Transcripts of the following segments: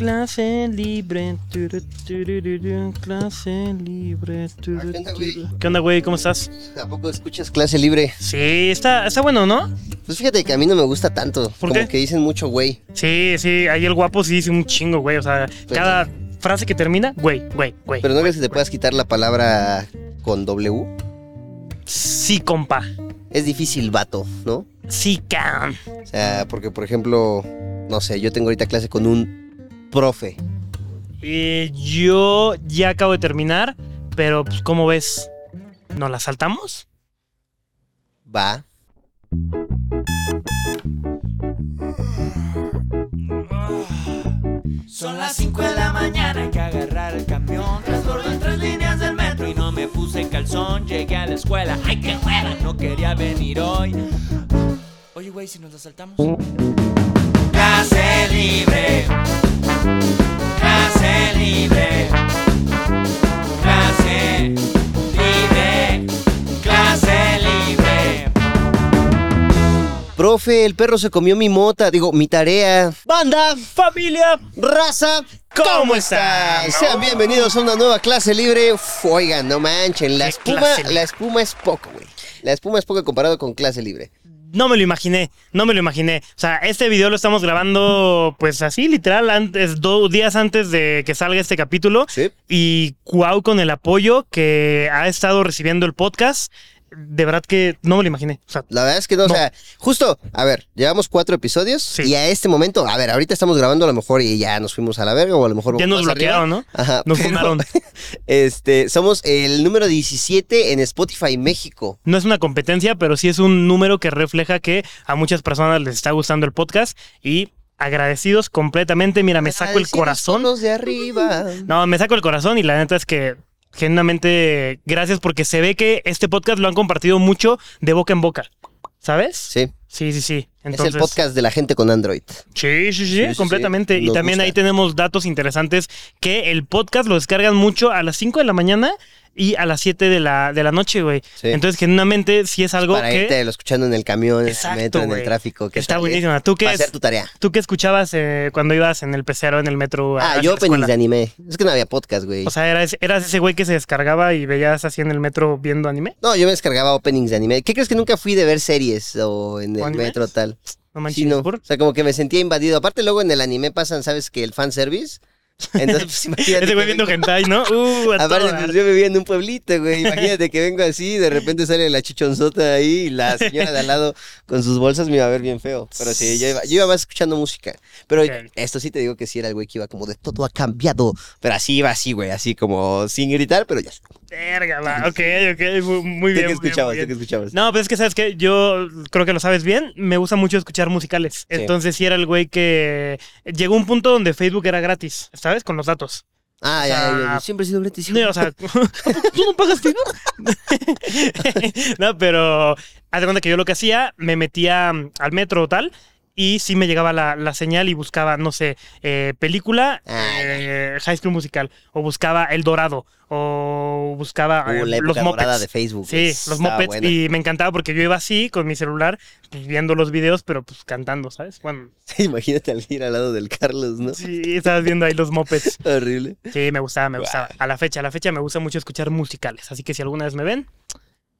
Clase libre. turu, Clase libre. turu, ¿Qué onda, güey? ¿Cómo estás? ¿A poco escuchas clase libre? Sí, está, está bueno, ¿no? Pues fíjate que a mí no me gusta tanto. ¿Por como qué? que dicen mucho güey. Sí, sí, ahí el guapo sí dice un chingo, güey. O sea, cada frase que termina, güey, güey, güey. Pero no crees que te puedas quitar la palabra con W. Sí, compa. Es difícil, vato, ¿no? Sí, can. O sea, porque por ejemplo, no sé, yo tengo ahorita clase con un profe. Eh, yo ya acabo de terminar, pero pues, ¿cómo ves? ¿Nos la saltamos? Va. Son las 5 de la mañana, hay que agarrar el camión. Transbordo en tres líneas del metro y no me puse calzón. Llegué a la escuela, ¡ay qué hueva! No quería venir hoy. Oye, güey, si nos la saltamos. Clase libre. Clase libre. Clase libre. Clase libre. Profe, el perro se comió mi mota, digo, mi tarea. Banda, familia, Raza, ¿Cómo están? Sean bienvenidos a una nueva clase libre. Uf, oigan, no manchen, la ¿Qué espuma, la espuma es poco, güey. La espuma es poco comparado con clase libre. No me lo imaginé, no me lo imaginé. O sea, este video lo estamos grabando, pues así, literal, antes, dos días antes de que salga este capítulo. Sí. Y Cuau con el apoyo que ha estado recibiendo el podcast. De verdad que no me lo imaginé. O sea, La verdad es que no, No. o sea, justo, a ver, llevamos cuatro episodios Sí. y a este momento, a ver, ahorita estamos grabando a lo mejor y ya nos fuimos a la verga o a lo mejor ya nos arriba. bloquearon, ¿no? Ajá, Nos funaron. Este, somos el número 17 en Spotify México. No es una competencia, pero sí es un número que refleja que a muchas personas les está gustando el podcast y agradecidos completamente. Mira, me saco el corazón. los de arriba. No, me saco el corazón y la neta es que genuinamente gracias porque se ve que este podcast lo han compartido mucho de boca en boca. ¿Sabes? Sí, Sí, sí, sí. Entonces, es el podcast de la gente con Android. Sí, sí, sí, completamente. sí. Y también gusta. ahí tenemos datos interesantes que el podcast lo descargan mucho a las 5 de la mañana y a las 7 de la, de la noche, güey. Sí. Entonces, genuinamente, sí es algo Para que irte lo escuchando en el camión, en el metro, en el tráfico. que está sale buenísima. ¿Tú qué, Para es- hacer tu tarea. ¿Tú qué escuchabas eh, cuando ibas en el pecero, en el metro? Ah, yo openings de anime. Es que no había podcast, güey. O sea, eras, eras ese güey que se descargaba y veías así en el metro viendo anime. no, yo me descargaba openings de anime. ¿Qué crees que nunca fui de ver series o en ¿O el metro tal? No manches. Sí, no. O sea, como que me sentía invadido. Aparte, luego en el anime pasan, ¿sabes? Que el fanservice. Entonces, pues imagínate. Ese güey viendo hentai, ¿no? Uh, a Aparte, toda pues yo vivía en un pueblito, güey. Imagínate que vengo así y de repente sale la chichonzota ahí y la señora de al lado con sus bolsas me iba a ver bien feo. Pero sí, yo iba, yo iba más escuchando música. Pero esto sí te digo que sí era el güey que iba como de todo ha cambiado. Pero así iba así, güey. Así como sin gritar, pero ya. Verga, va. Ok, ok, muy, muy ¿Tú bien. qué qué escuchabas? No, pues es que sabes que yo creo que lo sabes bien. Me gusta mucho escuchar musicales. Entonces sí era el güey que llegó un punto donde Facebook era gratis, ¿sabes? Con los datos. Ah, o ya, ya. Siempre he sido gratis. No, o sea, ¿tú no pagas no, pero haz de cuenta que yo lo que hacía, me metía mm, al metro o tal. Y sí me llegaba la, la señal y buscaba, no sé, eh, película, eh, High School Musical, o buscaba El Dorado, o buscaba eh, Uh, la los época dorada mopeds. de Facebook. Sí, los mopeds. buena. Y me encantaba porque yo iba así con mi celular, pues, viendo los videos, pero pues cantando, ¿sabes? Bueno, Imagínate al ir al lado del Carlos, ¿no? sí, estabas viendo ahí los mopeds. Horrible. Sí, me gustaba, me gustaba. A la fecha, a la fecha me gusta mucho escuchar musicales. Así que si alguna vez me ven,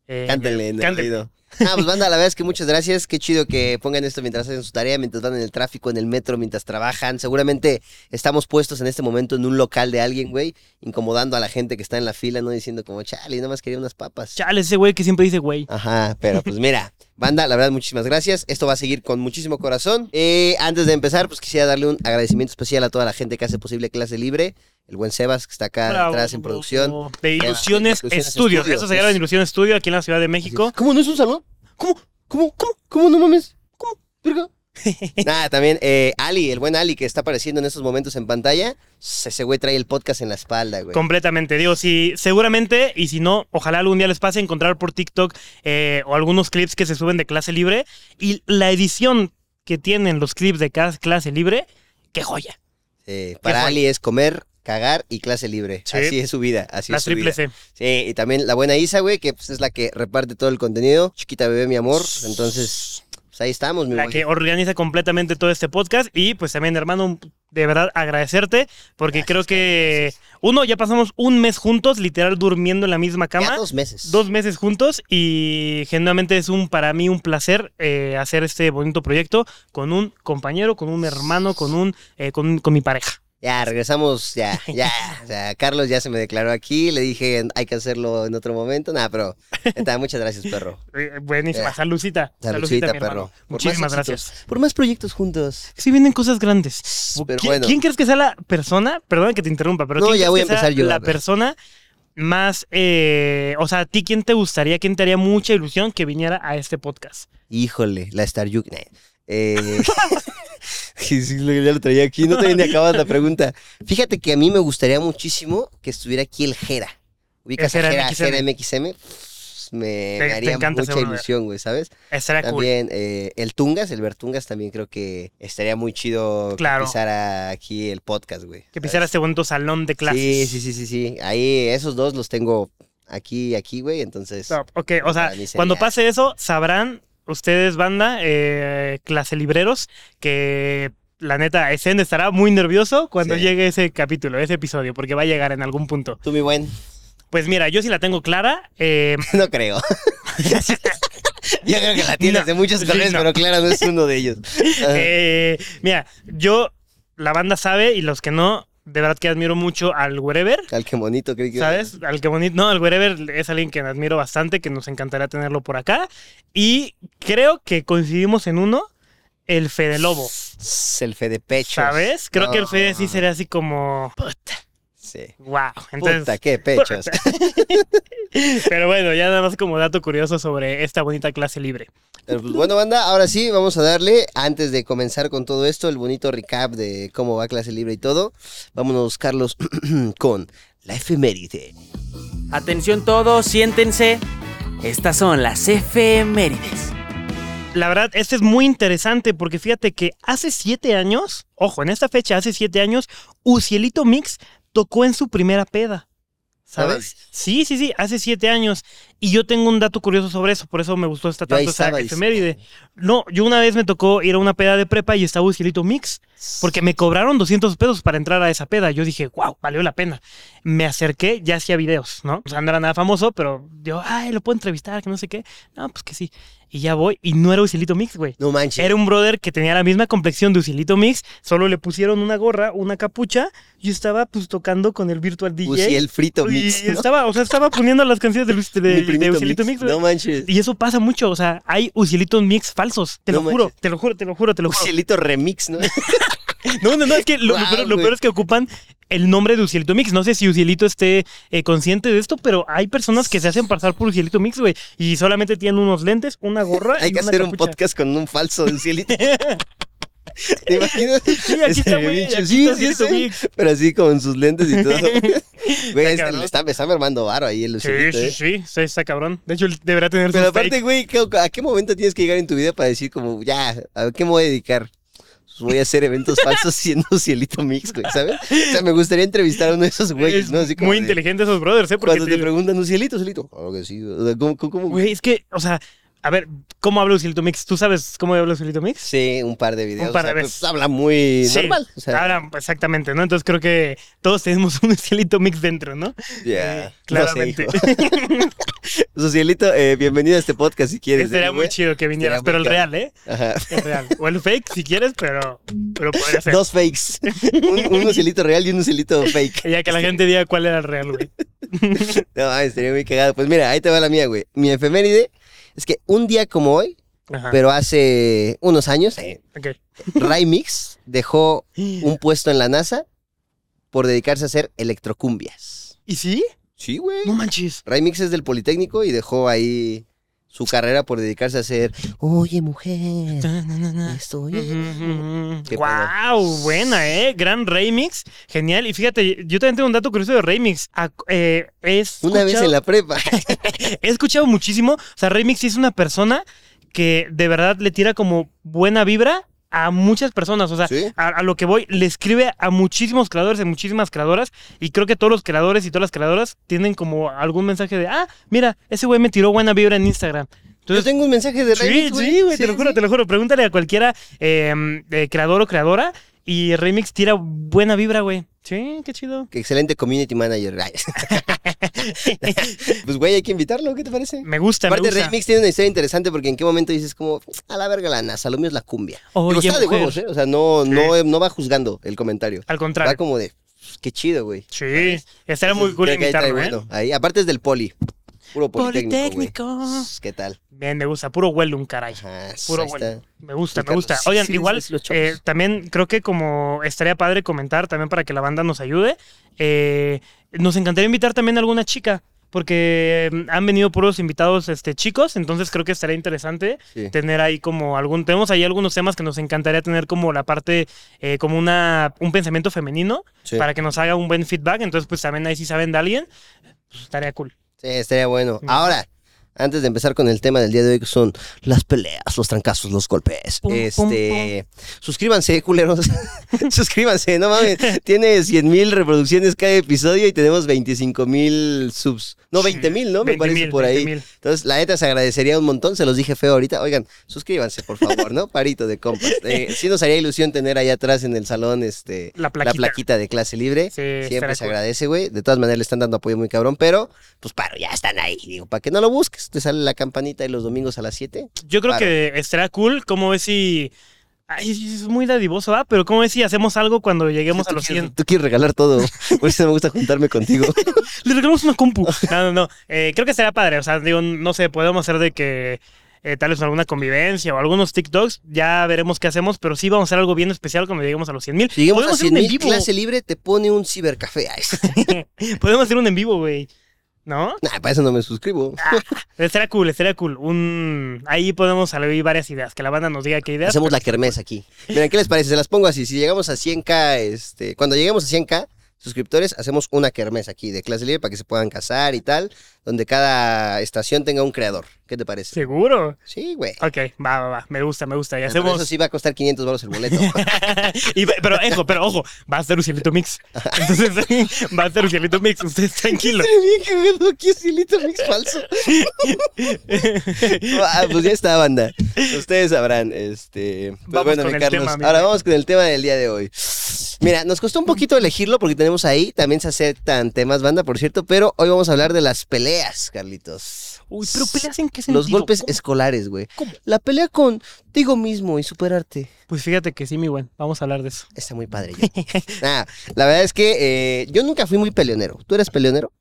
eh, Cántenle en el cántenle. Ah, pues banda, la verdad es que muchas gracias. Qué chido que pongan esto mientras hacen su tarea, mientras van en el tráfico, en el metro, mientras trabajan. Seguramente estamos puestos en este momento en un local de alguien, güey, incomodando a la gente que está en la fila, ¿no? Diciendo como, chale, nada más quería unas papas. Chale, ese güey que siempre dice güey. Ajá, pero pues mira, banda, la verdad, muchísimas gracias. Esto va a seguir con muchísimo corazón. Eh, antes de empezar, pues quisiera darle un agradecimiento especial a toda la gente que hace posible Clase Libre. El buen Sebas, que está acá Bravo. atrás en producción. De Ilusiones, Ilusiones Estudios. Estudios, Eso se llama es- Ilusión Estudio aquí en la Ciudad de México. ¿Cómo no es un salón? ¿Cómo? ¿Cómo? ¿Cómo? ¿Cómo no mames? ¿Cómo? ¿Verga? Nada, también eh, Ali, el buen Ali que está apareciendo en estos momentos en pantalla, ese güey trae el podcast en la espalda, güey. Completamente. Digo, si seguramente, y si no, ojalá algún día les pase encontrar por TikTok eh, o algunos clips que se suben de clase libre. Y la edición que tienen los clips de cada clase libre, qué joya. Sí, para joya. Ali es comer, cagar y clase libre. Sí. Así es su vida, así la es su triple vida. C. Sí, y también la buena Isa, güey, que pues, es la que reparte todo el contenido. Chiquita bebé, mi amor. Entonces, ahí estamos, mi la que organiza completamente todo este podcast. Y pues también, hermano, de verdad agradecerte, porque Gracias, creo que, uno, ya pasamos un mes juntos, literal durmiendo en la misma Ya cama. dos meses. Dos meses juntos y genuinamente es un para mí un placer eh, hacer este bonito proyecto con un compañero, con un hermano, con un eh, con, con mi pareja. Ya, regresamos, ya, ya. O sea, Carlos ya se me declaró aquí, le dije, hay que hacerlo en otro momento. Nada, pero neta, muchas gracias, perro. Eh, buenísima, saludcita. Saludcita, perro. Muchísimas gracias. Por más proyectos juntos. Sí vienen cosas grandes. Pero ¿Qui- bueno. ¿Quién crees que sea la persona? Perdona que te interrumpa, pero No, ¿quién ya crees voy que a empezar sea yo, a La persona más, eh, o sea, ¿a ti quién te gustaría, quién te haría mucha ilusión que viniera a este podcast? Híjole, la Star Yuki. Eh, ya lo traía aquí, no te ni acabas la pregunta. Fíjate que a mí me gustaría muchísimo que estuviera aquí el Jera. ¿Ubicas El a Jera Jera, MXM? Me, Te- me haría encanta mucha ilusión, güey, ¿sabes? Estaría cool. También eh, el Tungas, el Bertungas, también creo que estaría muy chido Claro. que pisara aquí el podcast, güey. Que pisara este bonito salón de clases. Sí, sí, sí, sí, sí. Ahí esos dos los tengo aquí y aquí, güey, entonces... Ok, o sea, cuando pase eso, sabrán ustedes, banda, eh, clase libreros, que la neta, Esen estará muy nervioso cuando Sí. llegue ese capítulo, ese episodio, porque va a llegar en algún punto. Tú, mi buen, Pues mira, yo sí la tengo clara. eh, no creo. Yo creo que la tienes No, de muchos sí, colores, no. pero claro, no es uno de ellos. Eh, mira, yo, la banda sabe y los que no, de verdad que admiro mucho al Wherever. Al que bonito, creí que... ¿Sabes? Al que bonito. No, el Wherever es alguien que admiro bastante, que nos encantaría tenerlo por acá. Y creo que coincidimos en uno, el Fede Lobo. El fe de pecho. ¿Sabes? Creo que el Fede sí sería así como. Puta, Sí. wow. Entonces. Puta, qué pechos. Pero bueno, ya nada más como dato curioso sobre esta bonita clase libre. Pero pues bueno, banda, ahora sí, vamos a darle, antes de comenzar con todo esto, el bonito recap de cómo va clase libre y todo. Vámonos, Carlos, con la efeméride. Atención todos, siéntense. Estas son las efemérides. La verdad, este es muy interesante porque fíjate que hace siete años, ojo, en esta fecha, hace siete años, Ucielito Mix tocó en su primera peda. ¿Sabes? Sí, sí, sí, hace siete años. Y yo tengo un dato curioso sobre eso, por eso me gustó esta tanto esta efeméride. No, yo una vez me tocó ir a una peda de prepa y estaba Ucielito Mix, porque me cobraron 200 pesos para entrar a esa peda. Yo dije, wow, valió la pena. Me acerqué, ya hacía videos, ¿no? O sea, no era nada famoso, pero yo, ay, lo puedo entrevistar, que no sé qué. No, pues que sí. Y ya voy, y no era Ucielito Mix, güey. No manches. Era un brother que tenía la misma complexión de Ucielito Mix, solo le pusieron una gorra, una capucha, y estaba pues tocando con el virtual DJ. Uzi, el frito y mix, ¿no? estaba, o sea, estaba poniendo las canciones de, de, Mix, güey. No manches. Y eso pasa mucho, o sea, hay Ucielitos Mix falsos, te No lo juro, manches. te lo juro, te lo juro, te lo juro. Ucielito remix, ¿no? No, no, no, es que lo, lo Guau, peor, lo güey. peor es que ocupan el nombre de Ucielito Mix. No sé si Ucielito esté eh, consciente de esto, pero hay personas que se hacen pasar por Ucielito Mix, güey, y solamente tienen unos lentes, una gorra Hay y que una hacer un podcast con un falso de Ucielito. ¿Te imaginas? Sí, aquí está, güey, aquí Sí, está sí, Ucielito sí. Mix. Pero así con sus lentes y todo. Güey, Está le está, me está mermando varo ahí el Sí, Lucielito, sí, ¿eh? sí, sí, está cabrón. De hecho, él debería tener Pero aparte, güey, ¿qué- ¿a qué momento tienes que llegar en tu vida para decir como, ya, ¿a qué me voy a dedicar? Pues voy a hacer eventos falsos siendo Cielito Mix, güey, ¿sabes? O sea, me gustaría entrevistar a uno de esos güeyes, Es ¿no? Así como muy de- inteligente esos brothers, ¿eh? Porque Cuando te te- preguntan, ¿un cielito, cielito? Claro que sí. O sea, ¿Cómo, cómo, cómo? Güey, es que, o sea, a ver, ¿cómo habla Ucielito Mix? ¿Tú sabes cómo habla Ucielito Mix? Sí, un par de videos. Un par de o sea, veces. pues, habla muy Sí, normal. O sea, habla exactamente, ¿no? Entonces creo que todos tenemos un Ucielito Mix dentro, ¿no? ya. Eh, claramente. No sé, eh, bienvenido a este podcast si quieres. Sería ¿eh, muy chido que vinieras, pero el real, ¿eh? Ajá. El real. O el fake si quieres, pero, pero podría ser. Dos fakes. Un, un real y un cielito fake. Ya que la gente diga cuál era el real, güey. No, estaría muy cagado. Pues mira, ahí te va la mía, güey. Mi efeméride es que un día como hoy, Ajá. pero hace unos años, eh. Ray Mix dejó un puesto en la NASA por dedicarse a hacer electrocumbias. ¿Y sí? Sí, güey. No manches. Ray Mix es del Politécnico y dejó ahí su carrera por dedicarse a hacer, oye, mujer, estoy... Qué Wow, buena, eh. Gran remix. Genial. Y fíjate, yo también tengo un dato curioso de remix. Ac- eh, Una vez en la prepa. He escuchado muchísimo. O sea, Remix sí es una persona que de verdad le tira como buena vibra a muchas personas. O sea, ¿Sí? a, a lo que voy, le escribe a muchísimos creadores, a muchísimas creadoras. Y creo que todos los creadores y todas las creadoras tienen como algún mensaje de, ah, mira, ese güey me tiró buena vibra en Instagram. Yo Entonces, tengo un mensaje de sí, Remix, sí, güey, te lo Sí, juro, sí. te lo juro. Pregúntale a cualquiera eh, eh, creador o creadora y Remix tira buena vibra, güey. Sí, qué chido. Qué excelente community manager. Pues, güey, hay que invitarlo, ¿qué te parece? Me gusta, Aparte, me gusta. Remix tiene una historia interesante porque en qué momento dices como, a la verga la NASA, lo mío es la cumbia. Oye, Digo, está de huevos, ¿eh? O sea, no, no, no va juzgando el comentario. Al Va contrario. como de, qué chido, güey. Sí, estaría muy cool invitarlo, ¿eh? bueno. Ahí, aparte es del poli. Puro politécnico. Politécnico. ¿Qué tal? Bien, me gusta. Puro Wellum, caray. Ajá, Puro está. Me gusta, me gusta. Oigan, sí, igual, sí, eh, también creo que como estaría padre comentar también para que la banda nos ayude, eh, nos encantaría invitar también a alguna chica, porque mm, han venido puros invitados este, chicos, entonces creo que estaría interesante Sí. tener ahí como algún, tenemos ahí algunos temas que nos encantaría tener como la parte, eh, como una, un pensamiento femenino, Sí. para que nos haga un buen feedback, entonces pues también ahí si saben de alguien, pues, estaría cool. Sí, estaría bueno. Ahora, antes de empezar con el tema del día de hoy, que son las peleas, los trancazos, los golpes. Pum, este, suscríbanse, culeros. suscríbanse, no mames. Tiene 100 mil reproducciones cada episodio y tenemos 25 mil subs. No, 20 mil, ¿no? Me 20,000, parece por ahí. 20,000. Entonces, la neta se agradecería un montón. Se los dije feo ahorita. Oigan, suscríbanse, por favor, ¿no? Parito de compas. Eh, sí nos haría ilusión tener ahí atrás en el salón este, La plaquita. plaquita de clase libre. Sí, Siempre se agradece, güey. De todas maneras le están dando apoyo muy cabrón, pero pues paro, ya están ahí. Digo, para que no lo busques, te sale la campanita y los domingos a las 7. Yo creo que estará cool. ¿Cómo ves si.? Ay, es muy dadivoso, ¿ah? Pero ¿cómo ves si hacemos algo cuando lleguemos a los quieres, 100? tú quieres regalar todo. Por eso me gusta juntarme contigo. Le regalamos una compu. No, no, no. Eh, creo que será padre. O sea, digo, no sé, podemos hacer de que eh, tal vez alguna convivencia o algunos TikToks. Ya veremos qué hacemos, pero sí vamos a hacer algo bien especial cuando lleguemos a los 100 mil. Si llegamos a Podemos hacer 100 un en mil, clase libre te pone un cibercafé. Ay, Podemos hacer un en vivo, güey. ¿No? nah, para eso no me suscribo. Estaría cool, estaría cool. Un... Ahí podemos salir varias ideas. Que la banda nos diga qué ideas. Hacemos la kermés aquí. Mira, ¿qué les parece? Se las pongo así. Si llegamos a 100k, este, cuando lleguemos a 100k suscriptores, hacemos una kermés aquí de clase libre para que se puedan casar y tal, donde cada estación tenga un creador. ¿Qué te parece? ¿Seguro? Sí, güey. Ok, va, va, va. Me gusta, me gusta. Y Pero hacemos. Eso sí va a costar 500 baros el boleto. Y pero, ojo, pero ojo, va a ser un cielito mix. Entonces, va a ser un cielito mix. Ustedes tranquilos. bien cagado aquí es hilito mix falso. ah, pues ya está, banda. Ustedes sabrán, este... Pues bueno, mi Carlos, tema, ahora vamos con el tema del día de hoy. Mira, nos costó un poquito elegirlo porque tenemos ahí, también se aceptan temas, banda, por cierto, pero hoy vamos a hablar de las peleas, Carlitos. Uy, pero peleas en qué sentido? Los golpes ¿Cómo? escolares, güey. La pelea contigo mismo y superarte. Pues fíjate que sí, mi buen. Vamos a hablar de eso. Está muy padre. Nah, la verdad es que eh, yo nunca fui muy peleonero. ¿Tú eres peleonero?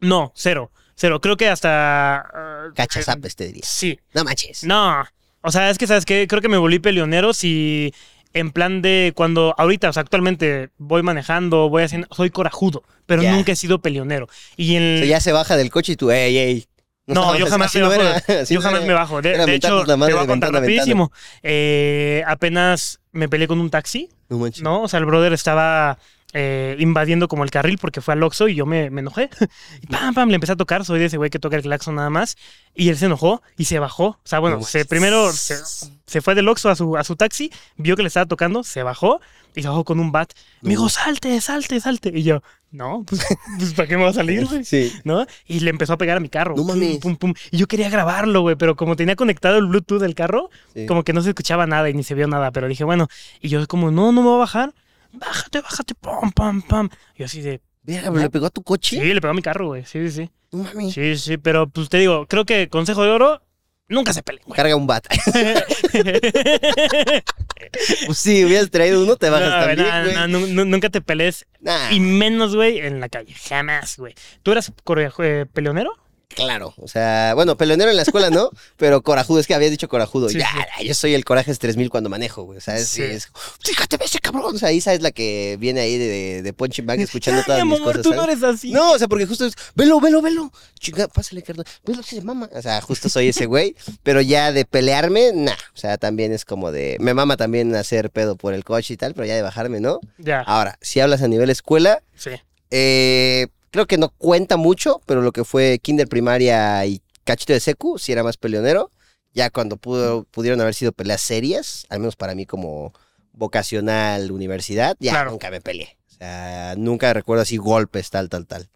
No, cero. Cero. Creo que hasta. ah, Cachazapes, te diría. Sí. No manches. No. O sea, es que, ¿sabes qué? Creo que me volví peleonero si. En plan de cuando ahorita, o sea, actualmente voy manejando, voy haciendo, soy corajudo, pero nunca he sido peleonero. Y en O sea, ya se baja del coche y tú, ey, ey. No, yo jamás me bajo. era, yo jamás era. me bajo. De, hecho, te voy a contar rapidísimo. Eh, apenas me peleé con un taxi, No. ¿no? O sea, el brother estaba eh, invadiendo como el carril porque fue al Oxxo y yo me, me enojé. Y pam, pam, le empecé a tocar. Soy de ese güey que toca el claxon nada más. Y él se enojó y se bajó. O sea, bueno, No se, primero se, se fue del Oxxo a su, a su taxi, vio que le estaba tocando, se bajó y se bajó con un bat. Me dijo, salte, salte, salte. Y yo, no, pues, pues ¿para qué me va a salir, güey? Sí. ¿no? Y le empezó a pegar a mi carro. No Pum, mames. Pum, pum. Y yo quería grabarlo, güey, pero como tenía conectado el Bluetooth del carro, Sí. como que no se escuchaba nada y ni se vio nada. Pero dije, bueno, y yo como, no, no me voy a bajar. Bájate, bájate, pam, pam, pam. Y así de, ¿pero le pegó a tu coche? sí, le pegó a mi carro, güey. Sí, sí, No mames. sí. Sí, sí, pero pues te digo, creo que consejo de oro, nunca se peleen, güey. Carga un bat. pues sí, hubieras traído uno, te bajas No, también, no, güey. no, nunca te pelees. Nah, Y menos, güey, en la calle. Jamás, güey. ¿Tú eras eh, peleonero? Claro. O sea, bueno, peleonero en la escuela no, pero corajudo. Es que habías dicho corajudo. Sí, ya, sí. yo soy el Corajes 3000 cuando manejo, güey. O sea, es, Sí. es fíjate, ese cabrón. O sea, Isa es la que viene ahí de, de, de punching bag escuchando todas mis amor, cosas. tú no ¿sabes? eres así. No, o sea, porque justo es, velo, velo, velo. Chinga, pásale, carnal. Velo, si se mama. O sea, justo soy ese güey. pero ya de pelearme, nah. O sea, también es como de. Me mama también hacer pedo por el coche y tal, pero ya de bajarme, ¿no? Ya, Ahora, si hablas a nivel escuela, sí. eh, creo que no cuenta mucho, pero lo que fue kinder, primaria y cachito de secu, sí era más peleonero. Ya cuando pudo, pudieron haber sido peleas serias, al menos para mí como vocacional universidad, ya Claro. nunca me peleé. O sea, nunca recuerdo así golpes, tal, tal, tal.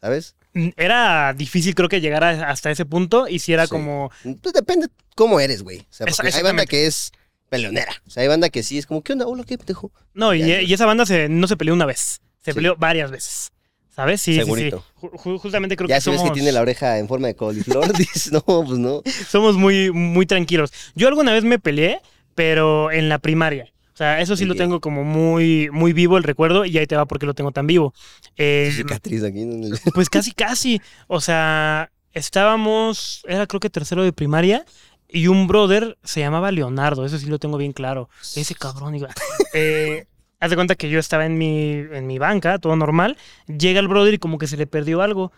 ¿sabes? Era difícil, creo que llegar a- hasta ese punto. Y si era Sí. como. Pues depende cómo eres, güey. O sea, porque hay banda que es peleonera. O sea, hay banda que sí es como, ¿qué onda? Hola, ¿qué pendejo? No, y, ya. y esa banda se, no se peleó una vez. Se Sí. peleó varias veces. ¿Sabes? Sí, sí, sí. Segurito. Ju- justamente creo Ya que si ves somos, que tiene la oreja en forma de coliflor, dices, no, pues no. somos muy, muy tranquilos. Yo alguna vez me peleé, pero en la primaria. O sea, eso sí lo tengo como muy, muy vivo el recuerdo y ahí te va porque lo tengo tan vivo. Eh, Cicatriz aquí. Pues casi, casi. O sea, estábamos, era creo que tercero de primaria y un brother se llamaba Leonardo, eso sí lo tengo bien claro. Ese cabrón iba. Eh, haz de cuenta que yo estaba en mi, en mi banca, todo normal. Llega el brother y como que se le perdió algo.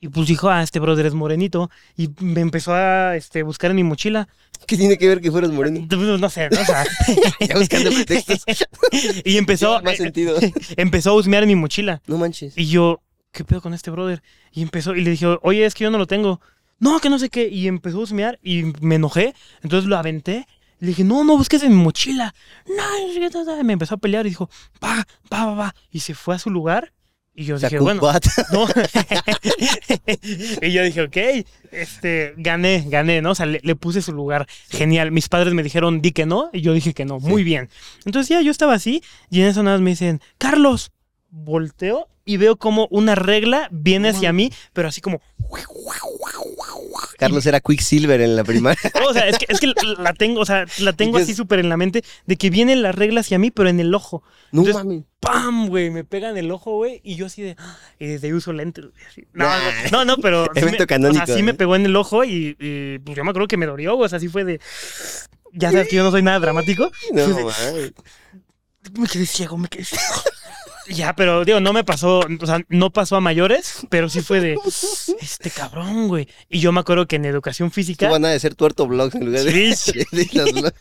Y pues dijo, ah, este brother es morenito. Y me empezó a este, buscar en mi mochila. ¿Qué tiene que ver que fueras moreno? No sé, ¿no? O sea, Ya buscando pretextos. y empezó, Tiene más sentido. empezó a husmear en mi mochila. No manches. Y yo, ¿qué pedo con este brother? Y empezó, y le dije, oye, es que yo no lo tengo. No, que no sé qué. Y empezó a husmear y me enojé. Entonces lo aventé. Le dije, no, no busques en mi mochila. No, me empezó a pelear y dijo, va, va, va, va. Y se fue a su lugar. Y yo dije, bueno, no. y yo dije, ok, este, gané, gané, ¿no? O sea, le, le puse su lugar. Genial. Mis padres me dijeron, di que no. Y yo dije que no. Muy bien. Entonces ya yo estaba así. Y en eso nada más me dicen, Carlos, volteo y veo como una regla viene hacia mí, pero así como. Carlos era Quicksilver en la primaria. O sea, es que, es que la tengo, o sea, la tengo ¿Y así súper en la mente de que viene la regla hacia mí, pero en el ojo. No Entonces. ¡Pam! güey, me pega en el ojo, güey, y yo así de. ¡ah! Y desde ahí uso lentes. güey. No, Nah. no, no, pero. sí Evento me, canónico, O sea, sí ¿eh? me pegó en el ojo y, y, pues yo me acuerdo que me dolió, güey, o sea, así fue de. Ya sabes que yo no soy nada dramático. No de, me quedé ciego, me quedé ciego. Ya, pero digo, no me pasó, o sea, no pasó a mayores, pero sí fue de este cabrón, güey. Y yo me acuerdo que en educación Tú física van a hacer tuerto blogs en lugar de, Sí, sí. de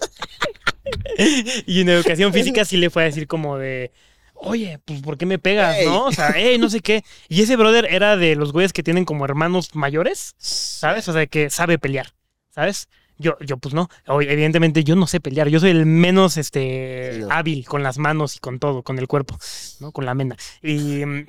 y en educación física sí le fue a decir como de, oye, pues ¿por qué me pegas, no? O sea, hey, no sé qué. Y ese brother era de los güeyes que tienen como hermanos mayores, ¿sabes? O sea, que sabe pelear, ¿sabes? Yo, yo pues no, evidentemente yo no sé pelear, yo soy el menos este Sí, no. hábil con las manos y con todo, con el cuerpo, ¿no? Con la menda. Y mm,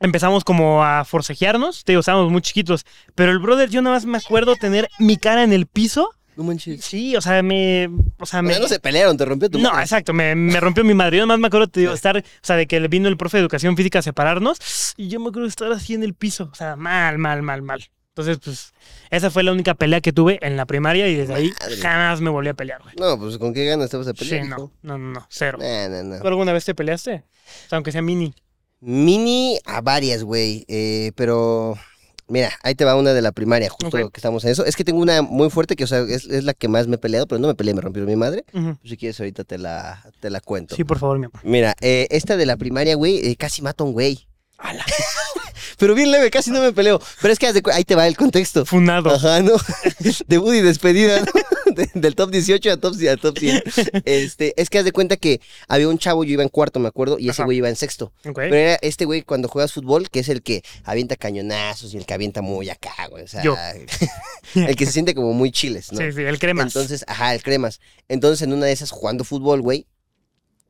empezamos como a forcejearnos, te digo, estábamos muy chiquitos, pero el brother yo nada más me acuerdo tener mi cara en el piso. No manches. Sí, o sea, me o sea, me no se pelearon, te rompió tu no, madre. exacto, me, me rompió mi madre. Yo nada más me acuerdo digo, estar, o sea, de que vino el profe de educación física a separarnos y yo me acuerdo estar así en el piso, o sea, mal, mal, mal, mal. Entonces, pues, esa fue la única pelea que tuve en la primaria y desde ahí jamás me volví a pelear, güey. No, pues con qué ganas te vas a Sí, pelear. no, hijo? no, no, no, cero. No, no, no. ¿Tú alguna vez te peleaste? O sea, aunque sea mini. Mini a varias, güey. eh, pero mira, ahí te va una de la primaria, justo que estamos en eso. Es que tengo una muy fuerte que, o sea, es, es la que más me he peleado, pero no me peleé, me rompió mi madre. Ujú. Si quieres, ahorita te la, te la cuento. Sí, por favor, mi amor. Mira, eh, esta de la primaria, güey, eh, casi mato a un güey. Ala. Pero bien leve, casi no me peleo. Pero es que haz de cu- ahí te va el contexto. Funado. Ajá, ¿no? Debut y despedida, ¿no? De- del top 18 a top, a top 100. Este, es que haz de cuenta que había un chavo, yo iba en cuarto, me acuerdo, y ese Ajá. güey iba en sexto. Pero era este güey cuando juegas fútbol, que es el que avienta cañonazos y el que avienta muy acá, güey. O sea, Yo. el que se siente como muy chiles, ¿no? Sí, sí, el cremas. Entonces, ajá, el cremas. Entonces, en una de esas, jugando fútbol, güey,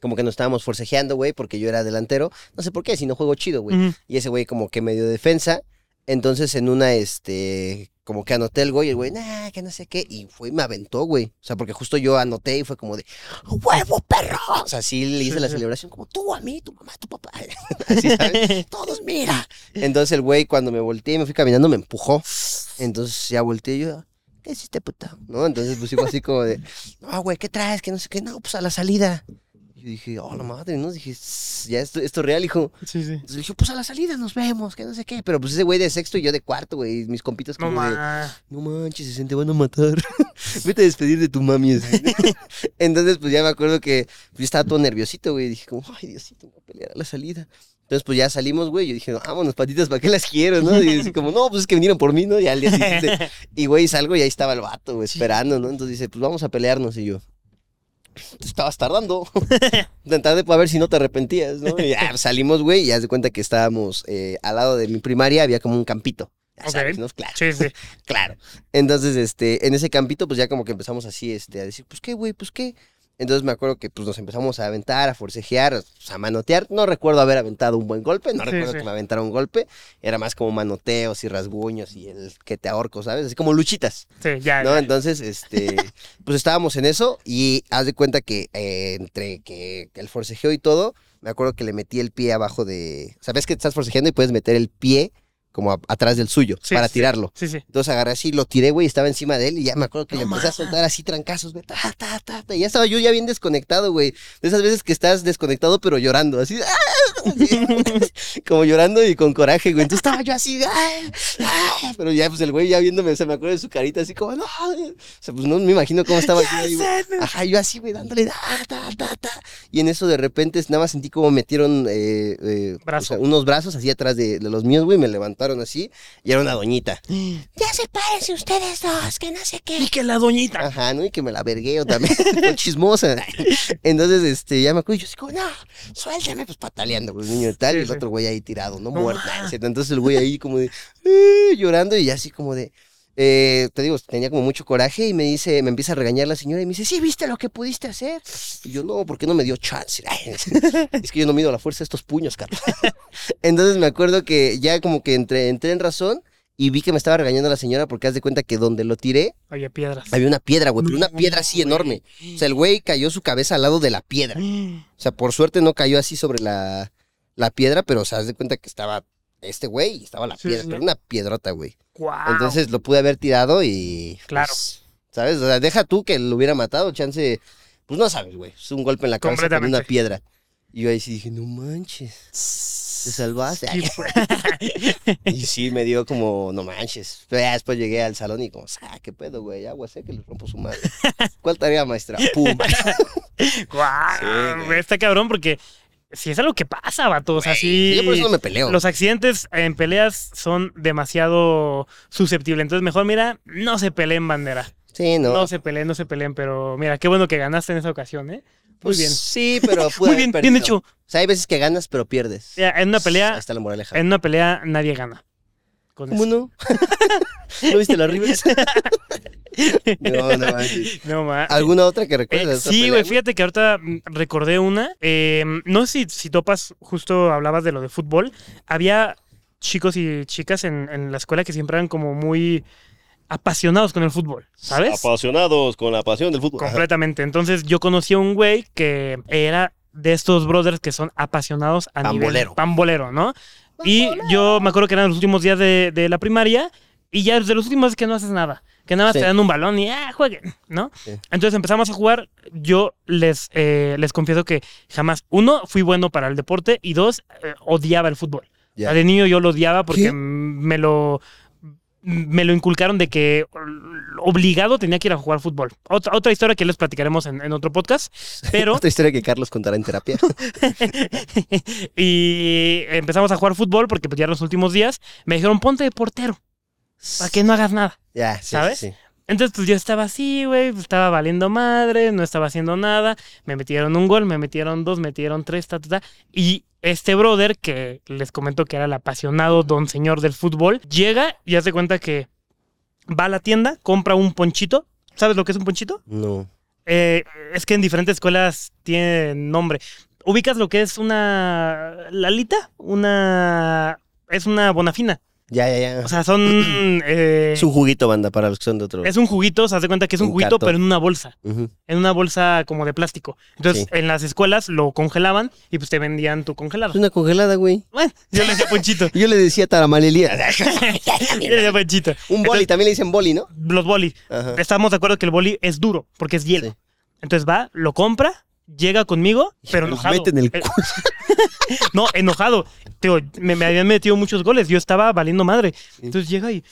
como que nos estábamos forcejeando, güey, porque yo era delantero. No sé por qué, si no juego chido, güey. Y ese güey como que medio defensa. Entonces, en una, este, como que anoté el güey, el güey, nah, que no sé qué. Y fue y me aventó, güey. O sea, porque justo yo anoté y fue como de, ¡huevo, perro! O sea, sí le hice la celebración como tú a mí, tu mamá, tu papá. Así, ¿sabes? Todos, mira. Entonces, el güey, cuando me volteé y me fui caminando, me empujó. Entonces, ya volteé y yo, ¿qué hiciste, puta? ¿No? Entonces, pues, fue así como de, no, güey, ¿qué traes? Que no sé qué. No, pues, a la salida. Y yo dije, oh, la madre, ¿no? Dije, "Sss, ya esto, esto es real, hijo. Sí, sí. Entonces dije, pues a la salida nos vemos, que no sé qué. Pero pues ese güey de sexto y yo de cuarto, güey. Mis compitas No como de, no manches, se te van a matar. Vete a despedir de tu mami. Entonces, pues ya me acuerdo que pues, yo estaba todo nerviosito, güey. Dije, como, ay, Diosito, voy a pelear a la salida. Entonces, pues ya salimos, güey. Yo dije, vámonos, patitas, ¿para qué las quiero, no? Y así como, no, pues es que vinieron por mí, ¿no? Y al día siguiente. Y, güey, salgo y ahí estaba el vato, güey, esperando, ¿no? Entonces dice, pues vamos a pelearnos. Y yo, te estabas tardando. Tan tarde para ver si no te arrepentías, ¿no? Y ya pues, salimos, güey, y ya de cuenta que estábamos eh, al lado de mi primaria, había como un campito. Ya sabes, ¿no? Claro. Sí, sí. Claro. Entonces, este, en ese campito, pues ya como que empezamos así, este, a decir, pues qué, güey, pues qué. Entonces me acuerdo que pues nos empezamos a aventar, a forcejear, a manotear. No recuerdo haber aventado un buen golpe, no Sí, recuerdo sí. que me aventara un golpe. Era más como manoteos y rasguños y el que te ahorco, ¿sabes? Así como luchitas, Sí, ya. ¿no? ya. Entonces, este, pues estábamos en eso y haz de cuenta que eh, entre que el forcejeo y todo, me acuerdo que le metí el pie abajo de... ¿Sabes que estás forcejeando y puedes meter el pie como a- atrás del suyo Sí, para sí. tirarlo? Sí, sí. Entonces agarré así, lo tiré, güey, estaba encima de él y ya me acuerdo que No le empecé a soltar así trancazos, güey, ta, ta, ta, ta. Y ya estaba yo ya bien desconectado, güey. De esas veces que estás desconectado pero llorando, así, ¡ah! Como llorando y con coraje, güey. Entonces estaba yo así, pero ya pues el güey ya viéndome, o sea, me acuerdo de su carita así como, no, o sea, pues no me imagino cómo estaba yo ahí. Ajá, yo así, güey, dándole, ta, ta, ta. Y en eso de repente nada más sentí como metieron eh, eh, Brazo. o sea, unos brazos así atrás de, de los míos, güey, me levantaron así y era una doñita. Ya sepárense ustedes dos, que no sé qué. Y que la doñita. Ajá, ¿no? Y que me la vergueo también, chismosa. Entonces, este, ya me acuerdo, y yo así como, no, suéltame, pues pataleando, pues niño y tal, Sí, y el sí. otro güey ahí tirado, no No muerto. Entonces el güey ahí como de, "Eh", llorando y así como de, eh, te digo, tenía como mucho coraje y me dice, me empieza a regañar la señora y me dice, sí, ¿viste lo que pudiste hacer? Y yo, no, ¿por qué no me dio chance? es que yo no mido la fuerza de estos puños, Carlos. Entonces me acuerdo que ya como que entré, entré en razón y vi que me estaba regañando la señora porque haz de cuenta que donde lo tiré Oye, piedras. había una piedra, güey, pero una piedra así enorme. O sea, el güey cayó su cabeza al lado de la piedra. O sea, por suerte no cayó así sobre la, la piedra, pero o sea, haz de cuenta que estaba este güey y estaba la Sí, piedra, sí. pero una piedrota, güey. Guau. Entonces lo pude haber tirado y. Claro. pues, ¿Sabes? O sea, deja tú que lo hubiera matado, chance. Pues no sabes, güey. Es un golpe en la cabeza con una piedra. Y yo ahí sí dije, no manches. Te salvaste. Fue. Y sí, me dio como, no manches. Pero ya después llegué al salón y como, ah, qué pedo, güey, agua sé que le rompo su madre. ¿Cuál tarea, maestra? Pum. Guau, Sí, Está cabrón porque si es algo que pasa, vato. O sea, Güey, sí. Yo por eso no me peleo. Los accidentes en peleas son demasiado susceptibles. Entonces, mejor, mira, no se peleen, bandera. Sí, no. No, se peleen, no se peleen. Pero mira, qué bueno que ganaste en esa ocasión, ¿eh? Muy Pues bien. Sí, pero pude Muy haber bien, perdido. bien hecho. O sea, hay veces que ganas, pero pierdes. Ya, En una pelea, está la moraleja. en una pelea nadie gana. Con ¿Cómo eso. no? ¿No viste la Rivers? no, no manches. No, ma. ¿Alguna otra que Eh, recuerdes? de sí, pelea, güey, fíjate que ahorita mm, recordé una. eh, no sé si, si topas, justo hablabas de lo de fútbol. Había chicos y chicas en, en la escuela que siempre eran como muy apasionados con el fútbol, ¿sabes? Apasionados con la pasión del fútbol. Completamente. Entonces yo conocí a un güey que era de estos brothers que son apasionados a nivel Pambolero. pambolero, ¿no? Y yo me acuerdo que eran los últimos días de, de la primaria y ya desde los últimos días que no haces nada. Que nada más Sí. te dan un balón y ah, jueguen, ¿no? Sí. Entonces empezamos a jugar. Yo les, eh, les confieso que jamás, uno, fui bueno para el deporte y dos, eh, odiaba el fútbol. O sea, Ya. de niño yo lo odiaba porque ¿Qué? me lo me lo inculcaron de que obligado tenía que ir a jugar fútbol. Otra, otra historia que les platicaremos en, en otro podcast. Pero Otra historia que Carlos contará en terapia. y empezamos a jugar fútbol porque pues, ya eran los últimos días. Me dijeron, ponte de portero para que no hagas nada. Ya, sí, ¿Sabes? sí. Entonces, pues yo estaba así, güey, pues, estaba valiendo madre, no estaba haciendo nada. Me metieron un gol, me metieron dos, me metieron tres, ta, ta, ta. Y este brother, que les comento que era el apasionado don señor del fútbol, llega y hace cuenta que va a la tienda, compra un ponchito. ¿Sabes lo que es un ponchito? No. Eh, es que en diferentes escuelas tiene nombre. ¿Ubicas lo que es una lalita? Una... Es una bonafina. Ya, ya, ya. O sea, son... eh, es un juguito, banda, para los que son de otro. es un juguito, se hace cuenta que es un, Un juguito, cartón. pero en una bolsa. En una bolsa como de plástico. Entonces, Sí. en las escuelas lo congelaban y pues te vendían tu Es congelado. una congelada, güey. Bueno, yo le decía ponchito. Yo le decía taramalelía. yo le decía ponchito. un boli, Entonces, también le dicen boli, ¿no? Los boli. Ajá. Estamos de acuerdo que el boli es duro, porque es hielo. Sí. Entonces va, lo compra, llega conmigo, pero enojado. mete en el Eh, no, enojado. Teo, me, me habían metido muchos goles, yo estaba valiendo madre. Entonces llega y,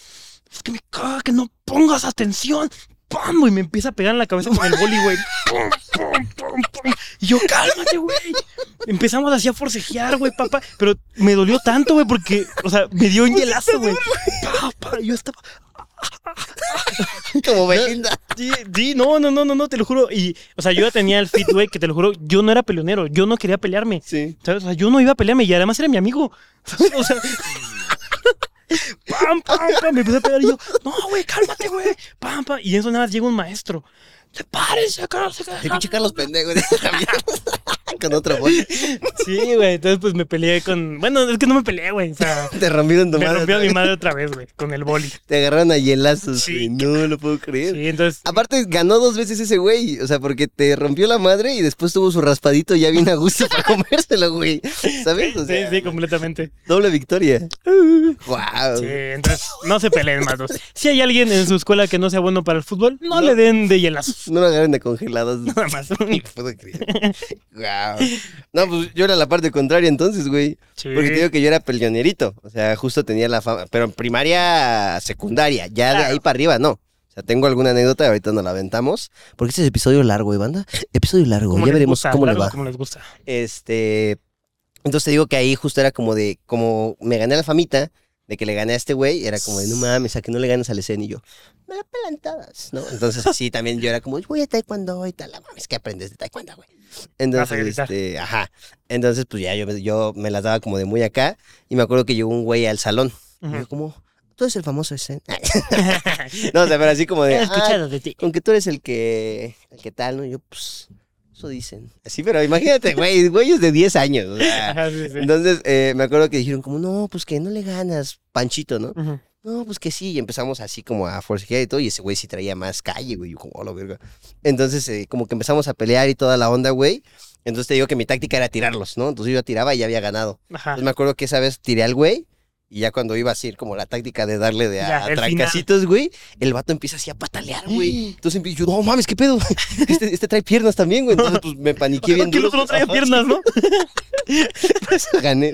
es que me caga que no pongas atención. ¡Pam! Y me empieza a pegar en la cabeza con el boli, güey. ¡Pum, pum, pum, pum! Y yo, cálmate, güey. Empezamos así a forcejear, güey, papá. Pero me dolió tanto, güey, porque, o sea, me dio un hielazo, güey. Yo estaba, Como Belinda. Sí, sí, no, no, no, no, no, te lo juro. Y, o sea, yo ya tenía el fit, güey, que te lo juro, yo no era peleonero, yo no quería pelearme. Sí. ¿Sabes? O sea, yo no iba a pelearme y además era mi amigo. ¿Sabes? O sea. Pam, pam, pam, me empecé a pegar y yo, no, güey, cálmate, güey. Pam, pam. Y en eso nada más llega un maestro. Sepárense, qué. El pinche Carlos pendejo. también. Con otro boli. Sí, güey. Entonces, pues me peleé con. Bueno, es que no me peleé, güey. O sea, Te rompieron tu me madre. rompió a mi madre otra vez, güey, con el boli. Te agarraron a hielazos, Sí, güey. No lo puedo creer. Sí, entonces. Aparte, ganó dos veces ese güey. O sea, porque te rompió la madre y después tuvo su raspadito ya bien a gusto para comérselo, güey. ¿Sabes? O Sí, sí, completamente. doble victoria. Wow. Sí, entonces no se peleen más dos. Si hay alguien en su escuela que no sea bueno para el fútbol, no, No. le den de hielazos. No lo agarren de congelados. Nada más. No puedo creer. Wow. No, pues yo era la parte contraria entonces, güey. Sí. Porque te digo que yo era peleonerito. O sea, justo tenía la fama. Pero en primaria, secundaria. Ya de ahí para arriba, no. O sea, tengo alguna anécdota, ahorita nos la aventamos. Porque este es episodio largo, ¿eh, banda? Episodio largo. Ya veremos gusta, cómo les claro, va. Como les gusta. Este. Entonces te digo que ahí justo era como de. Como me gané la famita de que le gané a este güey. Era como de, no mames, a que no le ganas al escen. Y yo, me la pelan todas, ¿no? Entonces así también yo era como, voy a taekwondo y tal. La mames, que aprendes de taekwondo, güey? Entonces, este, ajá. Entonces, pues ya yo, me- yo me las daba como de muy acá. Y me acuerdo que llegó un güey al salón. Y yo como, tú eres el famoso ese. no, o sea, pero así como de, "Ah, escuchado de ti. con que tú eres el que, el que tal, ¿no? Y yo, pues, eso dicen. Así, pero imagínate, güey, güeyes de 10 años. o sea. Ajá, sí, sí. Entonces, eh, me acuerdo que dijeron como, no, pues que no le ganas, Panchito, ¿no? Ujú. No, pues que sí, y empezamos así como a forcejear y todo, y ese güey sí traía más calle, güey, yo como, oh, la verga. Entonces, eh, como que empezamos a pelear y toda la onda, güey. Entonces te digo que mi táctica era tirarlos, ¿no? Entonces yo ya tiraba y ya había ganado. Ajá. Entonces me acuerdo que esa vez tiré al güey, y ya cuando iba así, como la táctica de darle de a, Ya, a güey, el vato empieza así a patalear, güey. Entonces empiezo, yo, no mames, ¿qué pedo? Este, este trae piernas también, güey. Entonces, pues me paniqué bien Porque el otro no traía piernas, ¿no? pues, gané.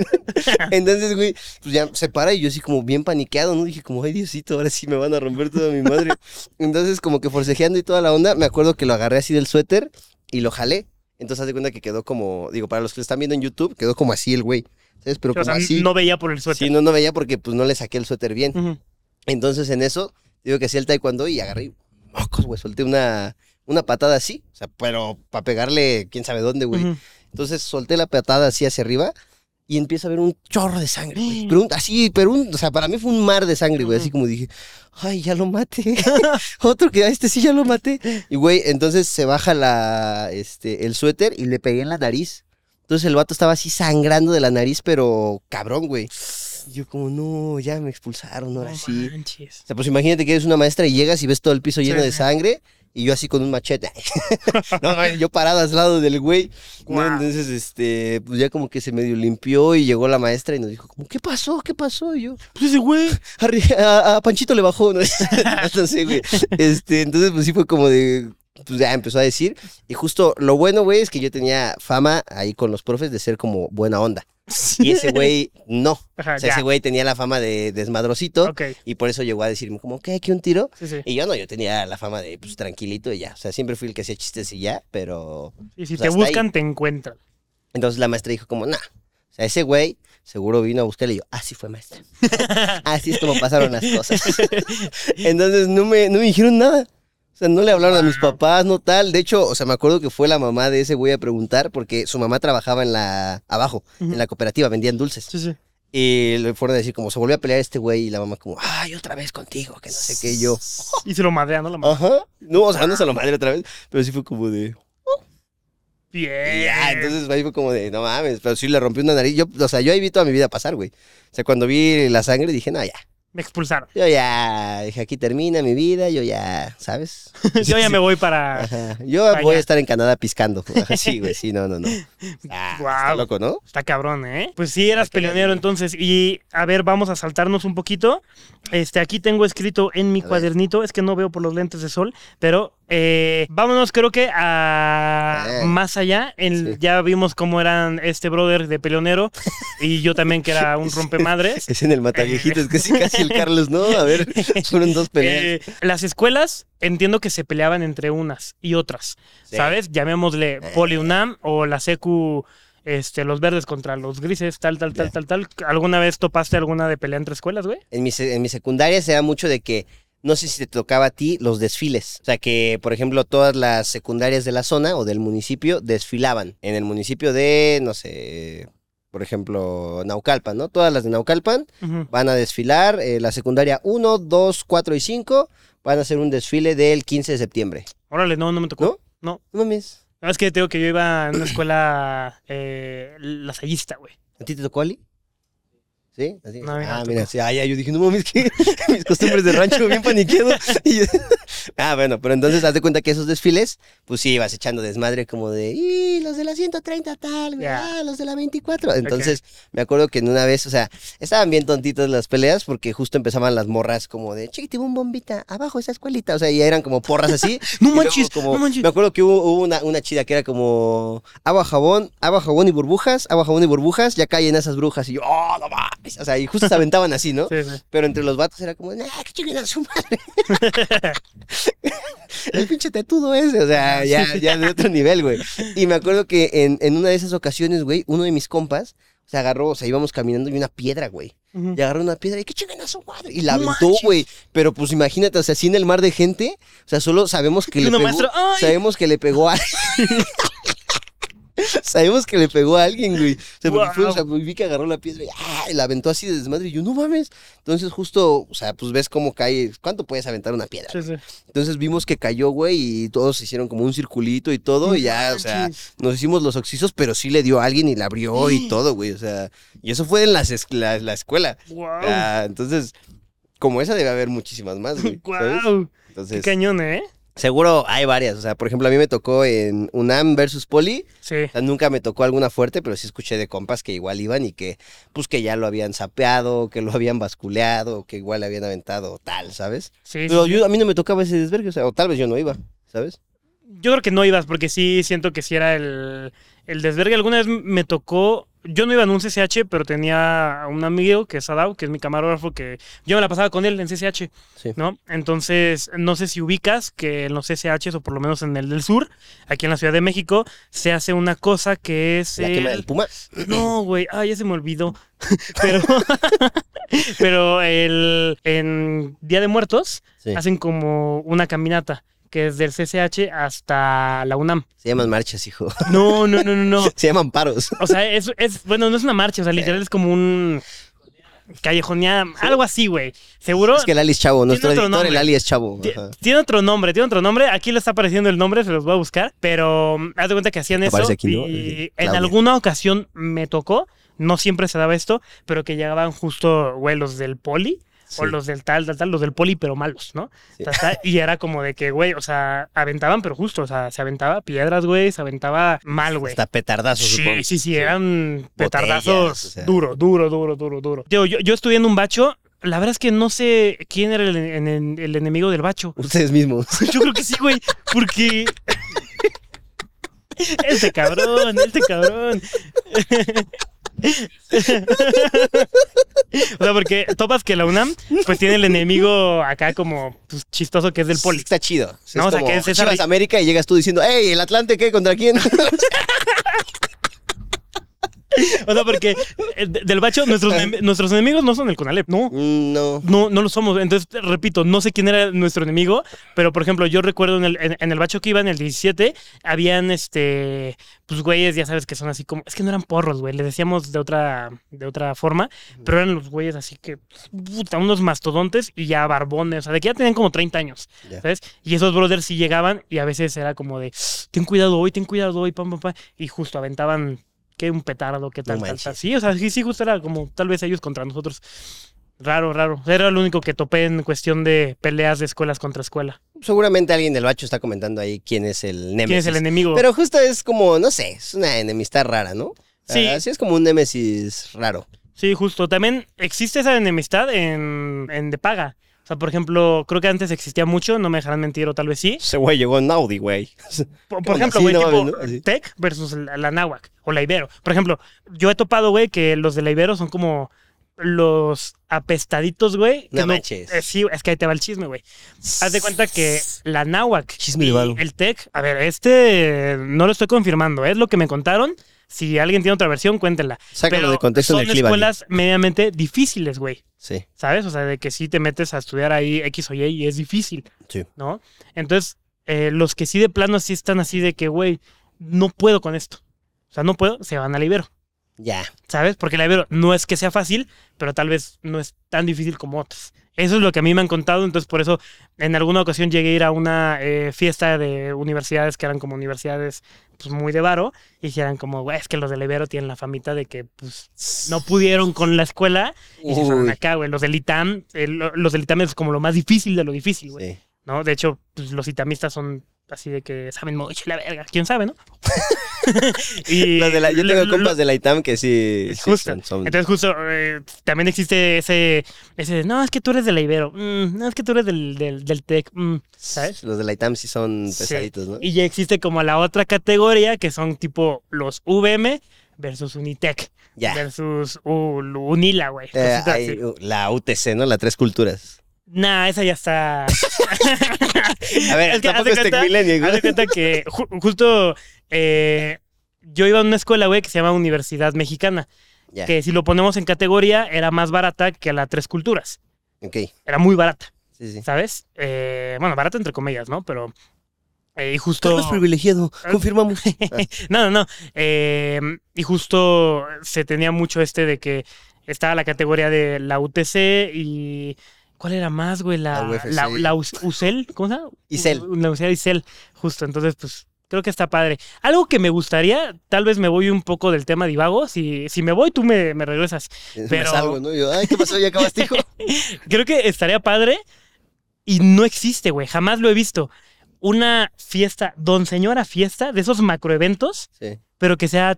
Entonces, güey, pues ya se para y yo así como bien paniqueado, ¿no? Dije como, ay, Diosito, ahora sí me van a romper toda mi madre. Entonces, como que forcejeando y toda la onda, me acuerdo que lo agarré así del suéter y lo jalé. Entonces, haz de cuenta que quedó como, digo, para los que lo están viendo en YouTube, quedó como así el güey. ¿Sabes? Pero como sea, así. no veía por el suéter. Sí, no, no veía porque pues no le saqué el suéter bien. Entonces, en eso, digo que hacía el taekwondo y agarré, mocos, güey, solté una, una patada así. O sea, pero para pegarle quién sabe dónde, güey. Entonces solté la patada así hacia arriba y empiezo a ver un chorro de sangre, güey. Mm. Pero un- así, pero un, o sea, para mí fue un mar de sangre, güey. Así como dije, ay, ya lo maté. Otro que a este sí ya lo maté. Y güey, entonces se baja la, este, el suéter y le pegué en la nariz. Entonces el vato estaba así sangrando de la nariz, pero cabrón, güey. Yo como, no, ya me expulsaron, ahora No sí. manches. O sea, pues imagínate que eres una maestra y llegas y ves todo el piso lleno Sí, de sangre y yo así con un machete. no, no, yo parado al lado del güey. Entonces, este, pues ya como que se medio limpió y llegó la maestra y nos dijo, como, ¿qué pasó? ¿Qué pasó? Y yo, Pues ese güey. "Arri- a, a Panchito le bajó, ¿no? no sé, güey. Este, entonces, pues sí fue como de, pues ya empezó a decir. Y justo lo bueno, güey, es que yo tenía fama ahí con los profes de ser como buena onda. Y ese güey, no. Ajá, O sea, ya. ese güey tenía la fama de desmadrosito. Ok. Y por eso llegó a decirme como, ¿qué? ¿Aquí un tiro? Sí, sí. Y yo no, yo tenía la fama de, pues, tranquilito y ya. O sea, siempre fui el que hacía chistes y ya, pero... Y si Pues te buscan, te encuentran. Entonces la maestra dijo como, nah. O sea, ese güey seguro vino a buscarle y yo, así fue maestra. así es como pasaron las cosas. Entonces no me, no me dijeron nada. O sea, no le hablaron a mis papás, no tal. De hecho, o sea, me acuerdo que fue la mamá de ese güey a preguntar porque su mamá trabajaba en la, abajo, en la cooperativa, vendían dulces. Sí, sí. Y le fueron a decir como, se volvió a pelear este güey y la mamá como, ay, otra vez contigo, que no sé qué y yo. Y se lo madrean, ¿no? La madre. Ajá. No, o sea, no se lo madre otra vez, pero sí fue como de. Bien. Y ya, entonces ahí fue como de, no mames, pero sí le rompí una nariz. Yo, o sea, yo ahí vi toda mi vida pasar, güey. O sea, cuando vi la sangre dije, no, ya. Me expulsaron. Yo ya, dije, aquí termina mi vida, yo ya, ¿sabes? Yo ya me voy para. Ajá. Yo voy a estar en Canadá piscando. Sí, güey, sí, no, no, no. Ah. Está loco, ¿no? Está cabrón, ¿eh? Pues sí, eras peleonero entonces. Y a ver, vamos a saltarnos un poquito. Este, aquí tengo escrito en mi A ver. cuadernito, es que no veo por los lentes de sol, pero eh, vámonos, creo que a Eh. más allá. Sí. Ya vimos cómo eran este brother de peleonero y yo también que era un rompemadres. Es en el mataviejitos, casi casi el Carlos, ¿no? A ver, fueron dos peleas. Eh, las escuelas entiendo que se peleaban entre unas y otras, Sí. ¿sabes? Llamémosle PoliUNAM o la SECU, este, los verdes contra los grises, tal, tal, tal, tal, tal. ¿Alguna vez topaste alguna de pelea entre escuelas, güey? En mi, en mi secundaria se da mucho de que, no sé si te tocaba a ti, los desfiles. O sea, que, por ejemplo, todas las secundarias de la zona o del municipio desfilaban. En el municipio de, no sé, por ejemplo, Naucalpan, ¿no? Todas las de Naucalpan van a desfilar. eh, la secundaria 1, 2, 4 y 5 van a hacer un desfile del 15 de septiembre. Órale, no, no me tocó. ¿No? No. No mames. No, Es que te digo que yo iba en una escuela eh, lasallista, güey. ¿A ti te tocó Ali? ¿Sí? Así. No, ah, mira, sí, ah, ya, yo dije, no mames, que mis costumbres de rancho bien paniqueado. Y yo- ah, bueno, pero entonces haz de cuenta que esos desfiles, pues sí, ibas echando desmadre como de, y los de la 130 tal, Ya. ah, los de la 24. Entonces, me acuerdo que en una vez, o sea, estaban bien tontitas las peleas porque justo empezaban las morras como de, chiquitibum bombita, abajo esa escuelita. O sea, y eran como porras así. No manches, como- no manches. Me acuerdo que hubo, hubo una, una chida que era como agua, jabón, agua, jabón y burbujas, agua, jabón y burbujas, ya caen esas brujas. Y yo, oh, no mames. O sea, y justo se aventaban así, ¿no? Sí, sí. Pero entre los vatos era como, nah, que chinguen a su madre. El pinche tetudo ese, o sea, ya, ya de otro nivel, güey. Y me acuerdo que en, en una de esas ocasiones, güey, uno de mis compas se agarró, o sea, íbamos caminando y una piedra, güey. Y agarró una piedra y que chinguen a su madre. Y la aventó, güey. Pero pues imagínate, o sea, así en el mar de gente, o sea, solo sabemos que le. Sabemos que le pegó a. Sabemos que le pegó a alguien, güey. O sea, porque fue, o sea, vi que agarró la piedra y, ¡ah! y la aventó así de desmadre. Y yo, no mames. Entonces, justo, o sea, pues ves cómo cae. ¿Cuánto puedes aventar una piedra? Sí, sí. Entonces vimos que cayó, güey, y todos se hicieron como un circulito y todo. y ya, o sea, nos hicimos los oxisos, pero sí le dio a alguien y la abrió y todo, güey. O sea, y eso fue en las es- la, la escuela. Guau. Ah, entonces, como esa debe haber muchísimas más, güey. ¿sabes? Guau. Qué cañón, ¿eh? Seguro hay varias. O sea, por ejemplo, a mí me tocó en UNAM versus Poli. Sí. O sea, nunca me tocó alguna fuerte, pero sí escuché de compas que igual iban y que, pues, que ya lo habían sapeado, que lo habían basculeado, que igual le habían aventado tal, ¿sabes? Sí, Pero sí. yo, a mí no me tocaba ese desvergue, o sea, o tal vez yo no iba, ¿sabes? Yo creo que no ibas porque sí siento que sí era el, el desvergue. Alguna vez me tocó, yo no iba en un CCH, pero tenía a un amigo que es Adao, que es mi camarógrafo, que yo me la pasaba con él en CCH, Sí. ¿no? Entonces, no sé si ubicas que en los CCHs, o por lo menos en el del sur, aquí en la Ciudad de México, se hace una cosa que es... La quema el- del puma. No, güey, ah, ya se me olvidó. pero, pero el, en Día de Muertos Sí. hacen como una caminata que es del CCH hasta la UNAM. Se llaman marchas, hijo. No, no, no, no, no. Se llaman paros. O sea, es, es bueno, no es una marcha, o sea, literal es como un callejoneada, algo así, güey. Seguro Es que el Ali es chavo, nuestro editor, el nombre. Ali es chavo. Ajá. tiene otro nombre, tiene otro nombre. Aquí le está apareciendo el nombre, se los voy a buscar, pero mm, haz de cuenta que hacían eso Aparece aquí, ¿no? y en alguna ocasión me tocó, no siempre se daba esto, pero que llegaban justo, güey, los del poli. O los del tal, tal, tal, los del poli, pero malos, ¿no? Sí. Y era como de que, güey, o sea, aventaban, pero justo, o sea, se aventaba piedras, güey, se aventaba mal, güey. Hasta petardazo, supongo. Sí, sí, sí, eran petardazos Botellas, o sea. duro, duro, duro, duro, duro. Yo, yo estudié en un bacho, la verdad es que no sé quién era el, el enemigo del bacho. Ustedes mismos. Yo creo que sí, güey, porque... Este cabrón, este cabrón. O sea, porque topas que la UNAM, pues tiene el enemigo acá como pues, chistoso que es del poli. Está chido. Es No, o sea, como que es esa Chivas América y llegas tú diciendo, ¡Ey, el Atlante qué! ¿Contra quién? O sea, porque eh, de- del bacho, nuestros, nuestros enemigos no son el Conalep, no. No. No, no lo somos. Entonces, repito, no sé quién era nuestro enemigo, pero por ejemplo, yo recuerdo en el, en, en el bacho que iba en el 17, habían este, pues güeyes, ya sabes que son así como, es que no eran porros, güey, le decíamos de otra, de otra forma, pero eran los güeyes así que, puta, unos mastodontes y ya barbones, o sea, de que ya tenían como 30 años. ¿sabes? Y esos brothers sí llegaban y a veces era como de, ten cuidado hoy, ten cuidado hoy, pam, pam, pam, y justo aventaban, que un petardo, que tal, No tal, tal. Sí, o sea, sí, sí, justo era como tal vez ellos contra nosotros. Raro, raro. Era lo único que topé en cuestión de peleas de escuelas contra escuela. Seguramente alguien del bacho está comentando ahí quién es el Némesis. ¿Quién es el enemigo? Pero justo es como, no sé, es una enemistad rara, ¿no? Sí. Así es como un Némesis raro. Sí, justo. También existe esa enemistad en, en de paga. O sea, por ejemplo, creo que antes existía mucho, no me dejarán mentir o tal vez sí. Ese güey llegó en Audi, güey. Por, ejemplo, güey, tipo ¿no? Tech versus la, la Náhuac o la Ibero. Por ejemplo, yo he topado, güey, que los de la Ibero son como los apestaditos, güey. No manches. eh, sí, es que ahí te va el chisme, güey. Haz de cuenta que la Náhuac Chisme y el Tech, a ver, este no lo estoy confirmando, es lo que me contaron. Si alguien tiene otra versión, cuéntenla. Sácalo Pero de contexto en son clip. Escuelas mediamente difíciles, güey. Sí, ¿Sabes? O sea, de que sí te metes a estudiar ahí X o Y y es difícil, sí. ¿no? Entonces, eh, los que sí de plano sí están así de que, güey, no puedo con esto. O sea, no puedo, se van al Ibero. Ya. ¿sabes? Porque la Ibero no es que sea fácil, pero tal vez no es tan difícil como otras. Eso es lo que a mí me han contado, entonces por eso en alguna ocasión llegué a ir a una eh, fiesta de universidades que eran como universidades pues muy de varo y dijeran como, es que los del Ibero tienen la famita de que pues no pudieron con la escuela y se fueron acá, güey. Los del ITAM, eh, lo- los del ITAM es como lo más difícil de lo difícil, güey. Sí. ¿No? De hecho, pues, los itamistas son así de que saben mucho la verga. ¿Quién sabe, no? y Los de la- yo tengo lo- compas de la ITAM que sí. sí Justo. son- son- Entonces, justo, eh, también existe ese, ese, no, es que tú eres de la Ibero, mm, no, es que tú eres del, del, del TEC, mm", ¿sabes? Los de la ITAM sí son Sí. pesaditos, ¿no? Y ya existe como la otra categoría, que son tipo los VM versus Unitec, Ya. versus uh, Unila, güey. Eh, hay, uh, la UTC, ¿no? La Tres Culturas. Nah, esa ya está... A ver, Es que, tampoco es cuenta- Tecmilenio, Haz de cuenta que ju- justo eh, yo iba a una escuela, güey, que se llama Universidad Mexicana, que si lo ponemos en categoría era más barata que la Tres Culturas. Ok. Era muy barata. Sí, sí. ¿sabes? Eh, bueno, barata entre comillas, ¿no? Pero. eh, y justo. Carlos privilegiado, Ah. confirmamos. no, no, no. Y justo se tenía mucho este de que estaba la categoría de la UTC y. ¿Cuál era más, güey? La, La UFC. la, UCEL, ¿cómo se llama? Isel. La Universidad Isel, justo. Entonces, pues. Creo que está padre. Algo que me gustaría, tal vez me voy un poco del tema divago. Si, si me voy, tú me, me regresas. Me Pero- salgo, ¿no? Yo, ay, ¿qué pasó? ¿Ya acabaste, hijo? Creo que estaría padre y no existe, güey. Jamás lo he visto. Una fiesta, don señora fiesta, de esos macroeventos, Sí. pero que sea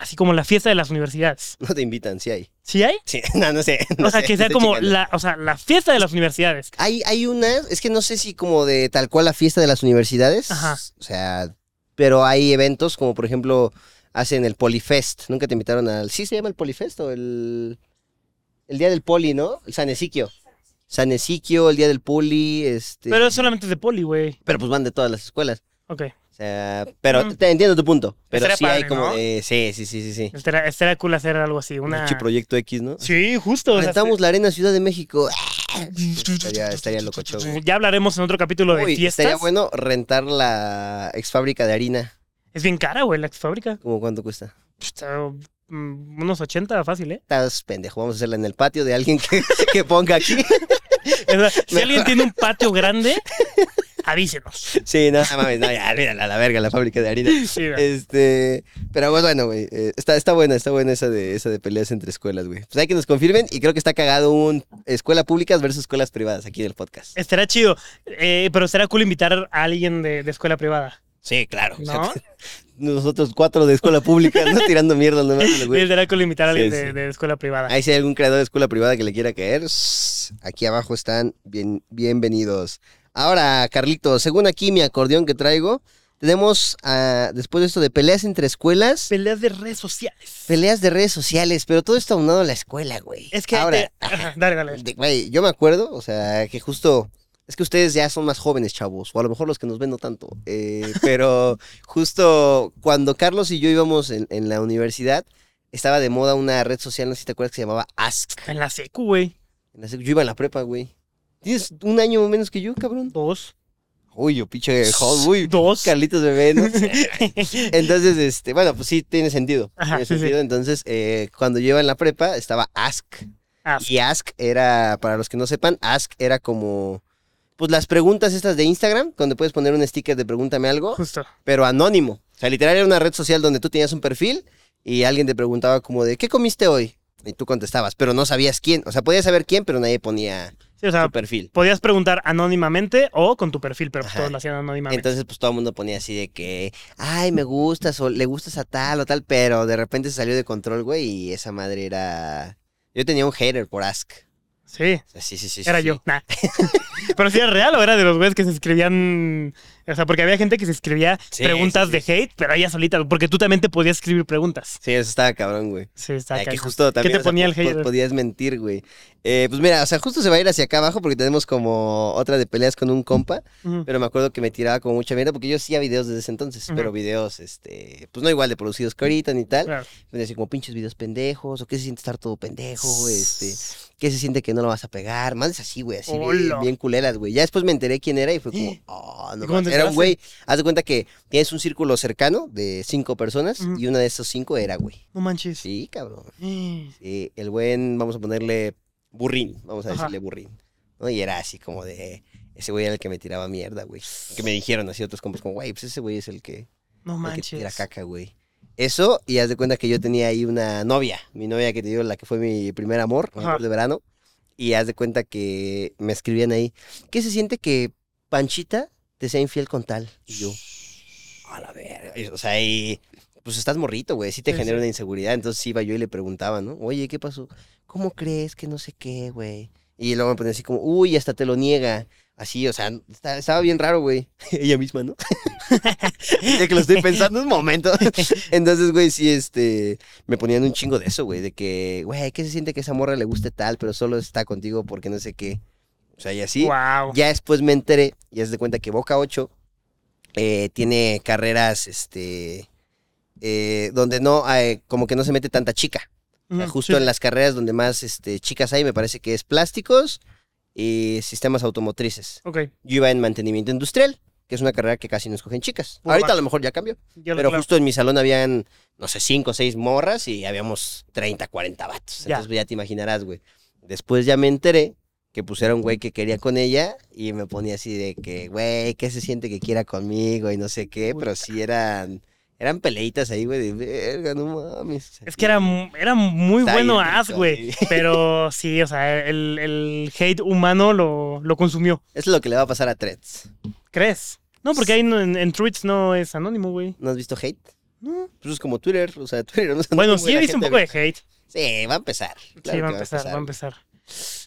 así como la fiesta de las universidades. No te invitan, sí hay. ¿Sí hay? Sí, no, no sé. no o sea, sé, que sea como checando. la, o sea, la fiesta de las universidades. Hay, hay una, es que no sé si como de tal cual la fiesta de las universidades. Ajá. O sea, pero hay eventos como por ejemplo hacen el Polifest. Nunca te invitaron al. ¿Sí se llama el Polifest o el. El día del Poli, ¿no? El San Ezequiel. San Ezequiel, el día del Poli, este. Pero solamente es de poli, güey. pero pues van de todas las escuelas. Ok. Sea, pero Mm. te entiendo tu punto. Pero Estaría sí hay como ¿no? Sí, sí, sí, sí, sí. Estaría, estaría cool hacer algo así. Un Una... pinche proyecto X, ¿no? Sí, justo. o sea, Rentamos la Arena Ciudad de México. Estaría, estaría locochón. güey. Ya hablaremos en otro capítulo de Uy, fiestas. estaría bueno rentar la ex fábrica de harina. Es bien cara, güey, la fábrica. ¿Cómo cuánto cuesta? Está, mm, unos 80 fácil, ¿eh? Estás pendejo. Vamos a hacerla en el patio de alguien que, que ponga aquí. O sea, si alguien tiene un patio grande, avísenos. Sí, no, mames, no, ya, olvídala, la verga, la fábrica de harina. Sí. Este, pero pues, bueno, güey, eh, está, está buena, está buena esa de, esa de peleas entre escuelas, güey. Pues hay que nos confirmen y creo que está cagado un escuela públicas versus escuelas privadas aquí en el podcast. Estará chido, eh, pero será cool invitar a alguien de, de escuela privada, Sí, claro. ¿no? Nosotros cuatro de escuela pública, ¿no? Tirando mierda, no mames, güey. Cool invitar a alguien Sí, de, sí. de escuela privada. Ahí si hay algún creador de escuela privada que le quiera caer, aquí abajo están bien, bienvenidos. Ahora, Carlito, según aquí mi acordeón que traigo, tenemos, ah, después de esto de peleas entre escuelas, Peleas de redes sociales. peleas de redes sociales, pero todo esto aunado a la escuela, güey. Es que... Ahora, te- ajá, dale, dale. de- güey, yo me acuerdo, o sea, que justo, es que ustedes ya son más jóvenes, chavos, o a lo mejor los que nos ven no tanto, eh, pero justo cuando Carlos y yo íbamos en, en la universidad, estaba de moda una red social, no sé si te acuerdas, que se llamaba Ask. En la secu, güey. En la secu- Yo iba en la prepa, güey. Tienes un año menos que yo, cabrón. Dos. Uy, yo pinche joven, uy. Dos. Carlitos bebé, ¿no? Entonces, este, bueno, pues sí tiene sentido. Ajá, tiene sí, sí. sentido. Entonces, eh, cuando yo iba en la prepa, estaba Ask. Ah, Y Ask era, para los que no sepan, Ask era como, pues las preguntas estas de Instagram, donde puedes poner un sticker de pregúntame algo, justo. pero anónimo. O sea, literal era una red social donde tú tenías un perfil y alguien te preguntaba como de, ¿qué comiste hoy? Y tú contestabas, pero no sabías quién. O sea, podías saber quién, pero nadie ponía Sí, o sea, su perfil. podías preguntar anónimamente o con tu perfil, pero pues todos lo hacían anónimamente. Entonces, pues todo el mundo ponía así de que, ay, me gustas o le gustas a tal o tal, pero de repente se salió de control, güey, y esa madre era... Yo tenía un hater por Ask. sí, O sea, sí, sí, sí. era sí, yo. sí. Nah. pero si era real o era de los güeyes que se escribían. O sea, porque había gente que se escribía Sí, preguntas sí, de hate, pero ella solita, porque tú también te podías escribir preguntas. Sí, eso estaba cabrón, güey. Sí, está Aquí cañón. justo también. te o sea, ponía el hater? Podías mentir, güey. Eh, pues mira, o sea, justo se va a ir hacia acá abajo porque tenemos como otra de peleas con un compa. Pero me acuerdo que me tiraba como mucha mierda porque yo hacía videos desde ese entonces. Pero videos, este, pues no igual de producidos que ahorita ni tal. Claro. Me decía como pinches videos pendejos, o qué se siente estar todo pendejo, este, qué se siente que no lo vas a pegar, más así, güey, así bien, bien culeras, güey. Ya después me enteré quién era y fue como, oh, no ¿Y cómo mames. te Era un güey, haz de cuenta que tienes un círculo cercano de cinco personas Ujú. y una de esos cinco era güey. No manches. Sí, cabrón. Sí, el buen, vamos a ponerle burrín, vamos a Ajá. decirle burrín. ¿no? Y era así como de, ese güey era el que me tiraba mierda, güey. Que me dijeron así otros compas como, güey, pues ese güey es el que, No el que tira manches. caca, güey. Eso, y haz de cuenta que yo tenía ahí una novia, mi novia que te digo, la que fue mi primer amor, mi amor de verano. Y haz de cuenta que me escribían ahí, ¿qué se siente que Panchita te sea infiel con tal? Y yo, a la verga. O sea, y pues estás morrito, güey, sí te Sí, genera sí. una inseguridad. Entonces iba yo y le preguntaba, ¿no? Oye, ¿qué pasó? ¿Cómo crees que no sé qué, güey? Y luego me ponía así como, uy, hasta te lo niega. Así, o sea, está- estaba bien raro, güey. Ella misma, ¿no? ya que lo estoy pensando un momento. Entonces, güey, sí, este, me ponían un chingo de eso, güey, de que, güey, ¿qué se siente que esa morra le guste tal, pero solo está contigo porque no sé qué? O sea, y así. Wow. Ya después me enteré, y es de cuenta que Boca 8 eh, tiene carreras, este, eh, donde no, eh, como que no se mete tanta chica. O sea, Mm, justo sí. en las carreras donde más este, chicas hay, me parece que es plásticos y sistemas automotrices. Ok. Yo iba en mantenimiento industrial, que es una carrera que casi no escogen chicas. Ahorita a lo mejor ya cambió. Ya Pero claro. justo en mi salón habían, no sé, cinco o seis morras y habíamos 30, 40 vatos. Ya. Entonces ya te imaginarás, güey. Después ya me enteré que pusiera un güey que quería con ella y me ponía así de que, güey, ¿qué se siente que quiera conmigo? Y no sé qué, pero sí eran, eran peleitas ahí, güey, de verga, no mames. Es que era, era muy Está bueno As, güey. Pero sí, o sea, el, el hate humano lo, lo consumió. Es lo que le va a pasar a Threads. ¿Crees? No, porque ahí en, en tweets no es anónimo, güey. ¿No has visto hate? No. Pues es como Twitter, o sea, Twitter no es Bueno, anónimo y sí he visto un poco de hate. Sí, va a empezar. Claro sí, va a empezar, va a empezar.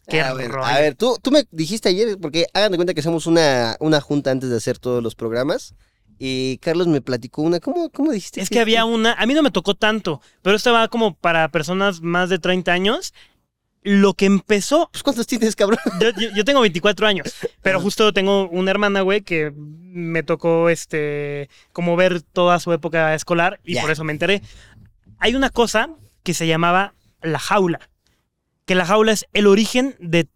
Qué bueno. rollo. A ver, tú, tú me dijiste ayer, porque hagan de cuenta que hacemos una, una junta antes de hacer todos los programas. Y Carlos me platicó una. ¿Cómo, cómo dijiste? Es que había una, a mí no me tocó tanto, pero esta va como para personas más de 30 años. Lo que empezó, Pues, ¿Cuántos tienes, cabrón? yo, yo- yo tengo 24 años, pero justo tengo una hermana, güey, que me tocó, este, como ver toda su época escolar y por eso me enteré. Hay una cosa que se llamaba la jaula, que la jaula es el origen de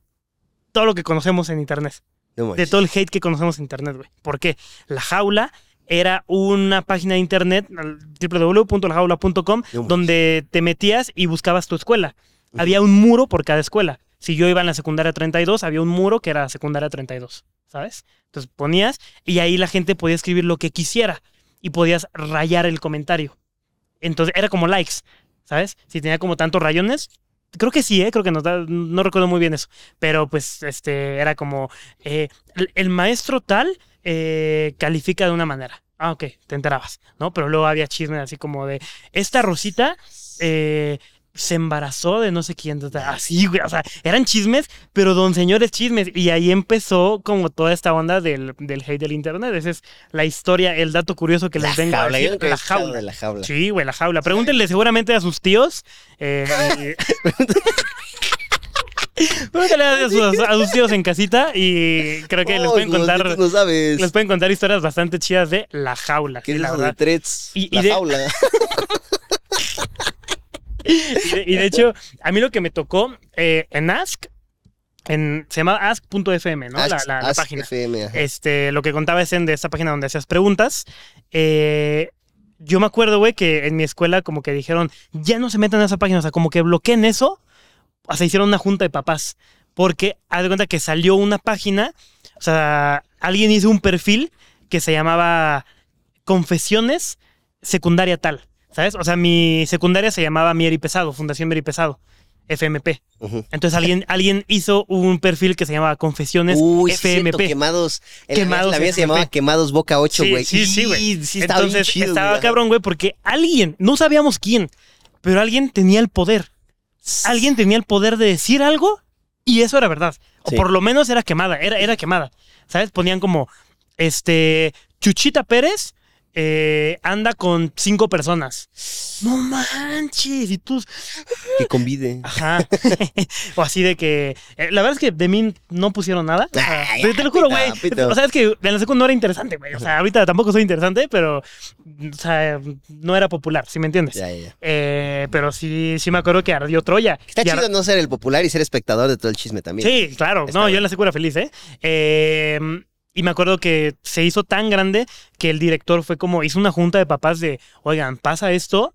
todo lo que conocemos en Internet. No de todo el hate que conocemos en internet, güey. ¿Por qué? La jaula era una página de internet, www.lajaula.com, No donde te metías y buscabas tu escuela. Había un muro por cada escuela. Si yo iba en la secundaria 32, había un muro que era secundaria 32, ¿sabes? Entonces ponías y ahí la gente podía escribir lo que quisiera y podías rayar el comentario. Entonces era como likes, ¿sabes? Si tenía como tantos rayones, creo que sí, ¿eh? creo que no, no recuerdo muy bien eso, pero pues este era como eh, el, el maestro tal eh, califica de una manera. Ah, ok, te enterabas, ¿no? Pero luego había chismes así como de esta Rosita eh, se embarazó de no sé quién. o sea, Así, güey. O sea, eran chismes, pero don señores chismes. Y ahí empezó como toda esta onda del, del hate del internet. Esa es la historia, el dato curioso que La les vengo jaula. a decir. La jaula. de la jaula. Sí, güey, la jaula. Pregúntenle seguramente a sus tíos. Eh, pregúntenle a sus, a sus tíos en casita y creo que les pueden contar. no sabes. Les pueden contar historias bastante chidas de la jaula. ¿Qué es la eso de. Threads? Y- y la de- jaula. Y de, y de hecho, a mí lo que me tocó eh, en Ask, en, se llama ask.fm, ¿no? La- Ask- la, la Ask página. FM. Este, lo que contaba es en de esta página donde hacías preguntas. Eh, yo me acuerdo, güey, que en mi escuela como que dijeron, ya no se metan a esa página, o sea, como que bloqueen eso. O sea, hicieron una junta de papás. Porque, haz de cuenta que salió una página, o sea, alguien hizo un perfil que se llamaba Confesiones Secundaria Tal, ¿sabes? O sea, mi secundaria se llamaba Mieri Pesado, Fundación Mieri Pesado, FMP. Entonces alguien, alguien hizo un perfil que se llamaba Confesiones Uy, sí, FMP. quemados. En Quemados la mía se llamaba Quemados Boca 8, Sí, güey. sí, sí, güey. Sí, bien Entonces chido, estaba cabrón, güey, porque alguien, no sabíamos quién, pero alguien tenía el poder. Alguien tenía el poder de decir algo y eso era verdad. O Sí. por lo menos era quemada, era, era quemada. ¿Sabes? Ponían como, este, Chuchita Pérez eh, anda con cinco personas. No manches. Y tú, Que convide. Ajá. o así de que. eh, la verdad es que de mí no pusieron nada. O sea, Ay, te, te lo juro, pito, güey. pito. O sea, es que en la secundaria no era interesante, güey. O sea, ahorita tampoco soy interesante, pero. O sea, no era popular, ¿sí me entiendes? Ya, ya, ya. Eh, pero sí, sí me acuerdo que ardió Troya. Está Y ar- chido no ser el popular y ser espectador de todo el chisme también. Sí, claro. Está no, yo bien. en la secundaria feliz, ¿eh? Eh, Y me acuerdo que se hizo tan grande que el director fue como, hizo una junta de papás de, oigan, pasa esto,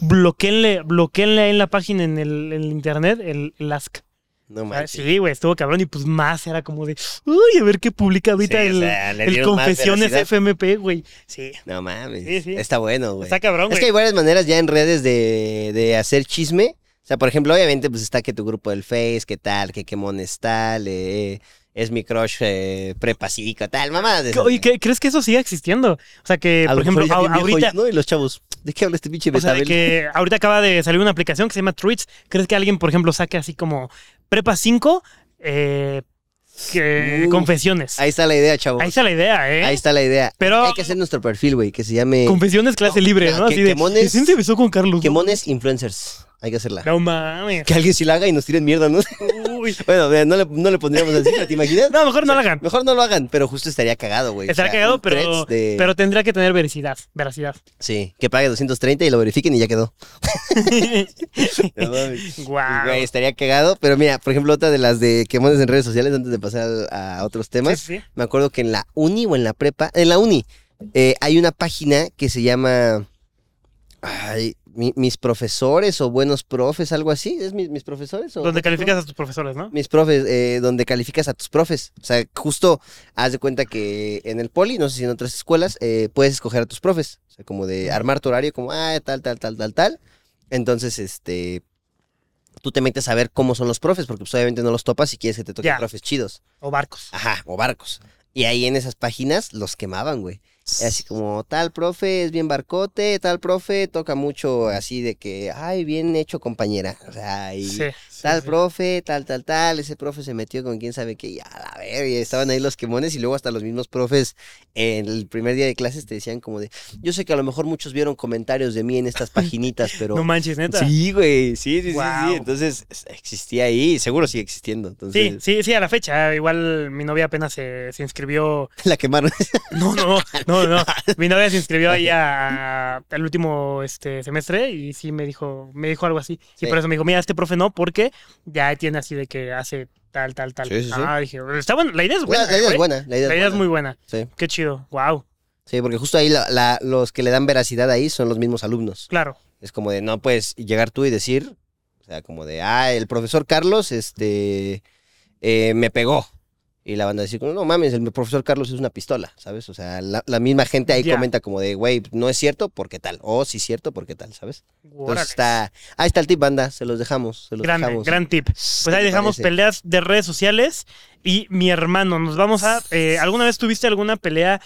bloqueenle, bloqueenle ahí en la página en el, en el internet el, el ask. No manches. Sí, güey, estuvo cabrón y pues más era como de, uy, a ver qué publica ahorita Sí, o el, sea, Confesiones. FMP, güey. Sí, No mames. Sí, sí. Está bueno, güey. está cabrón, Es que hay varias maneras ya en redes de, de hacer chisme. O sea, por ejemplo, obviamente, pues está que tu grupo del Face, qué tal, que qué mones tal, eh, es mi crush eh, prepasico, tal, mamá. ¿Qué- Oye, ¿qué- ¿crees que eso siga existiendo? O sea, que, por ejemplo, a- ahorita... ¿no? Y los chavos, ¿de qué habla este pinche O sea, de que ahorita acaba de salir una aplicación que se llama Tweets. ¿Crees que alguien, por ejemplo, saque así como Prepa 5 eh, que, confesiones? Ahí está la idea, chavos. Ahí está la idea, ¿eh? Ahí está la idea. Pero- Hay que hacer nuestro perfil, güey, que se llame Confesiones clase No, libre, no, ¿no? que- Así de, que mones- ¿quién se besó con Carlos? Quemones Influencers. Hay que hacerla. No mames. Que alguien sí la haga y nos tiren mierda, ¿no? Uy. bueno, no le, no le pondríamos así, ¿te imaginas? No, mejor no lo hagan. Mejor no lo hagan, pero justo estaría cagado, güey. O sea, cagado, pero, de- pero tendría que tener veracidad. Veracidad. Sí, que pague 230 y lo verifiquen y ya quedó. No mames. Guau. Güey, estaría cagado, pero mira, por ejemplo, otra de las de quemones en redes sociales, antes de pasar a otros temas, Sí, sí. me acuerdo que en la uni o en la prepa, en la uni, eh, hay una página que se llama ay, mi- mis profesores o buenos profes, algo así, ¿es mis, mis profesores? O Donde calificas a tus profesores, ¿no? mis profes, eh, donde calificas a tus profes. O sea, justo haz de cuenta que en el poli, no sé si en otras escuelas, eh, puedes escoger a tus profes. O sea, como de armar tu horario, como, ah, tal, tal, tal, tal, tal. Entonces, este, tú te metes a ver cómo son los profes, porque pues, obviamente no los topas si quieres que te toquen profes chidos. O barcos. Ajá, o barcos. Y ahí en esas páginas los quemaban, güey. Así como, tal profe es bien barcote, tal profe toca mucho así de que, ay, bien hecho compañera. Sí. Sí, tal sí. profe, tal, tal, tal, ese profe se metió con quién sabe qué, y a la verga, y estaban ahí los quemones y luego hasta los mismos profes en el primer día de clases te decían como de, yo sé que a lo mejor muchos vieron comentarios de mí en estas paginitas, pero... No manches, neta. Sí, güey, sí, sí, sí, sí, entonces es- existía ahí, seguro sigue existiendo, Sí, entonces sí, sí, a la fecha. Igual mi novia apenas se, se inscribió. la quemaron. No, no, no, no. Mi novia se inscribió ahí a- al último este, semestre y sí me dijo, me dijo algo así. Sí. Y por eso me dijo, mira, este profe no, porque ya tiene así de que hace tal, tal, tal. Sí, sí, sí. Ah, dije, está bueno, la idea es buena. la idea es buena, la idea, La es, idea es buena. muy buena. Sí. Qué chido. Wow. Sí, porque justo ahí la- la- los que le dan veracidad ahí son los mismos alumnos. Claro. Es como de, no puedes llegar tú y decir, o sea, como de, ah, el profesor Carlos, este, eh, me pegó. Y la banda decir, no mames, el profesor Carlos es una pistola, ¿sabes? O sea, la, la misma gente ahí comenta como de, güey, no es cierto, ¿por qué tal? O sí es cierto, ¿por qué tal? ¿Sabes? Órale. Entonces está, ahí está el tip, banda, se los dejamos, se los Grande, dejamos. gran tip. Pues ahí ¿Qué dejamos peleas de redes sociales. Y mi hermano, nos vamos a. eh, ¿Alguna vez tuviste alguna pelea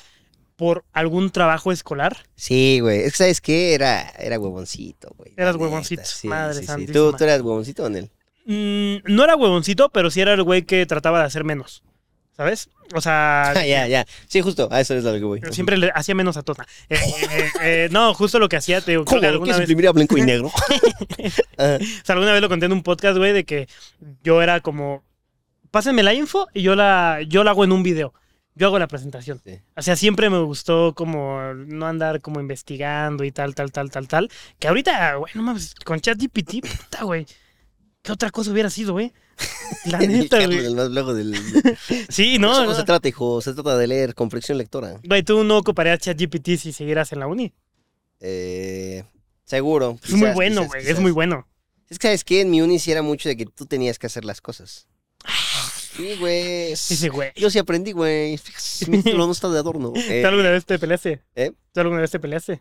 por algún trabajo escolar? Sí, güey, es que ¿sabes qué? Era, era huevoncito, güey. Eras huevoncito, madre ¿Tú, santísima. tú eras huevoncito en él? Mm, no era huevoncito, pero sí era el güey que trataba de hacer menos. ¿Sabes? O sea, ya, ya. Sí, justo, a eso es lo que voy. siempre le hacía menos a Tota. Eh, eh, eh, no, justo lo que hacía, te digo, creo ¿Cómo? que ¿Quieres vez, imprimir a blanco y negro? O sea, alguna vez lo conté en un podcast, güey, de que yo era como, pásenme la info y yo la, yo la hago en un video. Yo hago la presentación. Sí. O sea, siempre me gustó como no andar como investigando y tal, tal, tal, tal, tal. Que ahorita, güey, no mames, con ChatGPT, puta, güey. ¿Qué otra cosa hubiera sido, güey? La neta, güey. el más luego del... Sí, No, no, no, no. se trata, hijo. Se trata de leer comprensión lectora. Güey, tú no ocuparías ChatGPT si siguieras en la uni. Eh, seguro. Es muy bueno, güey, es muy bueno. Es que, ¿sabes qué? En mi uni sí era mucho de que tú tenías que hacer las cosas. Sí, güey. Ese güey. Yo sí aprendí, güey. Mi título no está de adorno. Eh, ¿Tú alguna vez te peleaste? ¿Eh? ¿Tú alguna vez te peleaste?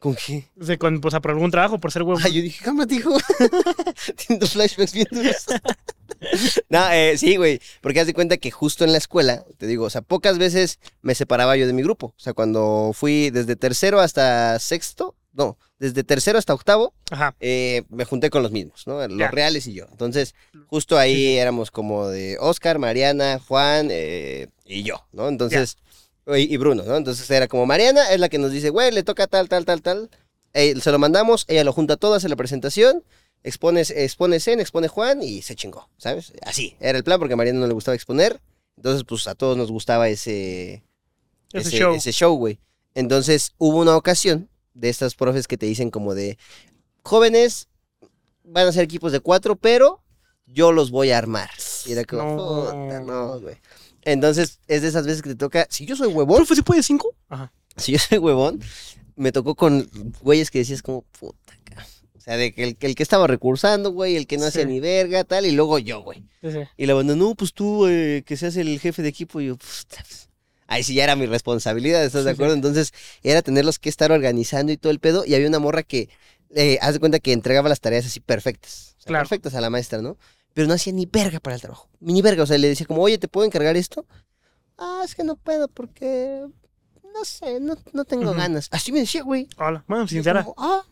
¿Con qué? O sea, con, pues, por algún trabajo, por ser huevo. Ah, yo dije, cálmate, hijo. Teniendo flashbacks bien duros. no, eh, sí, güey. Porque haz de cuenta que justo en la escuela, te digo, o sea, pocas veces me separaba yo de mi grupo. O sea, cuando fui desde tercero hasta sexto, no, desde tercero hasta octavo, Ajá. eh, me junté con los mismos, ¿no? Los Ya. reales y yo. Entonces, justo ahí éramos como de Oscar, Mariana, Juan eh, y yo, ¿no? Entonces, y, y Bruno, ¿no? Entonces era como Mariana es la que nos dice, güey, le toca tal, tal, tal, tal. Eh, se lo mandamos, ella lo junta todo, hace la presentación, expone, expone Zen, expone Juan y se chingó, ¿sabes? Así, era el plan porque a Mariana no le gustaba exponer. Entonces, pues a todos nos gustaba ese, Ese show. ese show, güey. Entonces, hubo una ocasión de estas profes que te dicen como de, jóvenes, van a ser equipos de cuatro, pero yo los voy a armar. Y era como, No. "Puta, no, güey. Entonces, es de esas veces que te toca. Si yo soy huevón, ¿Profe, se puede cinco? Ajá. si yo soy huevón, me tocó con güeyes que decías como, puta, ca-". O sea, de que el, que el que estaba recursando, güey, el que no hacía ni verga, tal, y luego yo, güey. Sí, sí. Y la banda, no, pues tú, eh, que seas el jefe de equipo. Y yo, puta, pues, Ahí sí ya era mi responsabilidad, ¿estás de acuerdo? Entonces, era tenerlos que estar organizando y todo el pedo. Y había una morra que, eh, haz de cuenta que entregaba las tareas así perfectas. O sea, Claro. perfectas a la maestra, ¿no? Pero no hacía ni verga para el trabajo. Ni verga. O sea, le decía como, oye, ¿te puedo encargar esto? Ah, es que no puedo porque, no sé, no, no tengo ganas. Así me decía, güey. Hola. Bueno, sincera. como, ah,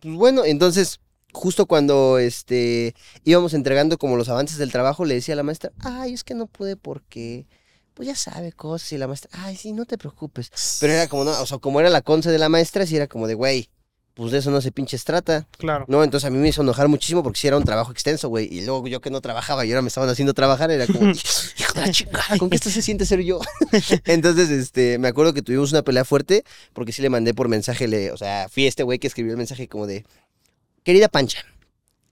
pues bueno, entonces, justo cuando este íbamos entregando como los avances del trabajo, le decía a la maestra, ay, es que no pude porque, pues ya sabe cosas. Y la maestra, ay, sí, no te preocupes. Pero era como, no, o sea, como era la conce de la maestra, sí era como de, güey, pues de eso no se pinches trata. Claro. No, entonces a mí me hizo enojar muchísimo porque sí era un trabajo extenso, güey. Y luego yo que no trabajaba y ahora me estaban haciendo trabajar, era como, hijo de la chingada, ¿con qué esto se siente ser yo? entonces, este, me acuerdo que tuvimos una pelea fuerte porque sí le mandé por mensaje, le, o sea, fui este güey que escribió el mensaje como de, querida Pancha,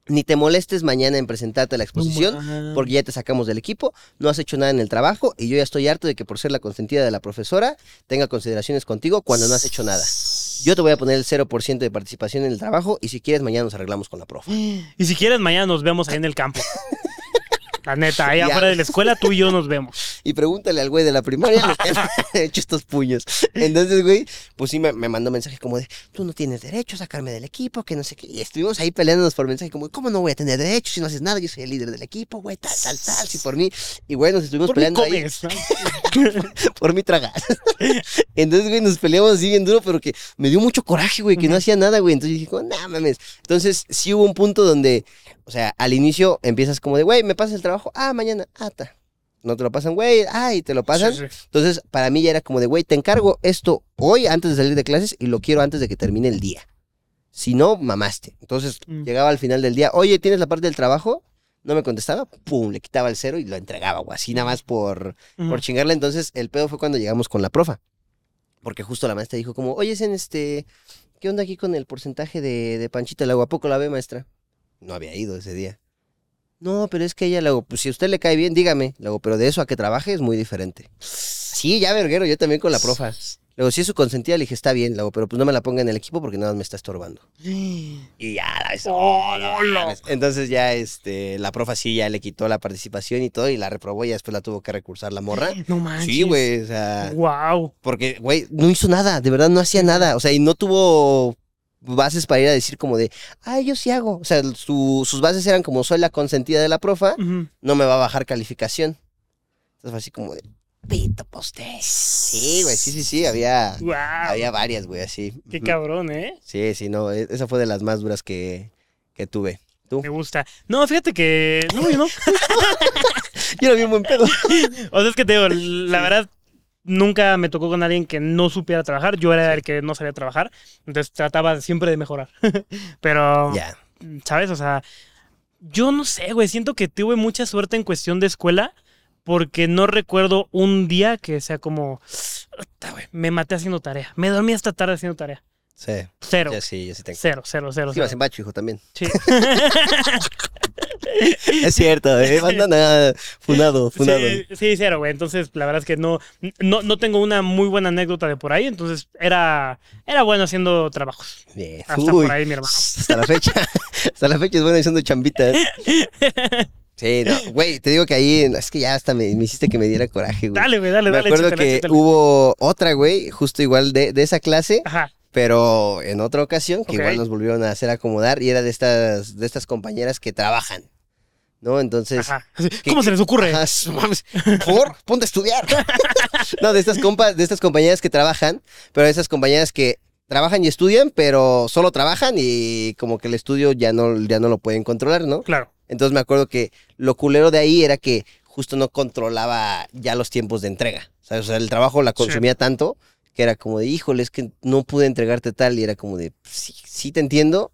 ni te molestes mañana en presentarte a la exposición porque ya te sacamos del equipo, no has hecho nada en el trabajo y yo ya estoy harto de que por ser la consentida de la profesora tenga consideraciones contigo cuando no has hecho nada. Yo te voy a poner el 0% de participación en el trabajo y si quieres mañana nos arreglamos con la profe. Y si quieres, mañana nos vemos ahí en el campo. La neta, ahí afuera de la escuela, tú y yo nos vemos. Y pregúntale al güey de la primaria los que he hecho estos puños. Entonces, güey, pues sí me, me mandó mensaje como de, tú no tienes derecho a sacarme del equipo, que no sé qué. Y estuvimos ahí peleándonos por mensaje como, ¿cómo no voy a tener derecho si no haces nada? Yo soy el líder del equipo, güey, tal, tal, tal, sí por mí. Y güey, nos estuvimos Por mí peleando ahí. comes. ¿no? por mi tragar. Entonces, güey, nos peleamos así bien duro, pero que me dio mucho coraje, güey, que no Ujú. hacía nada, güey. Entonces dije, como, nah, mames. Entonces, sí hubo un punto donde, o sea, al inicio empiezas como de, güey, me pasas el trabajo, ah, mañana, ah, ta. No te lo pasan, güey, ay, te lo pasan. Sí, sí. Entonces, para mí ya era como de, güey, te encargo esto hoy antes de salir de clases y lo quiero antes de que termine el día. Si no, mamaste. Entonces, Mm. llegaba al final del día, oye, ¿tienes la parte del trabajo? No me contestaba, pum, le quitaba el cero y lo entregaba, güey, así nada más por, por chingarle. Entonces, el pedo fue cuando llegamos con la profa. Porque justo la maestra dijo como, oye, en este, ¿qué onda aquí con el porcentaje de, de Panchita? Le hago, ¿a poco la ve, maestra? No había ido ese día. No, pero es que ella, le hago, pues si a usted le cae bien, dígame. Le hago, pero de eso a que trabaje es muy diferente. Sí, ya verguero, yo también con la profa. Luego, si es su consentida, le dije, está bien, luego, pero pues no me la ponga en el equipo porque nada más me está estorbando. Y ya, la vez, oh, no mames. Entonces ya, este, la profa sí ya le quitó la participación y todo y la reprobó y después la tuvo que recursar la morra. No manches. Sí, güey, o sea, Wow. porque, güey, no hizo nada, de verdad no hacía nada, o sea, y no tuvo bases para ir a decir como de, ay, yo sí hago. O sea, su- sus bases eran como, soy la consentida de la profa, no me va a bajar calificación. Entonces fue así como de, pito poste. Sí, güey, sí, sí, sí, había, Wow. había varias, güey, así. Qué cabrón, ¿eh? Sí, sí, no, e- esa fue de las más duras que, que tuve. ¿Tú? Me gusta. No, fíjate que. No, yo no. Yo era bien buen pedo. O sea, es que te digo, la verdad, nunca me tocó con alguien que no supiera trabajar. Yo era el que no sabía trabajar. Entonces trataba siempre de mejorar. Pero. ¿sabes? O sea, yo no sé, güey. Siento que tuve mucha suerte en cuestión de escuela. Porque no recuerdo un día que sea como. "Puta, güey, me maté haciendo tarea. Me dormí hasta tarde haciendo tarea. Sí, Cero. sí, yo sí tengo. Cero, cero, cero. Sí, cero. en bacho, hijo, también. Sí. Es cierto, eh, banda nada, funado, funado. Sí, sí, cero, güey. Entonces, la verdad es que no, no, no tengo una muy buena anécdota de por ahí. Entonces, era, era bueno haciendo trabajos. Bien. Hasta Uy, por ahí, mi hermano. Hasta la fecha. Hasta la fecha es bueno haciendo chambitas. Sí, no, güey, te digo que ahí, es que ya hasta me, me hiciste que me diera coraje, güey. Dale, güey, dale, me dale. acuerdo échatela, que hubo otra, güey, justo igual de, de esa clase, Ajá. Pero en otra ocasión, que igual nos volvieron a hacer acomodar, y era de estas, de estas compañeras que trabajan, ¿no? Entonces, Ajá. ¿Cómo se les ocurre? Ajá, su- mames, por, ponte a estudiar. no, de estas compas, de estas compañeras que trabajan, pero de esas compañeras que trabajan y estudian, pero solo trabajan y como que el estudio ya no, ya no lo pueden controlar, ¿no? Claro. Entonces me acuerdo que lo culero de ahí era que justo no controlaba ya los tiempos de entrega. ¿sabes? O sea, el trabajo la Sí. consumía tanto que era como de, híjole, es que no pude entregarte tal. Y era como de, sí, sí te entiendo,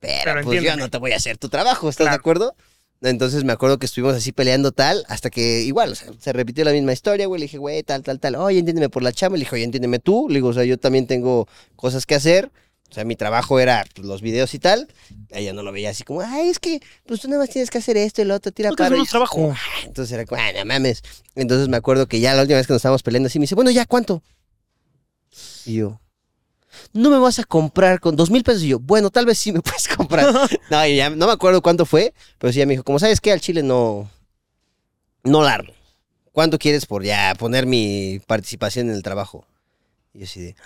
pero, Pero pues yo entiéndeme. no te voy a hacer tu trabajo, ¿estás de Claro. acuerdo? Entonces me acuerdo que estuvimos así peleando tal, hasta que igual, o sea, se repitió la misma historia, güey. Le dije, güey, tal, tal, tal. Oye, entiéndeme por la chamba. Le dije, oye, entiéndeme tú. Le digo, o sea, yo también tengo cosas que hacer. O sea, mi trabajo era pues, los videos y tal. Ella no lo veía así como, ay, es que pues tú nada más tienes que hacer esto y lo otro, tira no Y trabajo. "Ah", Entonces era como, ah, no mames. Entonces me acuerdo que ya la última vez que nos estábamos peleando así, me dice, bueno, ya, ¿cuánto? Y yo, no me vas a comprar con dos mil pesos. Y yo, bueno, tal vez sí me puedes comprar. no, y ya no me acuerdo cuánto fue, pero sí ya me dijo, como sabes que al chile no, no largo. ¿Cuánto quieres por ya poner mi participación en el trabajo? Y yo así de,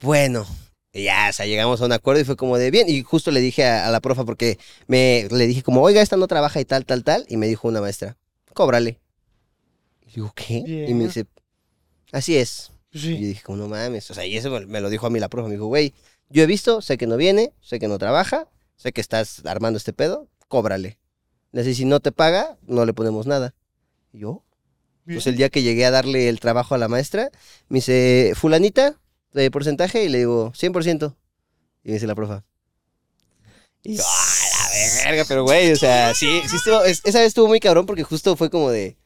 bueno, y ya, o sea, llegamos a un acuerdo y fue como de bien. Y justo le dije a, a la profa porque me le dije como, oiga, esta no trabaja y tal, tal, tal. Y me dijo una maestra, cóbrale. Y digo, ¿qué? Y me dice, así es. Y yo dije, como, no mames. O sea, y eso me, me lo dijo a mí la profa. Me dijo, güey, yo he visto, sé que no viene, sé que no trabaja, sé que estás armando este pedo, cóbrale. Le dice, si no te paga, no le ponemos nada. Y yo, pues el día que llegué a darle el trabajo a la maestra, me dice, fulanita, de porcentaje, y le digo, 100%. Y me dice la profa. Y yo, ¡ah, la verga! Pero, güey, o sea, sí, sí estuvo, es- esa vez estuvo muy cabrón porque justo fue como de,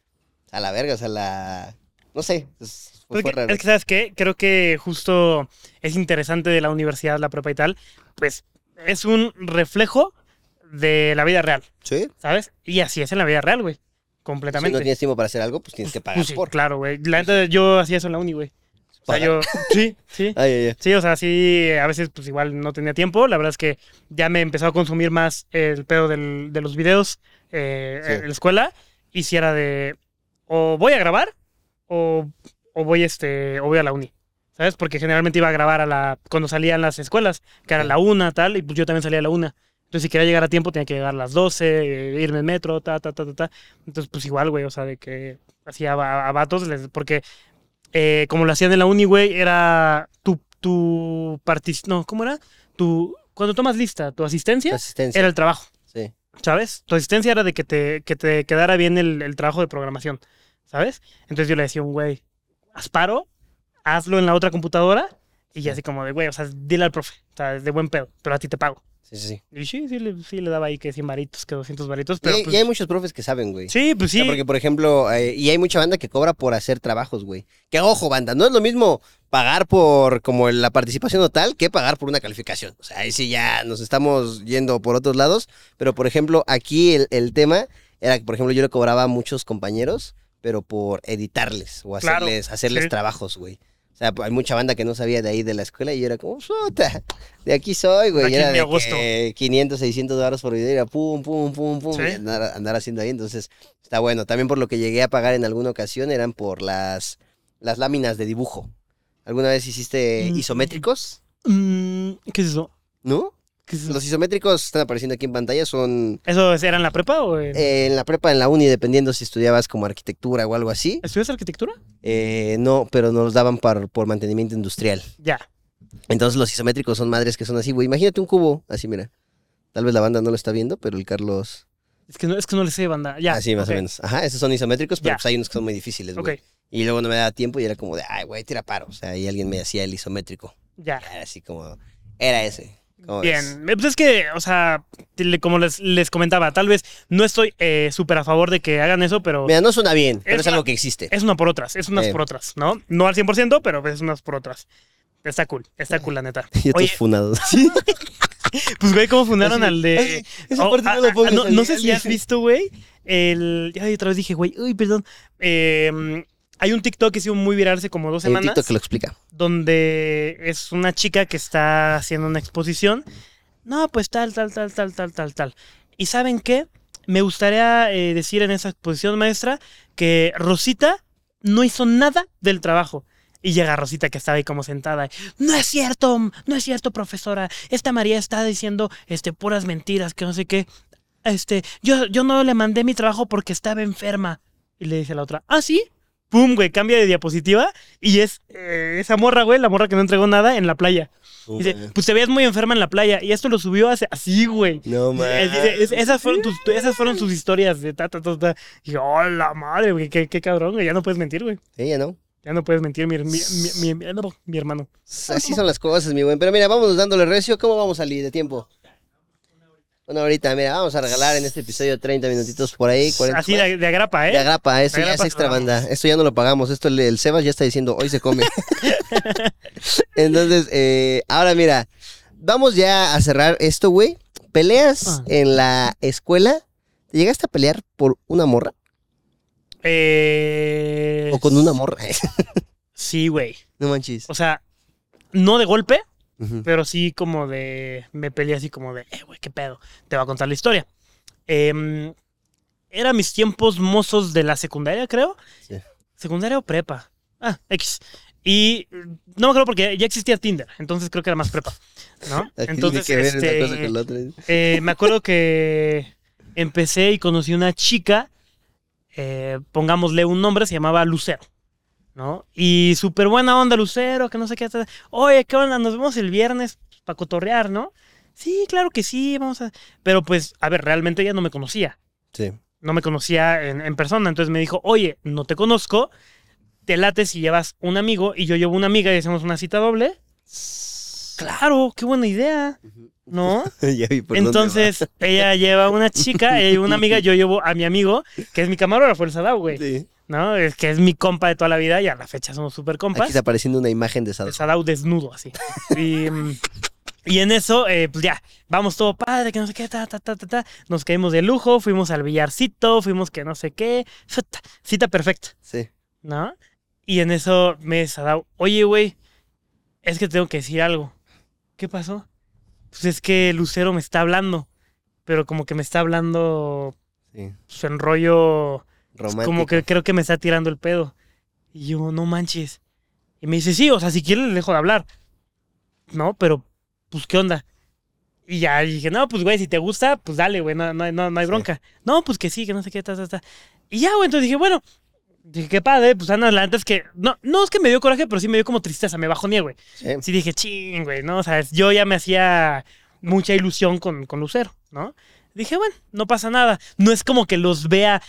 a la verga, o sea, la, no sé, es- fue, Porque, fue raro. es que, ¿sabes qué? Creo que justo es interesante de la universidad, la prepa y tal, pues es un reflejo de la vida real, ¿Sí? ¿sabes? Y así es en la vida real, güey. Si Completamente. no tienes tiempo para hacer algo, pues tienes que pagar Pues sí, por. claro, güey. La neta, yo hacía eso en la uni, güey. O sea, Pagar. yo... Sí, sí. Ay, ay, ay. Sí, o sea, sí, a veces pues igual no tenía tiempo. La verdad es que ya me empezó a consumir más el pedo del- de los videos eh, Sí. en la escuela. Y si era de o voy a grabar o, o voy este o voy a la uni. ¿Sabes? Porque generalmente iba a grabar a la cuando salían las escuelas, que era la una, tal, y pues yo también salía a la una. Entonces, si quería llegar a tiempo, tenía que llegar a las 12, eh, irme en metro, ta, ta, ta, ta, ta. Entonces, pues igual, güey, o sea, de que hacía a, a vatos, les- porque eh, como lo hacían en la uni, güey, era tu, tu partic- No, ¿cómo era? Tu, cuando tomas lista, tu asistencia Asistencia. era el trabajo, Sí. ¿sabes? Tu asistencia era de que te, que te quedara bien el, el trabajo de programación, ¿sabes? Entonces yo le decía a un güey, haz paro, hazlo en la otra computadora y ya así como de, güey, o sea, dile al profe, o sea, de buen pedo, pero a ti te pago. Sí, sí, sí. Y sí, sí, le, sí le daba ahí que 100 varitos, que 200 varitos, Y, pero hay- pues, y hay muchos profes que saben, güey. Sí, pues O sea, sí. porque, por ejemplo, eh, y hay mucha banda que cobra por hacer trabajos, güey. Que ojo, banda, no es lo mismo pagar por como la participación total que pagar por una calificación. O sea, ahí sí ya nos estamos yendo por otros lados. Pero, por ejemplo, aquí el, el tema era que, por ejemplo, yo le cobraba a muchos compañeros, pero por editarles o Claro, hacerles, hacerles sí. trabajos, güey. O sea, hay mucha banda que no sabía de ahí de la escuela y yo era como, puta, de aquí soy, güey. Aquí Y era de que 500, 600 dólares por video, y era pum, pum, pum, pum, Sí. y andar, andar haciendo ahí. Entonces, está bueno. También por lo que llegué a pagar en alguna ocasión eran por las, las láminas de dibujo. ¿Alguna vez hiciste Mm. isométricos? Mm, ¿Qué es eso? ¿No? Los isométricos están apareciendo aquí en pantalla, son ¿Eso era en la prepa o en... eh, en la prepa, en la uni, dependiendo si estudiabas como arquitectura o algo así. ¿Estudias arquitectura? Eh, no, pero nos los daban por, por mantenimiento industrial. Ya. Entonces los isométricos son madres que son así, güey. Imagínate un cubo, así mira. Tal vez la banda no lo está viendo, pero el Carlos... Es que no, es que no le sé, banda. Ya. así más o menos. Ajá, esos son isométricos, pero pues hay unos que son muy difíciles, güey. Y luego no me daba tiempo y era como de, ay, güey, tira paro. O sea, y alguien me hacía el isométrico. ya. Era así como, era ese. Bien. Pues es que, o sea, como les, les comentaba, tal vez no estoy eh, súper a favor de que hagan eso, pero Mira, no suena bien, pero Es es, algo una- que existe. es una por otras, es unas Eh. por otras, ¿no? No al 100%, pero es unas por otras. Está cool, está cool, la neta. Y otros Oye, funados. pues güey, ¿cómo fundaron al de... esa Oh, parte ah, no la ah, no, no sé si has visto, güey, el... Ya otra vez dije, güey, uy, perdón. Eh, hay un TikTok que hizo muy viral hace como dos Hay un semanas. TikTok que lo explica. donde es una chica que está haciendo una exposición. No, pues tal, tal, tal, tal, tal, tal, tal. ¿Y saben qué? Me gustaría eh, decir en esa exposición maestra que Rosita no hizo nada del trabajo. Y llega Rosita que estaba ahí como sentada. No es cierto, no es cierto, profesora. Esta María está diciendo este, puras mentiras, que no sé qué. Este, yo, yo no le mandé mi trabajo porque estaba enferma. Y le dice la otra, ¿ah, sí? Pum, güey, cambia de diapositiva y es eh, esa morra, güey, la morra que no entregó nada en la playa. Dice, pues te veías muy enferma en la playa y esto lo subió hace así, güey. No Eh, mames. es- esas, fueron tus, esas fueron sus historias de ta, ta, ta, ta. Y yo, oh, la madre, güey, qué, qué cabrón, güey, ya no puedes mentir, güey. Ella no. Ya no puedes mentir, mi, mi, mi, mi- no, mi hermano. Así son las cosas, mi buen. Pero mira, vámonos dándole recio. ¿Cómo vamos a salir de tiempo? Una horita, mira, vamos a regalar en este episodio 30 minutitos por ahí. 40, Así de, de agrapa, ¿eh? De agrapa, eso De ya es extra banda. Esto ya no lo pagamos. Esto el, el Sebas ya está diciendo, hoy se come. Entonces, eh, ahora mira, vamos ya a cerrar esto, güey. Peleas Ah. en la escuela. ¿Te llegaste a pelear por una morra? Eh, ¿O con una morra? Sí, güey. no manches. O sea, no de golpe, Pero sí como de. Me peleé así como de, eh, güey, qué pedo. Te voy a contar la historia. Em, era mis tiempos mozos de la secundaria, creo. Sí. Secundaria o prepa. Ah, X. Y no me acuerdo porque ya existía Tinder, entonces creo que era más prepa. ¿No? Entonces, que este, una cosa con la otra. eh, me acuerdo que empecé y conocí una chica, eh, pongámosle un nombre, se llamaba Lucero, ¿no? Y súper buena onda Lucero, que no sé qué. Oye, ¿qué onda? Nos vemos el viernes para cotorrear, ¿no? Sí, claro que sí, vamos a... Pero pues, a ver, realmente ella no me conocía, Sí. no me conocía en, en persona, entonces me dijo, oye, no te conozco, te late si llevas un amigo y yo llevo una amiga y hacemos una cita doble. Claro, qué buena idea, ¿no? ya vi por dónde Entonces, ella lleva una chica, ella lleva una amiga, yo llevo a mi amigo, que es mi camarógrafo, el Sadao, güey. Sí. ¿No? Es que es mi compa de toda la vida y a la fecha somos súper Aquí compas. está apareciendo una imagen de Sadao. Sadao desnudo, así. Y, y en eso, eh, pues ya, vamos todo padre, que no sé qué, ta, ta, ta, ta, ta. Nos caímos de lujo, fuimos al billarcito, fuimos que no sé qué. Cita perfecta, Sí. ¿no? Y en eso me Sadao, oye, güey, es que tengo que decir algo. ¿Qué pasó? Pues es que Lucero me está hablando, pero como que me está hablando Sí. pues, en rollo, Romántico. como que creo que me está tirando el pedo. Y yo, no manches. Y me dice, sí, o sea, si quieres le dejo de hablar. No, pero, pues, ¿qué onda? Y ya dije, no, pues, güey, si te gusta, pues dale, güey, no, no, hay- no, no hay Sí. bronca. No, pues que sí, que no sé qué, ta, ta, ta. Y ya, güey, entonces dije, bueno, dije, qué padre, pues anda adelante, es que, no, no es que me dio coraje, pero sí me dio como tristeza, me bajoneé, güey. Sí. Sí dije, ching, güey, ¿no? O sea, yo ya me hacía mucha ilusión con, con Lucero, ¿no? Dije, bueno, no pasa nada. No es como que los vea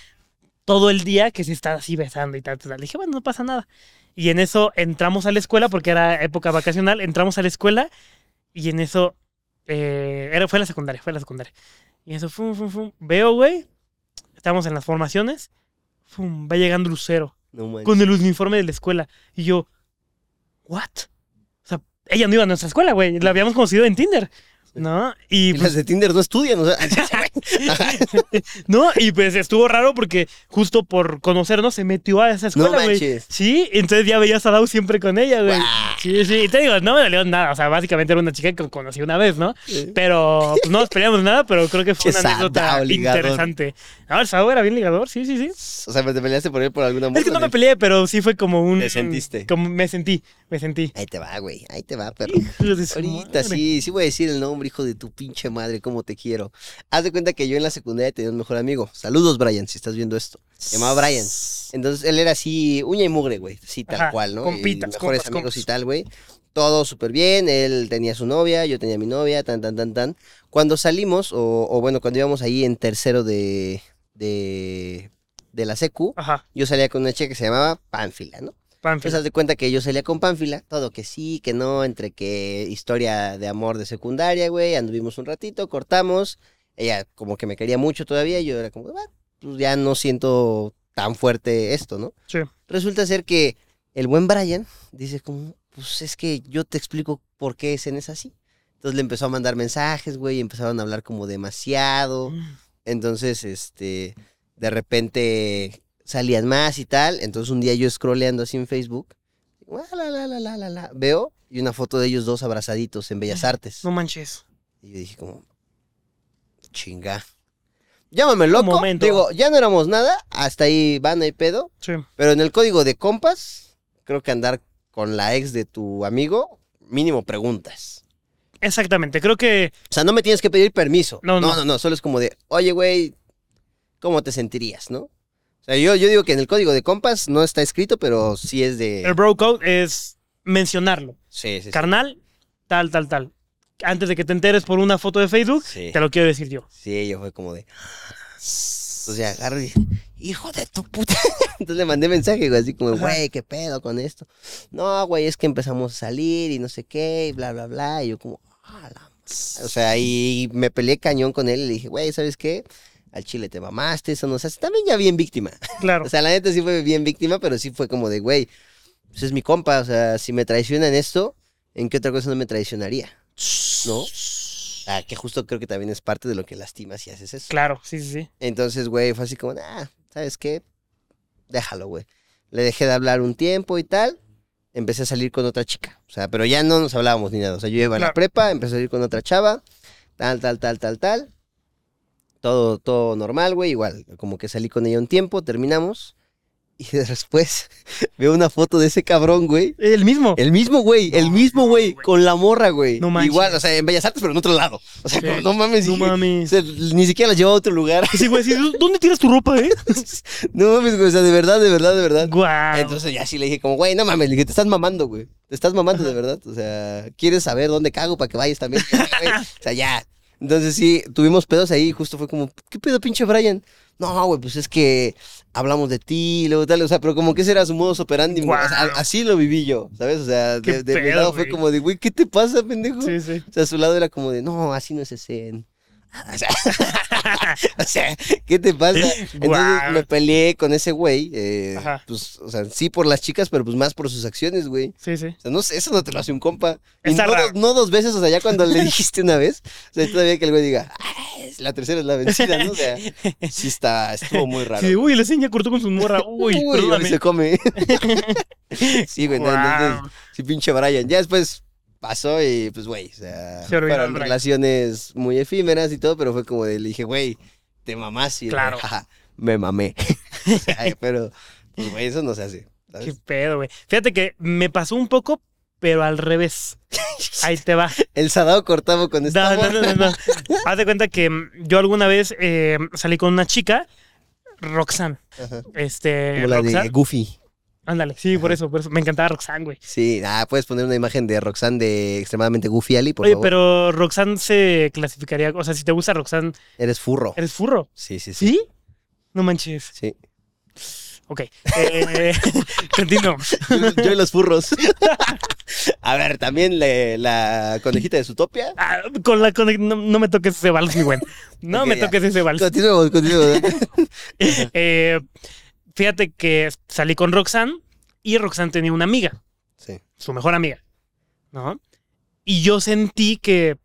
todo el día que se está así besando y tal, tal, tal. Dije, bueno, no pasa nada. Y en eso entramos a la escuela, porque era época vacacional, entramos a la escuela y en eso, eh, era, fue la secundaria, fue la secundaria. Y en eso, fum, fum, fum, veo, güey, estamos en las formaciones, fum, va llegando Lucero No con el uniforme de la escuela. Y yo, ¿what? O sea, ella no iba a nuestra escuela, güey. La habíamos conocido en Tinder. ¿No? Y Y pues, las de Tinder no estudian, o sea. no, y pues estuvo raro porque justo por conocernos se metió a esa escuela, güey. manches. sí, entonces ya veías a Dau siempre con ella, güey. Sí, sí, y te digo, no me dolió nada, o sea, básicamente era una chica que conocí una vez, ¿no? Pero pues, no nos peleamos nada, pero creo que fue una anécdota Sadao, interesante. No, el Sadao era bien ligador, sí, sí, sí. O sea, te peleaste por él por alguna Es que no me peleé, pero sí fue como un... Te sentiste. Como me sentí, me sentí. Ahí te va, güey. Ahí te va, perro. Ahorita madre. sí, sí voy a decir el nombre, hijo de tu pinche madre, cómo te quiero. Haz de cuenta que yo en la secundaria tenía un mejor amigo. Saludos, Brian, si estás viendo esto. Se llamaba Brian. Entonces él era así, uña y mugre, güey. Sí, tal Ajá, cual, ¿no? compitas, y mejores compas, amigos compas. y tal, güey. Todo súper bien. Él tenía su novia, yo tenía mi novia, tan, tan, tan, tan. Cuando salimos, o, o bueno, cuando íbamos ahí en tercero de, de, de la secu, Ajá, yo salía con una chica que se llamaba Pánfila, ¿no? Pues haz de cuenta que yo salía con Pánfila, todo que sí, que no, entre que historia de amor de secundaria, güey, anduvimos un ratito, cortamos, ella como que me quería mucho todavía, y yo era como, "Ah, pues ya no siento tan fuerte esto, ¿no? Sí. Resulta ser que el buen Brian dice como, pues es que yo te explico por qué Zen es así. Entonces le empezó a mandar mensajes, güey, y empezaron a hablar como demasiado. Entonces, este, de repente salían más y tal. Entonces un día yo scrolleando así en Facebook, ah, la, la, la, la, la, la, veo y una foto de ellos dos abrazaditos en Bellas Artes. No manches. Y yo dije como, chinga. Llámame loco. momento. Digo, ya no éramos nada, hasta ahí van, hay pedo. Sí. Pero en el código de compas, creo que andar con la ex de tu amigo, mínimo preguntas. Exactamente, creo que O sea, no me tienes que pedir permiso. No, no, no. no, no, solo es como de, oye, güey, ¿cómo te sentirías, no? O sea, yo, yo digo que en el código de compas no está escrito, pero sí es de... el bro code es mencionarlo. Sí, sí, sí. Carnal, tal, tal, tal. Antes de que te enteres por una foto de Facebook, Sí, te lo quiero decir yo. sí, yo fue como de... Entonces agarro y... Hijo de tu puta. Entonces le mandé mensaje, güey, así como, güey, ¿qué pedo con esto? No, güey, es que empezamos a salir y no sé qué, y bla, bla, bla. Y yo como, ah, la O sea, y me peleé cañón con él y le dije, güey, ¿sabes qué? Al chile te mamaste, eso no se hace. También ya bien víctima. Claro. O sea, la neta sí fue bien víctima, pero sí fue como de, güey, pues es mi compa. O sea, si me traiciona en esto, ¿en qué otra cosa no me traicionaría? ¿No? Ah, que justo creo que también es parte de lo que lastimas si haces eso. claro, sí, sí, sí. Entonces, güey, fue así como, ah, ¿sabes qué? Déjalo, güey. Le dejé de hablar un tiempo y tal. Empecé a salir con otra chica. O sea, pero ya no nos hablábamos ni nada. O sea, yo iba a la Claro. prepa, empecé a salir con otra chava. Tal, tal, tal, tal, tal. Todo, todo normal, güey. Igual, como que salí con ella un tiempo, terminamos. Y después veo una foto de ese cabrón, güey. El mismo. El mismo güey, el mismo güey, con la morra, güey. No manches. Igual, o sea, en Bellas Artes, pero en otro lado. O sea, Sí. como, no mames. No y- mames. o sea, ni siquiera la llevó a otro lugar. Sí, güey, sí, ¿dónde tiras tu ropa, eh? No mames, güey, o sea, de verdad, de verdad, de verdad. Guau. Entonces ya sí le dije como, güey, no mames, le dije, te estás mamando, güey. Te estás mamando de verdad. O sea, ¿quieres saber dónde cago para que vayas también? Güey, o sea, ya. Entonces sí, tuvimos pedos ahí y justo fue como, ¿qué pedo, pinche Brian? No, güey, pues es que hablamos de ti, luego tal, o sea, pero como que ese era su modus operandi. güey. O sea, Guau. así lo viví yo, ¿sabes? O sea, de, mi lado fue como de, güey, ¿qué te pasa, pendejo? Sí, sí. O sea, a su lado era como de, no, así no es ese. O sea, o sea, ¿qué te pasa? Entonces me peleé con ese güey. eh, pues, o sea, sí por las chicas, pero pues más por sus acciones, güey. Sí, sí. O sea, no eso no te lo hace un compa. Y no, raro. no dos veces, o sea, ya cuando le dijiste una vez, o sea, todavía que el güey diga, "Ah, la tercera es la vencida, ¿no? O sea, sí está, estuvo muy raro. Sí, uy, la seña cortó con su morra. Uy, Uy, perdóname. se come. sí, güey, no, entonces, sí, pinche Brian. Ya después pasó y pues, güey, o sea, Se fueron relaciones muy efímeras y todo, pero fue como de, le dije, güey, te mamás y el Claro. güey, "Jaja, me mamé. Pero, pues, güey, eso no se hace. ¿sabes? Qué pedo, güey. Fíjate que me pasó un poco, pero al revés. Ahí te va. El Sadao cortaba con esta No, no, no, no. Haz de cuenta que yo alguna vez eh, salí con una chica, Roxanne. Ajá. Este. Como la de. Goofy. Ándale, sí, por eso, por eso. Me encantaba Roxanne, güey. Sí, ah, puedes poner una imagen de Roxanne de extremadamente Goofy Ali, por Oye, favor. pero Roxanne se clasificaría. O sea, si te gusta Roxanne, Eres furro. ¿eres furro? Sí, sí, sí. ¿Sí? No manches. Sí. Ok. Eh, continuo. Yo, yo y los furros. A ver, también le- la conejita de Zootopia. Ah, con la con- no, no me toques ese vals, mi buen. No me ya. toques ese vals. Continuemos, continuemos. Eh, fíjate que salí con Roxanne y Roxanne tenía una amiga, Sí. su mejor amiga, ¿no? Y yo sentí que,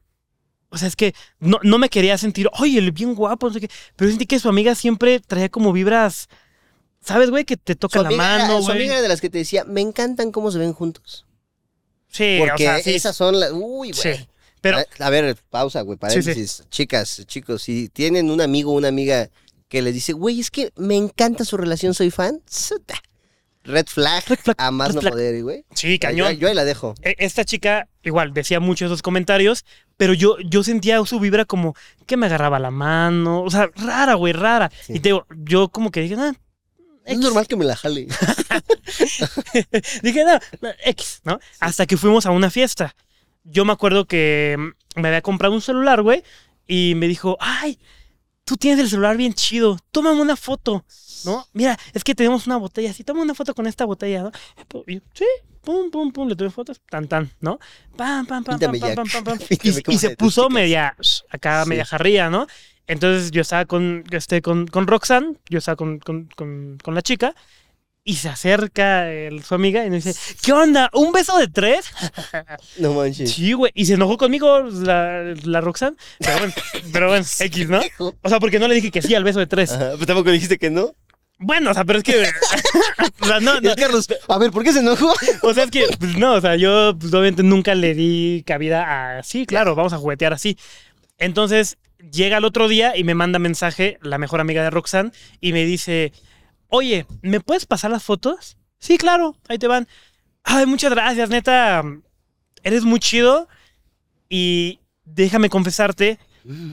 o sea, es que no, no me quería sentir, oye, el bien guapo, no sé qué, pero sentí que su amiga siempre traía como vibras, ¿sabes, güey? Que te toca Su la mano, su güey. amiga era de las que te decía, me encantan cómo se ven juntos. Sí, Porque o sea, sí, esas son las... Uy, sí. güey. Pero, a, a ver, pausa, güey, Sí, sí. paréntesis. Chicas, chicos, si tienen un amigo o una amiga que les dice, güey, es que me encanta su relación, soy fan. Red flag, Red flag, a más no flag. poder, güey. sí, cañón. yo ahí la dejo. E- Esta chica, igual, decía mucho esos comentarios, pero yo, yo sentía su vibra como que me agarraba la mano, o sea, rara, güey, rara. Sí. Y te digo, yo como que dije, ah, Es normal que me la jale. Dije, no, no, X, ¿no? Hasta que fuimos a una fiesta. Yo me acuerdo que mm, me había comprado un celular, güey, y me dijo, ay, tú tienes el celular bien chido, tómame una foto, ¿no? Mira, es que tenemos una botella así, toma una foto con esta botella, ¿no? Y sí, pum, pum, pum, le tomé fotos, tan, tan, ¿no? Pam, pam, pam, pam, Píntame, pam, pam, pam, pam. Píntame Y, y se puso media, acá Sí. media jarría, ¿no? Entonces yo estaba con, yo esté con, con Roxanne, yo estaba con, con, con, con la chica, y se acerca el- su amiga y me dice, ¿qué onda? ¿Un beso de tres? No manches. Sí, güey. Y se enojó conmigo la, la Roxanne. Pero bueno, pero bueno, X, ¿no? O sea, porque no le dije que sí al beso de tres. Ajá, pero tampoco dijiste que no. Bueno, o sea, pero es que... o sea, no, no, Carlos, a ver, ¿por qué se enojó? o sea, es que, pues, no, o sea, yo pues, obviamente nunca le di cabida a, sí, claro, vamos a juguetear así. Entonces, llega el otro día y me manda mensaje la mejor amiga de Roxanne y me dice, oye, ¿me puedes pasar las fotos? Sí, claro, ahí te van. Ay, muchas gracias, neta, eres muy chido y déjame confesarte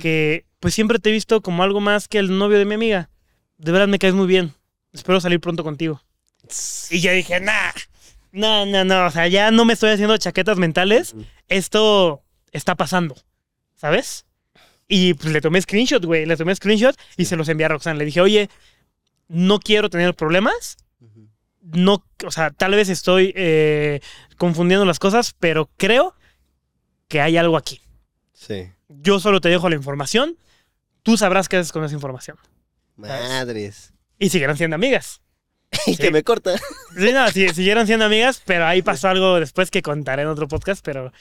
que pues siempre te he visto como algo más que el novio de mi amiga. De verdad me caes muy bien. Espero salir pronto contigo. Y yo dije, nah, no, no, no, o sea, ya no me estoy haciendo chaquetas mentales. Esto está pasando, ¿sabes? Y pues le tomé screenshot, güey, le tomé screenshot y se los envié a Roxanne. Le dije, oye, no quiero tener problemas. No, o sea, tal vez estoy eh, confundiendo las cosas, pero creo que hay algo aquí. Sí. Yo solo te dejo la información. Tú sabrás qué haces con esa información. Madres. Y siguieron siendo amigas. Y que me corta. Sí, no, sí, siguieron siendo amigas, pero ahí pasó algo después que contaré en otro podcast, pero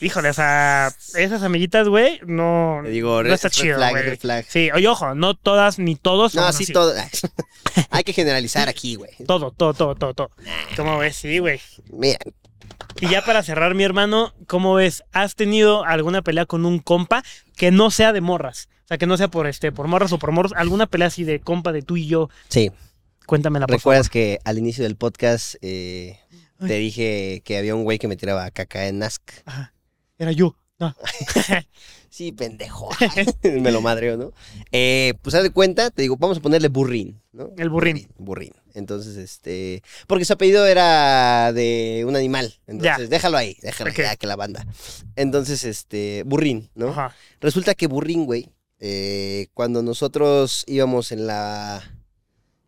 híjole, o sea, esas amiguitas, güey, no, Te digo, no está chido, güey. Sí, oye, ojo, no todas ni todos No, sí, todo. Hay que generalizar aquí, güey. Todo, todo, todo, todo, todo. ¿Cómo ves? Sí, güey. Mira, Y ya para cerrar, mi hermano, ¿cómo ves? ¿Has tenido alguna pelea con un compa que no sea de morras? O sea, que no sea por este, por morras o por morros. ¿Alguna pelea así de compa de tú y yo? sí. Cuéntamela, por ¿Recuerdas que al inicio del podcast eh, te dije que había un güey que me tiraba caca en Nask? favor. Ajá. Era yo. No. Sí, pendejo. me lo madreo, ¿no? Eh, pues haz de cuenta, te digo, vamos a ponerle burrín, ¿no? El burrín. Burrín. Entonces, este. Porque su apellido era de un animal. Entonces, Ya. déjalo ahí, déjalo Ok. ya que la banda. Entonces, este. Burrín, ¿no? Ajá. Resulta que Burrín, güey, eh, cuando nosotros íbamos en la.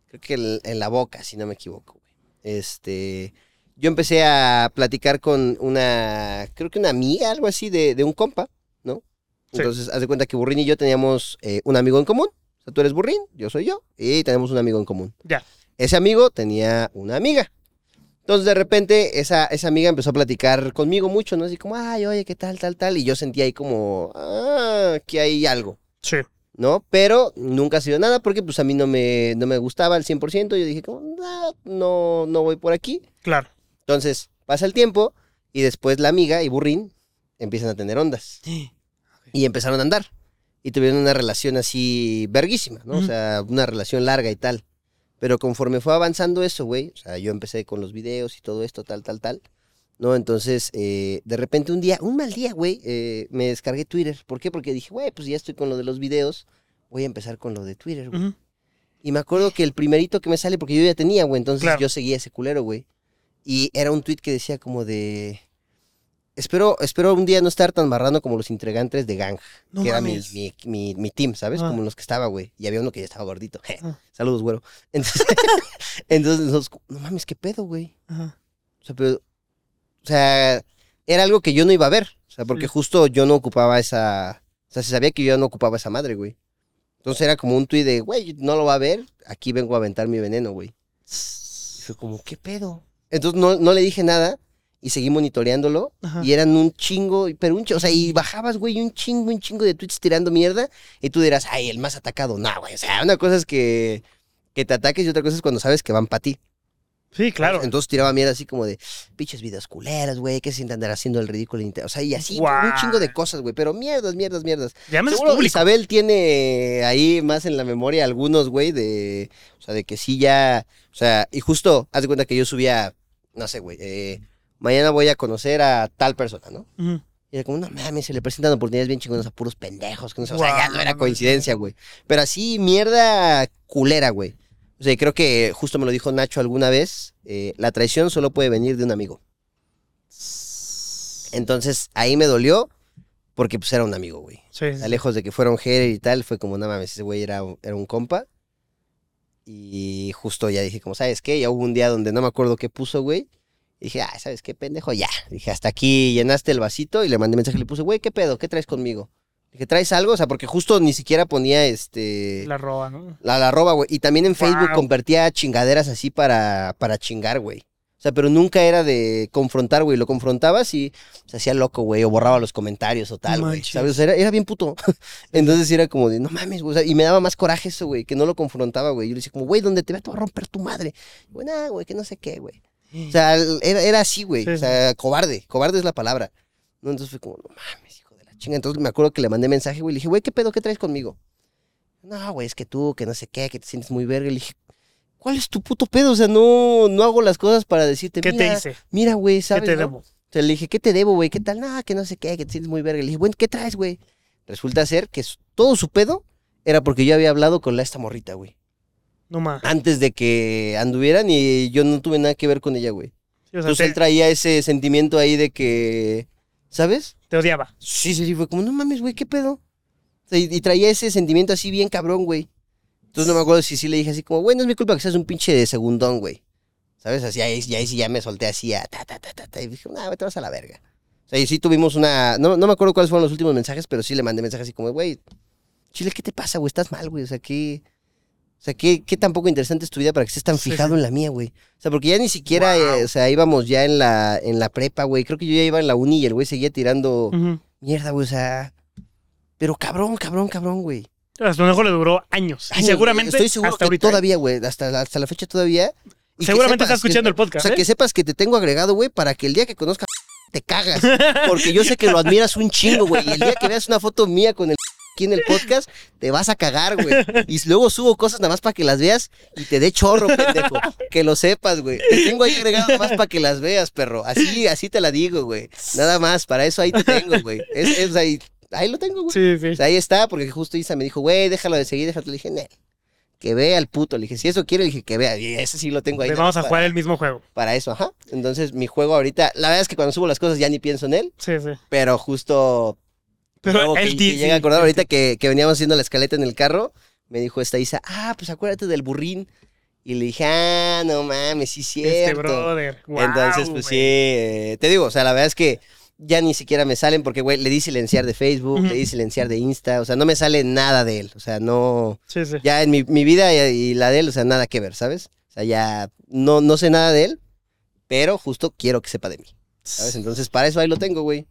Creo que en, en la boca, si no me equivoco, güey. Este. Yo empecé a platicar con una. Creo que una amiga, algo así, de, de un compa, ¿no? Sí. Entonces, haz de cuenta que Burrín y yo teníamos eh, un amigo en común. O sea, tú eres Burrín, yo soy yo, y tenemos un amigo en común. Ya. Ese amigo tenía una amiga. Entonces, de repente, esa, esa amiga empezó a platicar conmigo mucho, ¿no? Así como, ay, oye, ¿qué tal, tal, tal? Y yo sentía ahí como, ah, que hay algo, Sí. ¿No? Pero nunca ha sido nada porque, pues, a mí no me, no me gustaba al 100%. Yo dije, como, "Ah, no, no voy por aquí. Claro. Entonces, pasa el tiempo y después la amiga y Burrín empiezan a tener ondas. Y empezaron a andar. Y tuvieron una relación así verguísima, ¿no? O sea, una relación larga y tal. Pero conforme fue avanzando eso, güey, o sea, yo empecé con los videos y todo esto, tal, tal, tal. ¿No? Entonces, eh, de repente un día, un mal día, güey, eh, me descargué Twitter. ¿Por qué? Porque dije, güey, pues ya estoy con lo de los videos, voy a empezar con lo de Twitter, güey. Y me acuerdo que el primerito que me sale, porque yo ya tenía, güey, entonces Claro. yo seguía ese culero, güey. Y era un tweet que decía como de... Espero, espero un día no estar tan marrano como los integrantes de Gang, No que era mi, mi, mi, mi team, ¿sabes? Ah. Como los que estaba, güey. Y había uno que ya estaba gordito. Ah. Saludos, güero. Entonces, entonces no mames, qué pedo, güey. Ajá. O sea, pero, sea, era algo que yo no iba a ver. O sea, porque Sí. justo yo no ocupaba esa. O sea, se sabía que yo no ocupaba esa madre, güey. Entonces era como un tuit de, güey, no lo va a ver, aquí vengo a aventar mi veneno, güey. Y fue como, ¿qué pedo? Entonces no, no le dije nada y seguí monitoreándolo. Ajá. Y eran un chingo, pero un chingo, o sea, y bajabas, güey, un chingo, un chingo de tweets tirando mierda. Y tú dirás, ay, el más atacado. No, güey, o sea, una cosa es que, que te ataques y otra cosa es cuando sabes que van para ti. Sí, claro. Entonces tiraba mierda así como de pinches videos culeras, güey, que se sienten andar haciendo el ridículo. O sea, y así, un chingo de cosas, güey, pero mierdas, mierdas, mierdas. Ya me Seguro público. Isabel tiene ahí más en la memoria algunos, güey, de, o sea, de que sí ya, o sea, y justo, haz de cuenta que yo subía, no sé, güey, eh, mañana voy a conocer a tal persona, ¿no? Y era como, no mames, se le presentan oportunidades bien chingonas a puros pendejos, que no sé, o sea, ya no era coincidencia, güey. Pero así, mierda culera, güey. O sea, creo que justo me lo dijo Nacho alguna vez, eh, la traición solo puede venir de un amigo. Entonces, ahí me dolió, porque pues era un amigo, güey. Sí, lejos de que fuera un hater y tal, fue como, no mames, ese güey era, un- era un compa. Y justo ya dije, como, ¿sabes qué? Ya hubo un día donde no me acuerdo qué puso, güey. Y dije, ah, ¿sabes qué, pendejo? Ya. Dije, hasta aquí llenaste el vasito y le mandé mensaje y le puse, güey, ¿qué pedo? ¿Qué traes conmigo? Dije, ¿traes algo? O sea, porque justo ni siquiera ponía este... La roba, ¿no? La, la arroba, güey. Y también en Facebook Wow. compartía chingaderas así para, para chingar, güey. O sea, pero nunca era de confrontar, güey. Lo confrontabas y se hacía loco, güey. O borraba los comentarios o tal, güey. ¿Sabes? O sea, era, era bien puto. Entonces era como de, no mames, güey. O sea, y me daba más coraje eso, güey, que no lo confrontaba, güey. Yo le decía como, güey, donde te te voy a romper tu madre. Y, Güey, nah, güey, que no sé qué, güey. O sea, era, era así, güey. Sí, o sea, cobarde. Cobarde es la palabra. ¿No? Entonces fue como, no mames, chinga. Entonces me acuerdo que le mandé mensaje, güey. Le dije, güey, ¿qué pedo? ¿Qué traes conmigo? No, güey, es que tú, que no sé qué, que te sientes muy verga. Le dije, ¿cuál es tu puto pedo? O sea, no, no hago las cosas para decirte, ¿Qué mira, te hice? mira, güey, ¿Qué ¿sabes? te no? debo? O sea, le dije, ¿qué te debo, güey? ¿Qué tal? Nada, que no sé qué, que te sientes muy verga. Le dije, bueno, ¿qué traes, güey? Resulta ser que todo su pedo era porque yo había hablado con la esta morrita, güey. No más. Antes de que anduvieran y yo no tuve nada que ver con ella, güey. Sí, o sea, Entonces él te, traía ese sentimiento ahí de que, ¿sabes? Te odiaba. Sí, sí, sí, fue como, no mames, güey, ¿qué pedo? Y, traía ese sentimiento así bien cabrón, güey. Entonces no me acuerdo si sí le dije así como, güey, no es mi culpa que seas un pinche de segundón, güey. ¿Sabes? Así, ahí, sí ya me solté así a ta, ta, ta, ta, y dije, no, güey, te vas a la verga. O O sea, y sí tuvimos una. No, no me acuerdo cuáles fueron los últimos mensajes, pero sí le mandé mensajes así como, güey, Chile, ¿qué te pasa, güey? Estás mal, güey. O sea, ¿qué. O sea, ¿qué, qué tan poco interesante es tu vida para que estés tan Sí, fijado en la mía, güey? O sea, porque ya ni siquiera, Wow. eh, o sea, íbamos ya en la, en la prepa, güey. Creo que yo ya iba en la uni y el güey seguía tirando mierda, güey. O sea, pero cabrón, cabrón, cabrón, güey. A su mejor le duró años. Años, y seguramente Estoy seguro hasta que ahorita. ¿eh? todavía, güey. Hasta, la- hasta la fecha todavía. y Seguramente está sepas que- escuchando el podcast. O sea, ¿eh? que sepas que te tengo agregado, güey, para que el día que conozca te cagas. Porque yo sé que lo admiras un chingo, güey. Y el día que veas una foto mía con el aquí en el podcast, te vas a cagar, güey. Y luego subo cosas nada más para que las veas y te dé chorro, pendejo. Que lo sepas, güey. Te tengo ahí agregado nada más para que las veas, perro. Así, así te la digo, güey. Nada más, para eso ahí te tengo, güey. Es, es ahí, ahí lo tengo, güey. Sí, sí. O sea, ahí está, porque justo Isa me dijo, güey, déjalo de seguir, déjalo. Le dije, "Nel, que vea el puto. Le dije, si eso quiere, le dije, que vea. Y ese sí lo tengo ahí. Nada vamos a jugar el mismo juego. para eso, ajá. Entonces, mi juego ahorita, la verdad es que cuando subo las cosas ya ni pienso en él, Sí, sí. pero justo Pero luego él que, di- que llega a acordar ahorita que, que veníamos haciendo la escaleta en el carro, me dijo esta Isa, ah, pues acuérdate del burrín. Y le dije, ah, no mames, sí, Este cierto. brother. Guau, Entonces, pues sí, eh, te digo, o sea, la verdad es que ya ni siquiera me salen porque, güey, le di silenciar de Facebook, le di silenciar de Insta, o sea, no me sale nada de él, o sea, no, Sí, sí. ya en mi, mi vida y, y la de él, o sea, nada que ver, ¿sabes? O sea, ya no, no sé nada de él, pero justo quiero que sepa de mí, ¿sabes? Entonces, para eso ahí lo tengo, güey.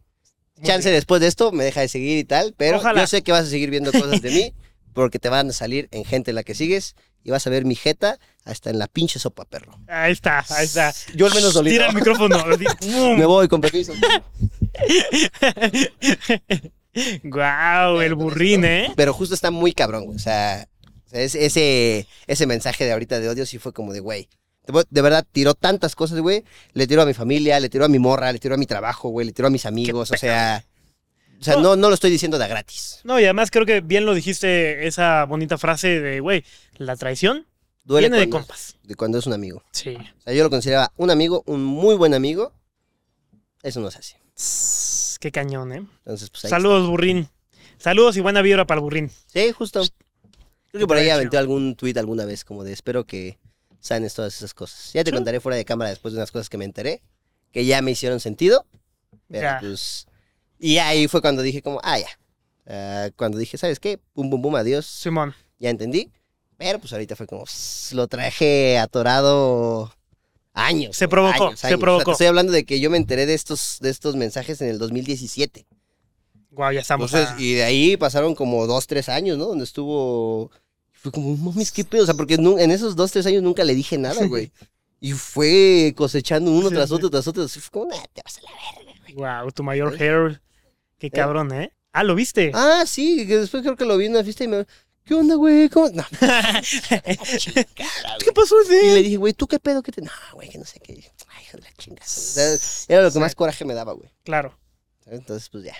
Chance después de esto me deja de seguir y tal, pero Ojalá. yo sé que vas a seguir viendo cosas de mí porque te van a salir en gente en la que sigues y vas a ver mi jeta hasta en la pinche sopa, perro. Ahí está, ahí está. Yo al menos dolido. Tira el micrófono. Me voy con permiso. Guau, el burrín, ¿eh? Pero justo está muy cabrón, güey. O sea, es- ese, ese mensaje de ahorita de odio sí fue como de, güey. De verdad, tiró tantas cosas, güey. Le tiró a mi familia, le tiró a mi morra, le tiró a mi trabajo, güey. Le tiró a mis amigos. O sea, o sea No. no, no lo estoy diciendo de gratis. No, y además creo que bien lo dijiste esa bonita frase de, güey, la traición Duele viene de compas. de cuando es un amigo. Sí. O sea, yo lo consideraba un amigo, un muy buen amigo. Eso no hace. Tss, Qué cañón, ¿eh? Entonces, pues ahí Saludos, burrín. Saludos y buena vibra para el burrín. está. Sí, justo. Creo que por ahí aventé algún tweet alguna vez como de espero que sanes todas esas cosas. Ya te Sí. contaré fuera de cámara después de unas cosas que me enteré, que ya me hicieron sentido. Pero Ya. pues. Y ahí fue cuando dije como, ah, ya. Ah, cuando dije, ¿sabes qué? Pum, pum, pum, adiós. Simón. Ya entendí. Pero pues ahorita fue como, "Sss, lo traje atorado años. Se provocó, años, se años. O sea, provocó. estoy hablando de que yo me enteré de estos, de estos mensajes en el 2017. Guau, ya estamos. Entonces, a- y de ahí pasaron como dos, tres años, ¿no? Donde estuvo. Fue como, mames, qué pedo. O sea, porque en esos dos, tres años nunca le dije nada, güey. Y fue cosechando uno Sí, tras otro, tras otro. Así fue como, nah, te vas a la verga. Guau, tu mayor hair. Qué cabrón, ¿eh? Ah, ¿lo viste? Ah, sí, que después creo que lo vi en una fiesta y me. ¿Qué onda, güey? ¿Cómo? No. ¿Qué pasó, Y le dije, güey, ¿tú qué pedo? ¿Qué te.? No, güey, que no sé qué. Ay, la chingada. O sea, era lo que más coraje me daba, güey. Claro. Entonces, pues ya.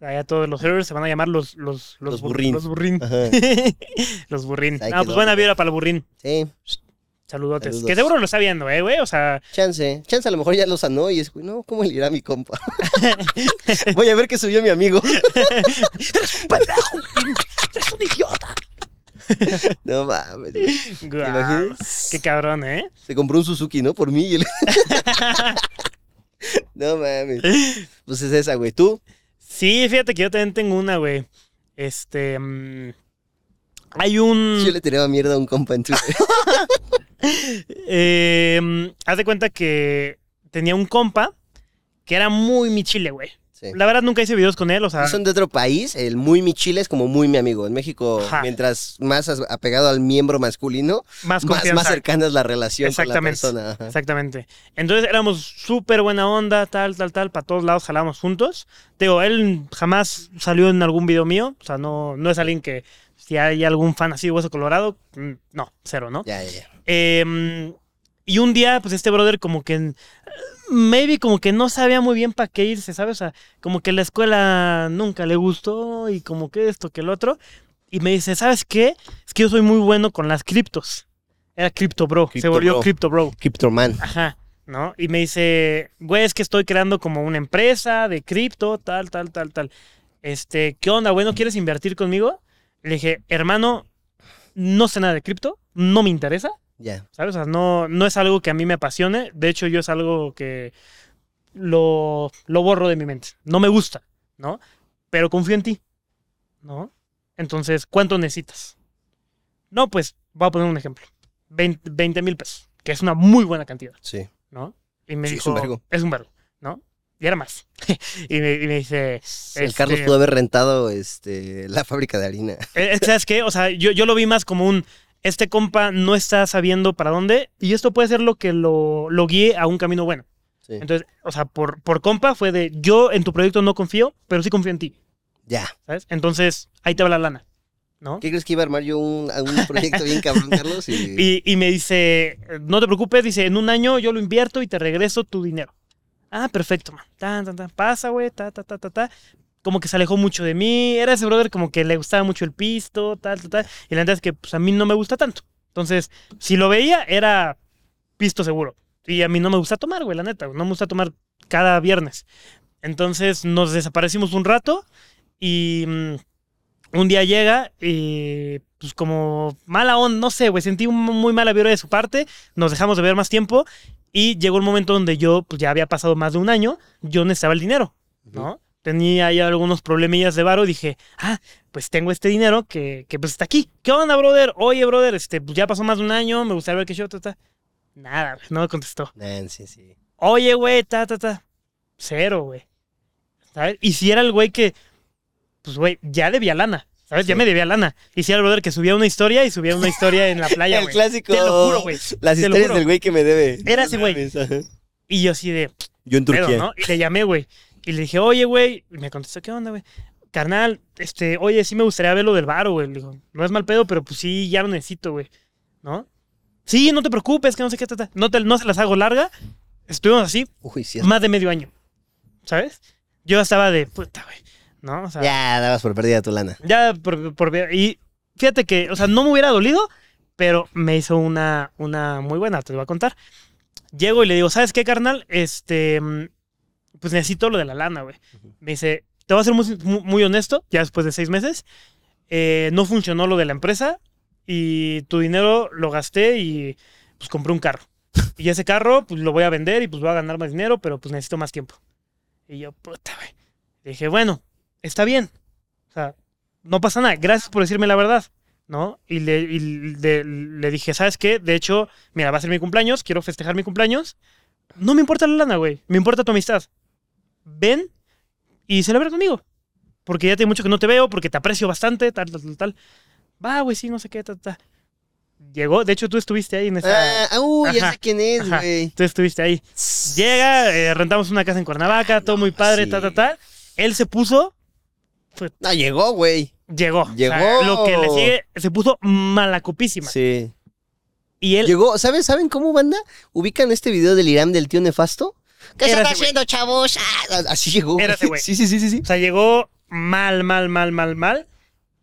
Allá todos los haters se van a llamar los los Los bur- burrín. Los burrín. Los burrín. Ah, pues quedó. buena vibra para el burrín. Sí, Saludotes. Saludos. Que seguro lo está viendo, eh, güey. O sea, chance. Chance a lo mejor ya lo sanó y es, güey, no, ¿cómo le irá a mi compa? Voy a ver que subió mi amigo. ¡Pendejo! ¡Eres un idiota! No mames. imaginas? qué cabrón, ¿eh? Se compró un Suzuki, ¿no? Por mí. y él- no mames. Pues es esa, güey. ¿Tú? Sí, fíjate que yo también tengo una, güey. Este. mm, hay un. Yo le tiraba mierda a un compa en Twitter. eh, mm, haz de cuenta que tenía un compa que era muy mi chile, güey. Sí. La verdad nunca hice videos con él, o sea. Son de otro país, el muy mi chile es como muy mi amigo. En México, Ajá. mientras más apegado al miembro masculino, Más más, más cercana es la relación con la Exactamente. persona. Ajá. Exactamente. Entonces éramos súper buena onda, tal, tal, tal, para todos lados jalábamos juntos. Te Digo, él jamás salió en algún video mío, o sea, no, no es alguien que si hay algún fan así de Hueso Colorado, mm, no, cero, ¿no? Ya, ya, ya. Eh, y un día, pues este brother como que, maybe como que no sabía muy bien para qué irse, ¿sabes? O sea, como que la escuela nunca le gustó y como que esto, que el otro. Y me dice, ¿sabes qué? Es que yo soy muy bueno con las criptos. Era Crypto Bro, se Crypto volvió Bro. Crypto Bro. Cryptoman. Ajá, ¿no? Y me dice, güey, es que estoy creando como una empresa de cripto, tal, tal, tal, tal. Este, ¿qué onda, güey? ¿No quieres invertir conmigo? Le dije, hermano, no sé nada de cripto, no me interesa, ¿sabes? O sea, no, no es algo que a mí me apasione. De hecho, yo es algo que lo, lo borro de mi mente. No me gusta, ¿no? Pero confío en ti, ¿no? Entonces, ¿cuánto necesitas? No, pues, voy a poner un ejemplo. 20 mil pesos, que es una muy buena cantidad, Sí. ¿no? Y me Sí, es un vergo. es un vergo, ¿no? Y era más. y, me, y me dice, El Carlos Este- pudo haber rentado este, la fábrica de harina. Eh, que, ¿Sabes qué? O sea, yo, yo lo vi más como un. Este compa no está sabiendo para dónde. Y esto puede ser lo que lo, lo guíe a un camino bueno. Sí. Entonces, o sea, por, por compa fue de. Yo en tu proyecto no confío, pero sí confío en ti. Ya. ¿Sabes? Entonces, ahí te va la lana. ¿No? ¿Qué crees que iba a armar yo un, un proyecto bien cabrón, Carlos? Y, Y, y me dice, no te preocupes, dice, en un año yo lo invierto y te regreso tu dinero. Ah, perfecto, man. Tan, tan, tan. Pasa, güey, ta, ta, ta, ta, ta. Como que se alejó mucho de mí. Era ese brother como que le gustaba mucho el pisto, tal, tal, tal. Y la verdad es que pues, a mí no me gusta tanto. Entonces, si lo veía, era pisto seguro. Y a mí no me gusta tomar, güey, la neta. No me gusta tomar cada viernes. Entonces nos desaparecimos un rato y mm, un día llega y pues como mala onda, no sé, güey, sentí un muy mala vibra de su parte, nos dejamos de ver más tiempo y llegó un momento donde yo pues ya había pasado más de un año, yo necesitaba el dinero, ¿no? Tenía ahí algunos problemillas de varo dije, ah, pues tengo este dinero que, que pues está aquí. ¿Qué onda, brother? Oye, brother, este, pues ya pasó más de un año, me gustaría ver qué show, ta, ta. Nada, no me contestó. Nancy, sí. Oye, güey, ta, ta, ta. Cero, güey. ¿Sabes? Y si era el güey que, pues, güey, ya debía lana. ¿Sabes? Ya Sí. me debía lana. Y si era el brother que subía una historia y subía una historia en la playa, El güey. clásico. Te lo juro, güey. Las Te historias del güey que me debe. Era ese güey. Y yo así de, Yo en Turquía. ¿no? Y le llamé, güey. Y le dije, oye, güey. Y me contestó, ¿qué onda, güey? Carnal, este, oye, sí me gustaría ver lo del varo, güey. Le digo, no es mal pedo, pero pues sí, ya lo necesito, güey. ¿No? Sí, no te preocupes, que no sé qué, ta, ta. No, te, no se las hago larga. Estuvimos así Uy, sí. más de medio año. ¿Sabes? Yo estaba de puta, güey. ¿No? O sea, ya, Ya dabas por perdida tu lana. por, por ver- Y fíjate que, o sea, no me hubiera dolido, pero me hizo una, una muy buena, te lo voy a contar. Llego y le digo, ¿sabes qué, carnal? Este, mm, pues necesito lo de la lana, güey. Me dice, te voy a ser muy, muy- honesto, ya después de seis meses, eh, no funcionó lo de la empresa y tu dinero lo gasté y pues compré un carro. Y ese carro, pues lo voy a vender y pues voy a ganar más dinero, pero pues necesito más tiempo. Y yo, puta, güey. Dije, bueno, está bien. O sea, no pasa nada. Gracias por decirme la verdad. ¿No? Y le, y le- le dije, ¿sabes qué? De hecho, mira, va a ser mi cumpleaños, quiero festejar mi cumpleaños. No me importa la lana, güey. Me importa tu amistad. Ven y celebra conmigo. Porque ya tiene mucho que no te veo, porque te aprecio bastante, tal, tal, tal, tal. Va, güey, sí, no sé qué, tal, tal. Llegó, de hecho, tú estuviste ahí en esa. Ah, uy, ya sé quién es, güey. Tú estuviste ahí. Llega, eh, rentamos una casa en Cuernavaca, todo muy padre, sí. ta, ta, ta. Él se puso, No, llegó, güey. llegó. O sea, Llegó. lo que le sigue, se puso malacopísima. Sí. Y él, Llegó, ¿sabes? ¿Saben cómo, banda? ¿Ubican este video del Irán del tío nefasto? ¿Qué ese güey. haciendo, chavos? Ah, así llegó. Era ese güey. Sí, sí, sí, sí, sí. o sea, llegó mal, mal, mal, mal, mal.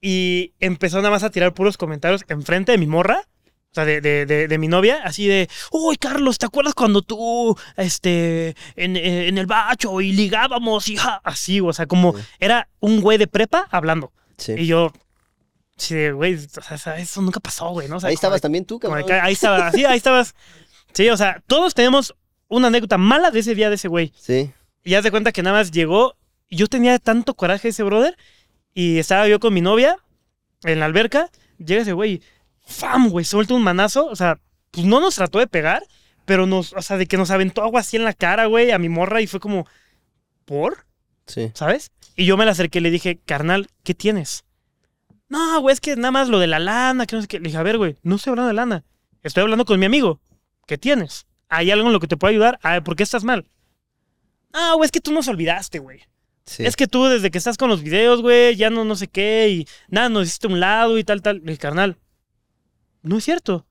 Y empezó nada más a tirar puros comentarios enfrente de mi morra. O sea, de, de, de, de mi novia, así de, uy, Carlos, ¿te acuerdas cuando tú, este, en, en el bacho y ligábamos y ja? así, o sea, como Sí. era un güey de prepa hablando. Sí. Y yo, sí, güey, o sea, eso nunca pasó, güey, ¿no? O sea, Ahí estabas de- también tú, cabrón. ahí estabas, sí, ahí estabas. Sí, o sea, todos tenemos una anécdota mala de ese día de ese güey. Sí. Y haz de cuenta que nada más llegó. Yo tenía tanto coraje ese brother. Y estaba yo con mi novia en la alberca. Llega ese güey. ¡Fam, güey! Suelta un manazo. O sea, pues no nos trató de pegar. Pero nos, o sea, de que nos aventó agua así en la cara, güey, a mi morra. Y fue como, ¿por? Sí. ¿Sabes? Y yo me la acerqué y le dije, carnal, ¿qué tienes? No, güey, es que nada más lo de la lana, que no sé qué. Le dije, a ver, güey, no estoy hablando de lana. Estoy hablando con mi amigo. ¿Qué tienes? ¿Hay algo en lo que te pueda ayudar? A ver, ¿por qué estás mal? No, güey, es que tú nos olvidaste, güey. sí. Es que tú desde que estás con los videos, güey, ya no no sé qué y nada, nos hiciste un lado y tal, tal. Dije, carnal, no es cierto.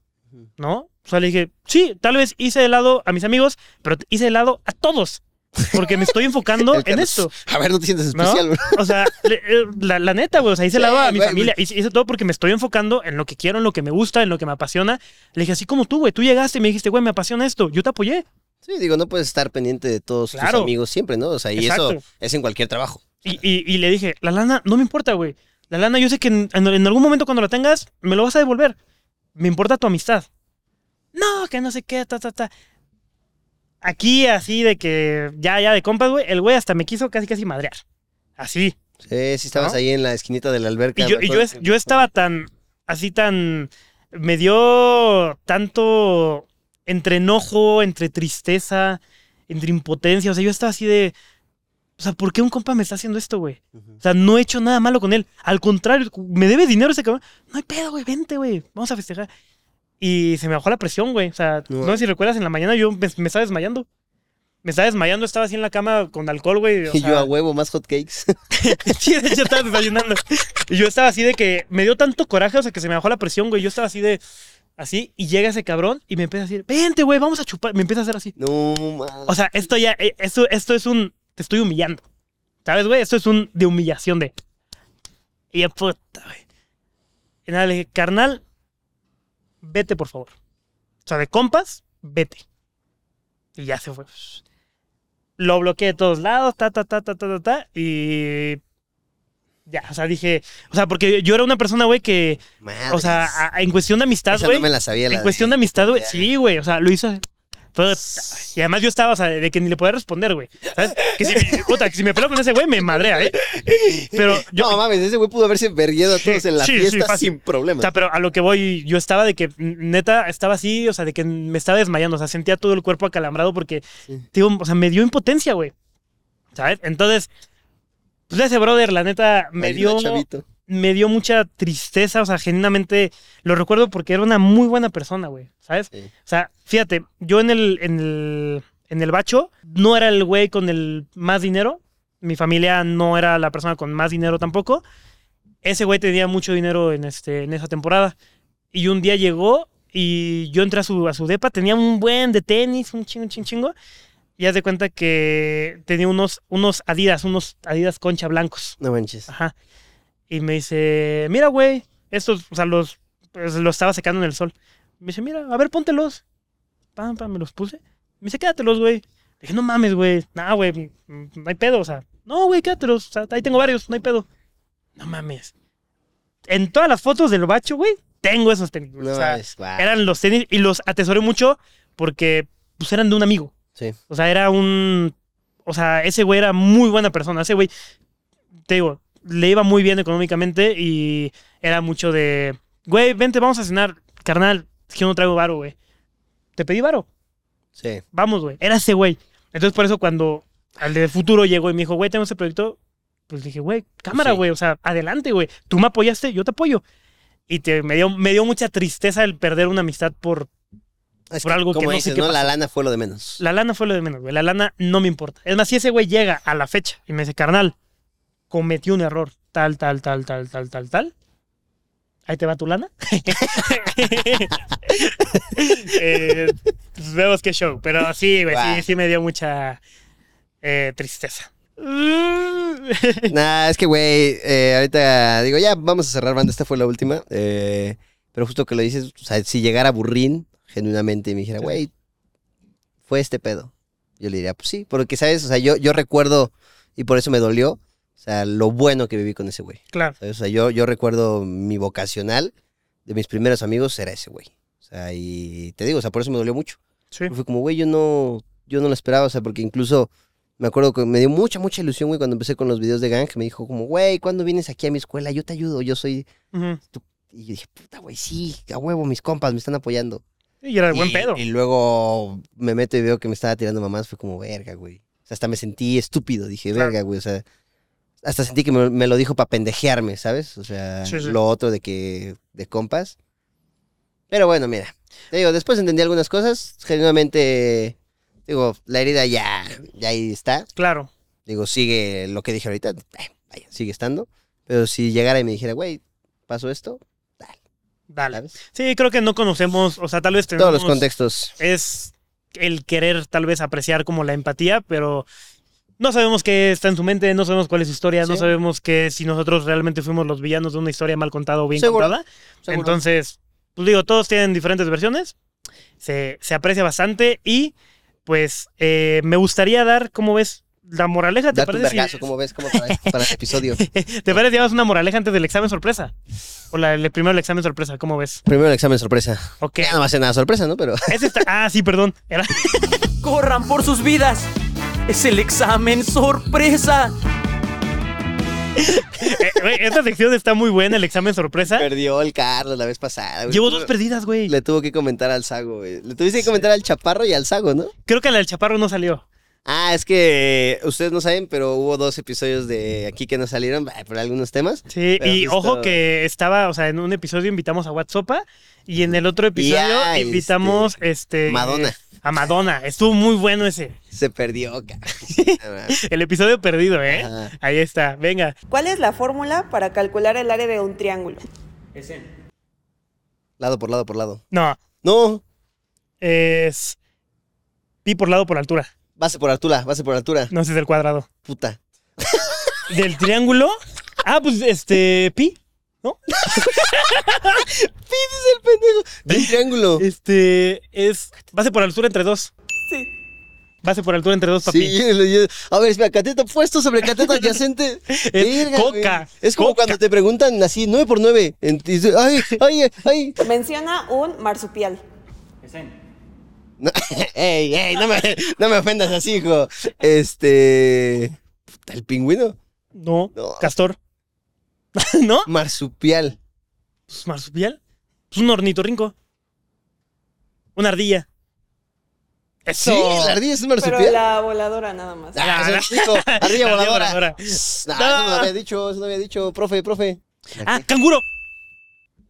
¿no? O sea, le dije, sí, tal vez hice de lado a mis amigos, pero hice de lado a todos. Porque me estoy enfocando en esto. A ver, no te sientes ¿No? especial, güey. O sea, eh, la, la neta, güey. O sea, hice Sí, lado a mi güey, familia. Hice, hice todo porque me estoy enfocando en lo que quiero, en lo que me gusta, en lo que me apasiona. Le dije, así como tú, güey. Tú llegaste y me dijiste, güey, me apasiona esto. Yo te apoyé. Sí, digo, no puedes estar pendiente de todos Claro. tus amigos siempre, ¿no? O sea, y Exacto. eso es en cualquier trabajo. Y, y- y le dije, la lana no me importa, güey. La lana yo sé que en- en algún momento cuando la tengas, me lo vas a devolver. Me importa tu amistad. No, que no sé qué, ta, ta, ta. Aquí así de que ya, ya de compas, güey, el güey hasta me quiso casi, casi madrear. Así. Sí, sí estabas ¿No? ahí en la esquinita de la alberca. Y yo, y yo, es- estaba tan, así tan, me dio tanto entre enojo, entre tristeza, entre impotencia. O sea, yo estaba así de, o sea, ¿por qué un compa me está haciendo esto, güey? O sea, no he hecho nada malo con él. Al contrario, me debe dinero ese cabrón. No hay pedo, güey, vente, güey, vamos a festejar. Y se me bajó la presión, güey. O sea, No. no, sé si recuerdas, en la mañana yo me, me estaba desmayando. Me estaba desmayando, estaba así en la cama con alcohol, güey. o Y sea, yo a huevo, más hot cakes. Sí, de hecho estaba desayunando. Y yo estaba así de que me dio tanto coraje, o sea, que se me bajó la presión, güey. Yo estaba así de. Así, y llega ese cabrón y me empieza a decir, vente, güey, vamos a chupar. Me empieza a hacer así. no, mames. O sea, esto ya, eh, esto, esto es un. Te estoy humillando. ¿Sabes, güey? Esto es un de humillación de. Y yo, puta, güey. Y nada, le dije, carnal, vete, por favor. O sea, de compas, vete. Y ya se fue. Lo bloqueé de todos lados, ta, ta, ta, ta, ta, ta, ta. Y. Ya, o sea, dije. O sea, porque yo era una persona, güey, que. O sea, Madres. a- a- en cuestión de amistad, güey. no me la sabía. la En cuestión de amistad, güey. Sí, güey. O sea, lo hizo. Y además yo estaba, o sea, de que ni le podía responder, güey. ¿Sabes? Que si, me- puta, que si me peleo con ese güey, me madrea, ¿eh? Pero yo. no mames, ese güey pudo haberse verguido a todos en la sí, sí, fiesta fácil. sin problema. O sea, pero a lo que voy, yo estaba de que, neta, estaba así, o sea, de que me estaba desmayando, o sea, sentía todo el cuerpo acalambrado porque, Sí. tío, o sea, me dio impotencia, güey. ¿Sabes? Entonces, pues ese brother, la neta, me Ayuda, dio, chavito. Me dio mucha tristeza, o sea, genuinamente lo recuerdo porque era una muy buena persona, güey, ¿sabes? Sí. O sea, fíjate, yo en el, en el, en el bacho no era el güey con el más dinero, mi familia no era la persona con más dinero tampoco. Ese güey tenía mucho dinero en, este, en esa temporada. Y un día llegó y yo entré a su, a su depa, tenía un buen de tenis, un chingo, chingo, chingo. Y haz de cuenta que tenía unos, unos Adidas, unos Adidas concha blancos. No manches. Ajá. Y me dice, mira, güey, estos, o sea, los, pues, los estaba secando en el sol. Me dice, mira, a ver, póntelos. Pam, pam, me los puse. Me dice, quédatelos, güey. Le dije, no mames, güey. No, güey, no hay pedo, o sea. No, güey, quédatelos. O sea, ahí tengo varios, no hay pedo. No mames. En todas las fotos del bacho, güey, tengo esos tenis. No o sea, mames, eran los tenis y los atesoré mucho porque, pues, eran de un amigo. Sí. O sea, era un. O sea, ese güey era muy buena persona. Ese güey, te digo, le iba muy bien económicamente y era mucho de. Güey, vente, vamos a cenar. Carnal, es que yo no traigo varo, güey. Te pedí varo. Sí. Vamos, güey. Era ese güey. Entonces, por eso, cuando al de futuro llegó y me dijo, güey, tengo ese proyecto, pues dije, güey, cámara, Sí. güey. O sea, adelante, güey. Tú me apoyaste, yo te apoyo. Y te, me, dio, me dio mucha tristeza el perder una amistad por. Es Por algo que no sé qué ¿no? La lana fue lo de menos. La lana fue lo de menos, güey. La lana no me importa. Es más, si ese güey llega a la fecha y me dice, carnal, cometió un error, tal, tal, tal, tal, tal, tal, tal. Ahí te va tu lana. Eh, pues vemos qué show. Pero sí, güey, sí, sí me dio mucha eh, tristeza. Nah, es que, güey, eh, ahorita digo, ya vamos a cerrar, banda. Esta fue la última. pero justo que lo dices, o sea, si llegara Burrín genuinamente y me dijera, güey, fue este pedo. Yo le diría, pues sí, porque, ¿sabes? O sea, yo, yo recuerdo, y por eso me dolió, o sea, lo bueno que viví con ese güey. claro. ¿sabes? O sea, yo, yo recuerdo mi vocacional de mis primeros amigos era ese güey. O sea, y te digo, o sea, por eso me dolió mucho. Sí. Fue como, güey, yo no, yo no lo esperaba, o sea, porque incluso me acuerdo que me dio mucha, mucha ilusión, güey, cuando empecé con los videos de gang, me dijo como, güey, ¿cuándo vienes aquí a mi escuela? Yo te ayudo, yo soy... Ujú. Y yo dije, puta, güey, sí, a huevo, mis compas me están apoyando. Y era de buen pedo. Y luego me meto y veo que me estaba tirando mamás, fue como, verga, güey. O sea, hasta me sentí estúpido, dije, Claro. verga, güey, o sea... Hasta sentí que me, me lo dijo para pendejearme, ¿sabes? O sea, Sí, sí. lo otro de que... de compas. Pero bueno, mira. Te digo, después entendí algunas cosas. Genuinamente, digo, la herida ya, ya ahí está. Claro. Digo, sigue lo que dije ahorita. eh, vaya, sigue estando. Pero si llegara y me dijera, güey, pasó esto, Dale. ¿sabes? Sí, creo que no conocemos, o sea, tal vez tenemos... Todos los contextos. es el querer tal vez apreciar como la empatía, pero no sabemos qué está en su mente, no sabemos cuál es su historia, no sabemos que si nosotros realmente fuimos los villanos de una historia mal contada o bien Seguro, contada. seguro. Entonces, pues digo, todos tienen diferentes versiones, se, se aprecia bastante y pues eh, me gustaría dar, ¿cómo ves? La moraleja, ¿te parece, vergazo, si, ¿cómo ves? ¿Cómo para, para el episodio? ¿te parece damos una moraleja antes del examen sorpresa? O la, el primero el examen sorpresa, ¿cómo ves? Primero el examen sorpresa. Ok. Ya no va a ser nada sorpresa, ¿no? Pero está- ah, sí, perdón. Era- corran por sus vidas. Es el examen sorpresa. Eh, güey, esta sección está muy buena, el examen sorpresa. Perdió el Carlos la vez pasada. güey. Llevo dos perdidas, güey. Le tuvo que comentar al Sago, güey. Le tuviste que comentar al Chaparro y al Sago, ¿no? Creo que la del chaparro no salió. Ah, es que eh, ustedes no saben, pero hubo dos episodios de aquí que no salieron eh, por algunos temas. Sí, Pero y justo- ojo que estaba, o sea, en un episodio invitamos a WhatsApp y en el otro episodio Ya, invitamos este Madonna. A Madonna. Estuvo muy bueno ese. Se perdió. El episodio perdido, ¿eh? Ajá. Ahí está. Venga. ¿Cuál es la fórmula para calcular el área de un triángulo? lado por lado por lado. No, No, es pi por lado por altura. base por altura, base por altura. No ese es el cuadrado. Puta. Del triángulo. Ah, pues este pi. el pendejo. De un triángulo. Este es base por altura entre dos. Sí. Base por altura entre dos, papi. Sí, yo- yo- a ver, espera, cateto puesto sobre cateto adyacente. Verga, güey. coca, Es como coca. cuando te preguntan así, 9 por 9. Ay, ay, ay. Menciona un marsupial. No, ey, ey, no me, no me ofendas así, hijo. Este. ¿El pingüino? No, No. castor. ¿No? Marsupial. Pues marsupial. Pues un ornitorrinco. Una ardilla. Eso. Sí, la ardilla es un Pero marsupial. la voladora nada más. Ah, Ah, eso ardilla La ardilla voladora. voladora. No, eso no había dicho, eso no había dicho, profe, profe. Ah, canguro.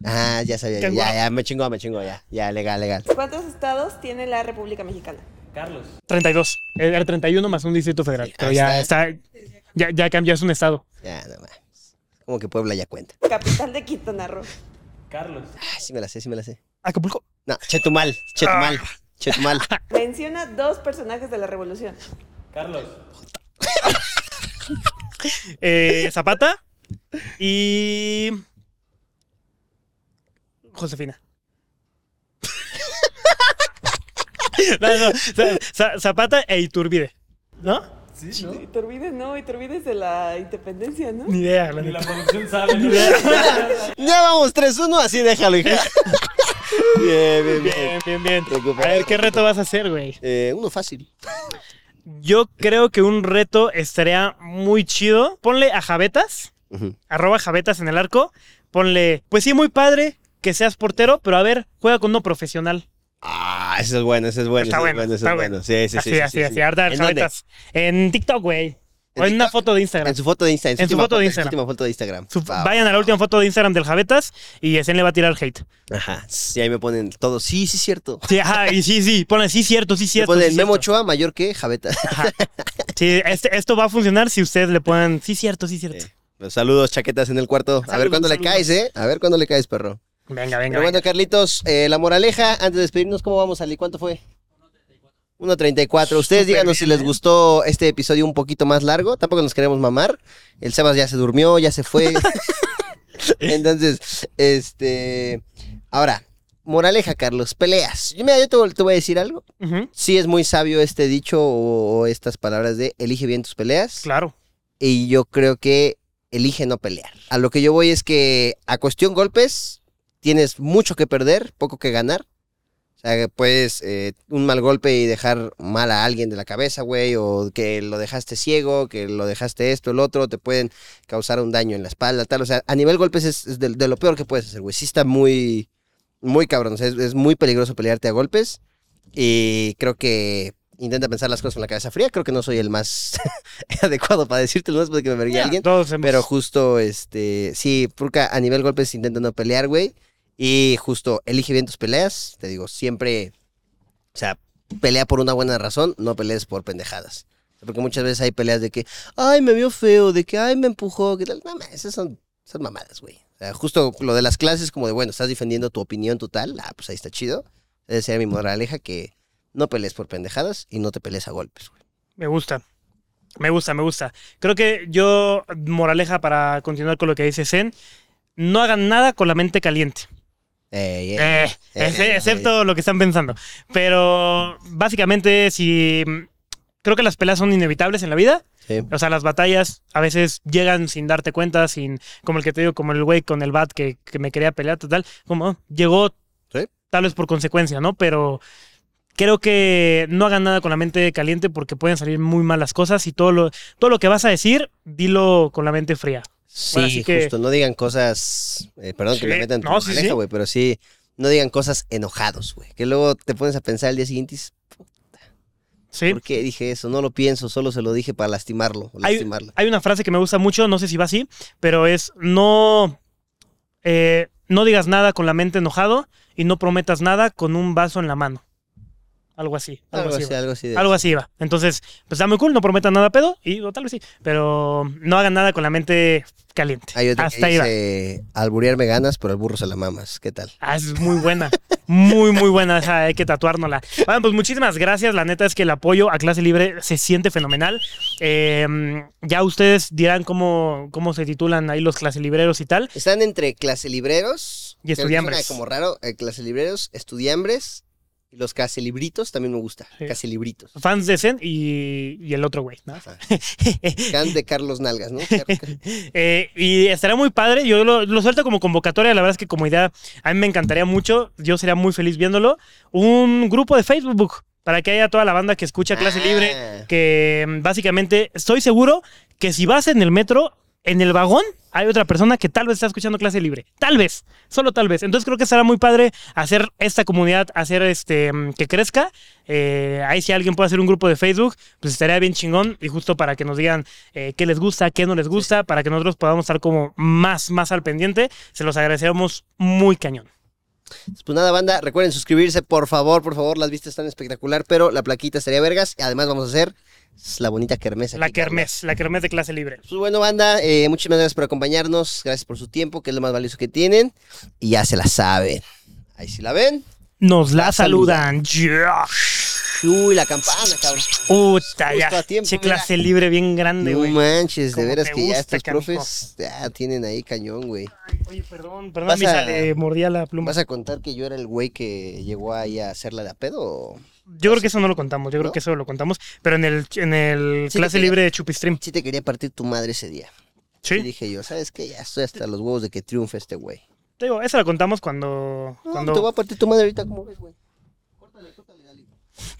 Ah, ya sabía, Qué ya, guapo. ya, me chingó, me chingó, ya, ya, legal, legal. ¿Cuántos estados tiene la República Mexicana? 32. Era 31 más un distrito federal. Pero Ahí ya está. Ya, ya cambió, es un estado. Ya, no mames. Como que Puebla ya cuenta. Capital de Quintana Roo. Ah, sí me la sé, sí me la sé. Acapulco. No, Chetumal, Chetumal, Ah. Chetumal. Menciona dos personajes de la Revolución. Eh, Zapata. Y. Josefina. No, no, Za- Za- Zapata e Iturbide. ¿No? Iturbide no, Iturbide es de la independencia, ¿no? Ni idea. la neta. ya vamos, 3-1, así déjalo, hija. bien, bien, bien. Bien, bien, bien. A ver, ¿qué reto vas a hacer, güey? Eh, uno fácil. Yo creo que un reto estaría muy chido. Ponle a Javetas, arroba Javetas en el arco. Ponle, pues sí, muy padre que seas portero, pero a ver, juega con uno profesional. Ah, ese es bueno, ese es bueno, Está ese bueno, bueno, ese está es bueno. bueno. Sí, sí, así, sí. sí, así, sí, así, sí. Ardar ¿En dónde? Javetas. En TikTok, güey. O ¿En en una foto de Instagram. En su foto de Instagram. En su foto de en Instagram. última foto de Instagram. Su- vayan a la última foto de Instagram del Javetas y Esen le va a tirar hate. Ajá. Sí, ahí me ponen todo. Sí, sí, cierto. Sí, ajá, y sí, sí, ponle sí, cierto, sí, Me cierto. ponen sí, Memo. Ochoa mayor que Javeta. Ajá. Sí, este- esto va a funcionar si ustedes le ponen sí, cierto, sí, cierto. Los saludos, chaquetas en el cuarto. a ver cuándo le caes, ¿eh? A ver cuándo le caes, perro. Venga, venga. Pero bueno, venga. Carlitos, eh, la moraleja, antes de despedirnos, ¿cómo vamos, Ali? ¿Cuánto fue? 1.34. Ustedes díganos si les ¿eh? gustó este episodio un poquito más largo. Tampoco nos queremos mamar. El Sebas ya se durmió, ya se fue. Entonces, este. Ahora, moraleja, Carlos, peleas. Yo, mira, yo te, te voy a decir algo. Sí es muy sabio este dicho o, o estas palabras de elige bien tus peleas. Claro. Y yo creo que elige no pelear. A lo que yo voy es que a cuestión golpes tienes mucho que perder, poco que ganar. O sea, que puedes eh, un mal golpe y dejar mal a alguien de la cabeza, güey, o que lo dejaste ciego, que lo dejaste esto, el otro, te pueden causar un daño en la espalda, tal. O sea, a nivel golpes es, es de, de lo peor que puedes hacer, güey. Sí está muy, muy cabrón. O sea, es, es muy peligroso pelearte a golpes. Y creo que intenta pensar las cosas con la cabeza fría. Creo que no soy el más adecuado para decírtelo, no es porque me vergué Ya, alguien. Todos hemos- Pero justo, este, sí, porque a nivel golpes intenta no pelear, güey. Y justo, elige bien tus peleas. Te digo, siempre, o sea, pelea por una buena razón, no pelees por pendejadas. Porque muchas veces hay peleas de que, ay, me vio feo, de que, ay, me empujó, que tal. No, esas son, son mamadas, güey. O sea, justo lo de las clases, como de, bueno, estás defendiendo tu opinión total, ah, pues ahí está chido. Esa sería mi moraleja, que no pelees por pendejadas y no te pelees a golpes, güey. Me gusta. Me gusta, me gusta. Creo que yo, moraleja para continuar con lo que dice Zen, no hagan nada con la mente caliente. Ey, Eh, ey. excepto lo que están pensando. Pero básicamente, si. Creo que las peleas son inevitables en la vida. Sí. O sea, las batallas a veces llegan sin darte cuenta, sin. Como el que te digo, como el güey con el bat que, que me quería pelear, total. Como oh, llegó Sí. tal vez por consecuencia, ¿no? Pero creo que no hagan nada con la mente caliente porque pueden salir muy malas cosas y todo lo, todo lo que vas a decir, dilo con la mente fría. Sí, sí que- justo, no digan cosas, eh, perdón que me metan en tu no, sí. güey, pero sí, no digan cosas enojados, güey, que luego te pones a pensar al día siguiente y dices, Sí. ¿por qué dije eso? No lo pienso, solo se lo dije para lastimarlo, Hay, hay una frase que me gusta mucho, no sé si va así, pero es no, eh, no digas nada con la mente enojado y no prometas nada con un vaso en la mano. Algo así. Algo, Algo así. algo así. de- Algo así va. Entonces, pues está muy cool, no prometan nada pedo, y o tal vez sí, pero no hagan nada con la mente caliente. Hay otra Hasta que ahí va. dice, alburearme ganas, pero al burro se la mamas. ¿Qué tal? Ah, es muy buena. Muy, muy buena esa, hay que tatuárnosla. Bueno, pues muchísimas gracias. La neta es que el apoyo a clase libre se siente fenomenal. Eh, ya ustedes dirán cómo, cómo se titulan ahí los clase libreros y tal. Están entre clase libreros. Y estudiambres. como raro, eh, clase libreros, estudiambres. Y los casi libritos también me gusta. Sí. Casi libritos. Fans de Zen y, y el otro güey. ¿no? Can de Carlos Nalgas, ¿no? Eh, y estará muy padre. Yo lo, lo suelto como convocatoria. La verdad es que como idea a mí me encantaría mucho. Yo sería muy feliz viéndolo. Un grupo de Facebook para que haya toda la banda que escucha clase Ah. libre. Que mm, básicamente estoy seguro que si vas en el metro, en el vagón, hay otra persona que tal vez está escuchando clase libre. Tal vez, solo tal vez. Entonces creo que será muy padre hacer esta comunidad, hacer este mm, que crezca. Eh, ahí si alguien puede hacer un grupo de Facebook, pues estaría bien chingón. Y justo para que nos digan eh, qué les gusta, qué no les gusta, para que nosotros podamos estar como más, más al pendiente. Se los agradeceríamos muy cañón. Pues nada, banda, recuerden suscribirse, por favor, por favor. Las vistas están espectacular, pero la plaquita estaría vergas. Y además vamos a hacer la bonita kermés. La aquí, kermés, la kermés de clase libre. Pues bueno, banda, eh, muchísimas gracias por acompañarnos. Gracias por su tiempo, que es lo más valioso que tienen. Y ya se la saben. Ahí sí la ven. Nos la La saludan. Yeah. Uy, la campana, cabrón. Puta, ya. Tiempo, Che, mira. clase libre bien grande, No güey. manches, de veras que ya estos profes ya tienen ahí cañón, güey. Oye, perdón, perdón, Misa, le mordía la pluma. ¿Vas a contar que yo era el güey que llegó ahí a hacerla de a pedo? o- Yo creo que eso no lo contamos, yo creo que eso lo contamos, pero en el, en el Sí, clase libre de Chupistream. Sí te quería partir tu madre ese día. Y Sí, dije yo, ¿sabes qué? Ya estoy hasta los huevos de que triunfe este güey. te digo, eso lo contamos cuando... No, cuando... te voy a partir tu madre ahorita, ¿cómo ves, güey?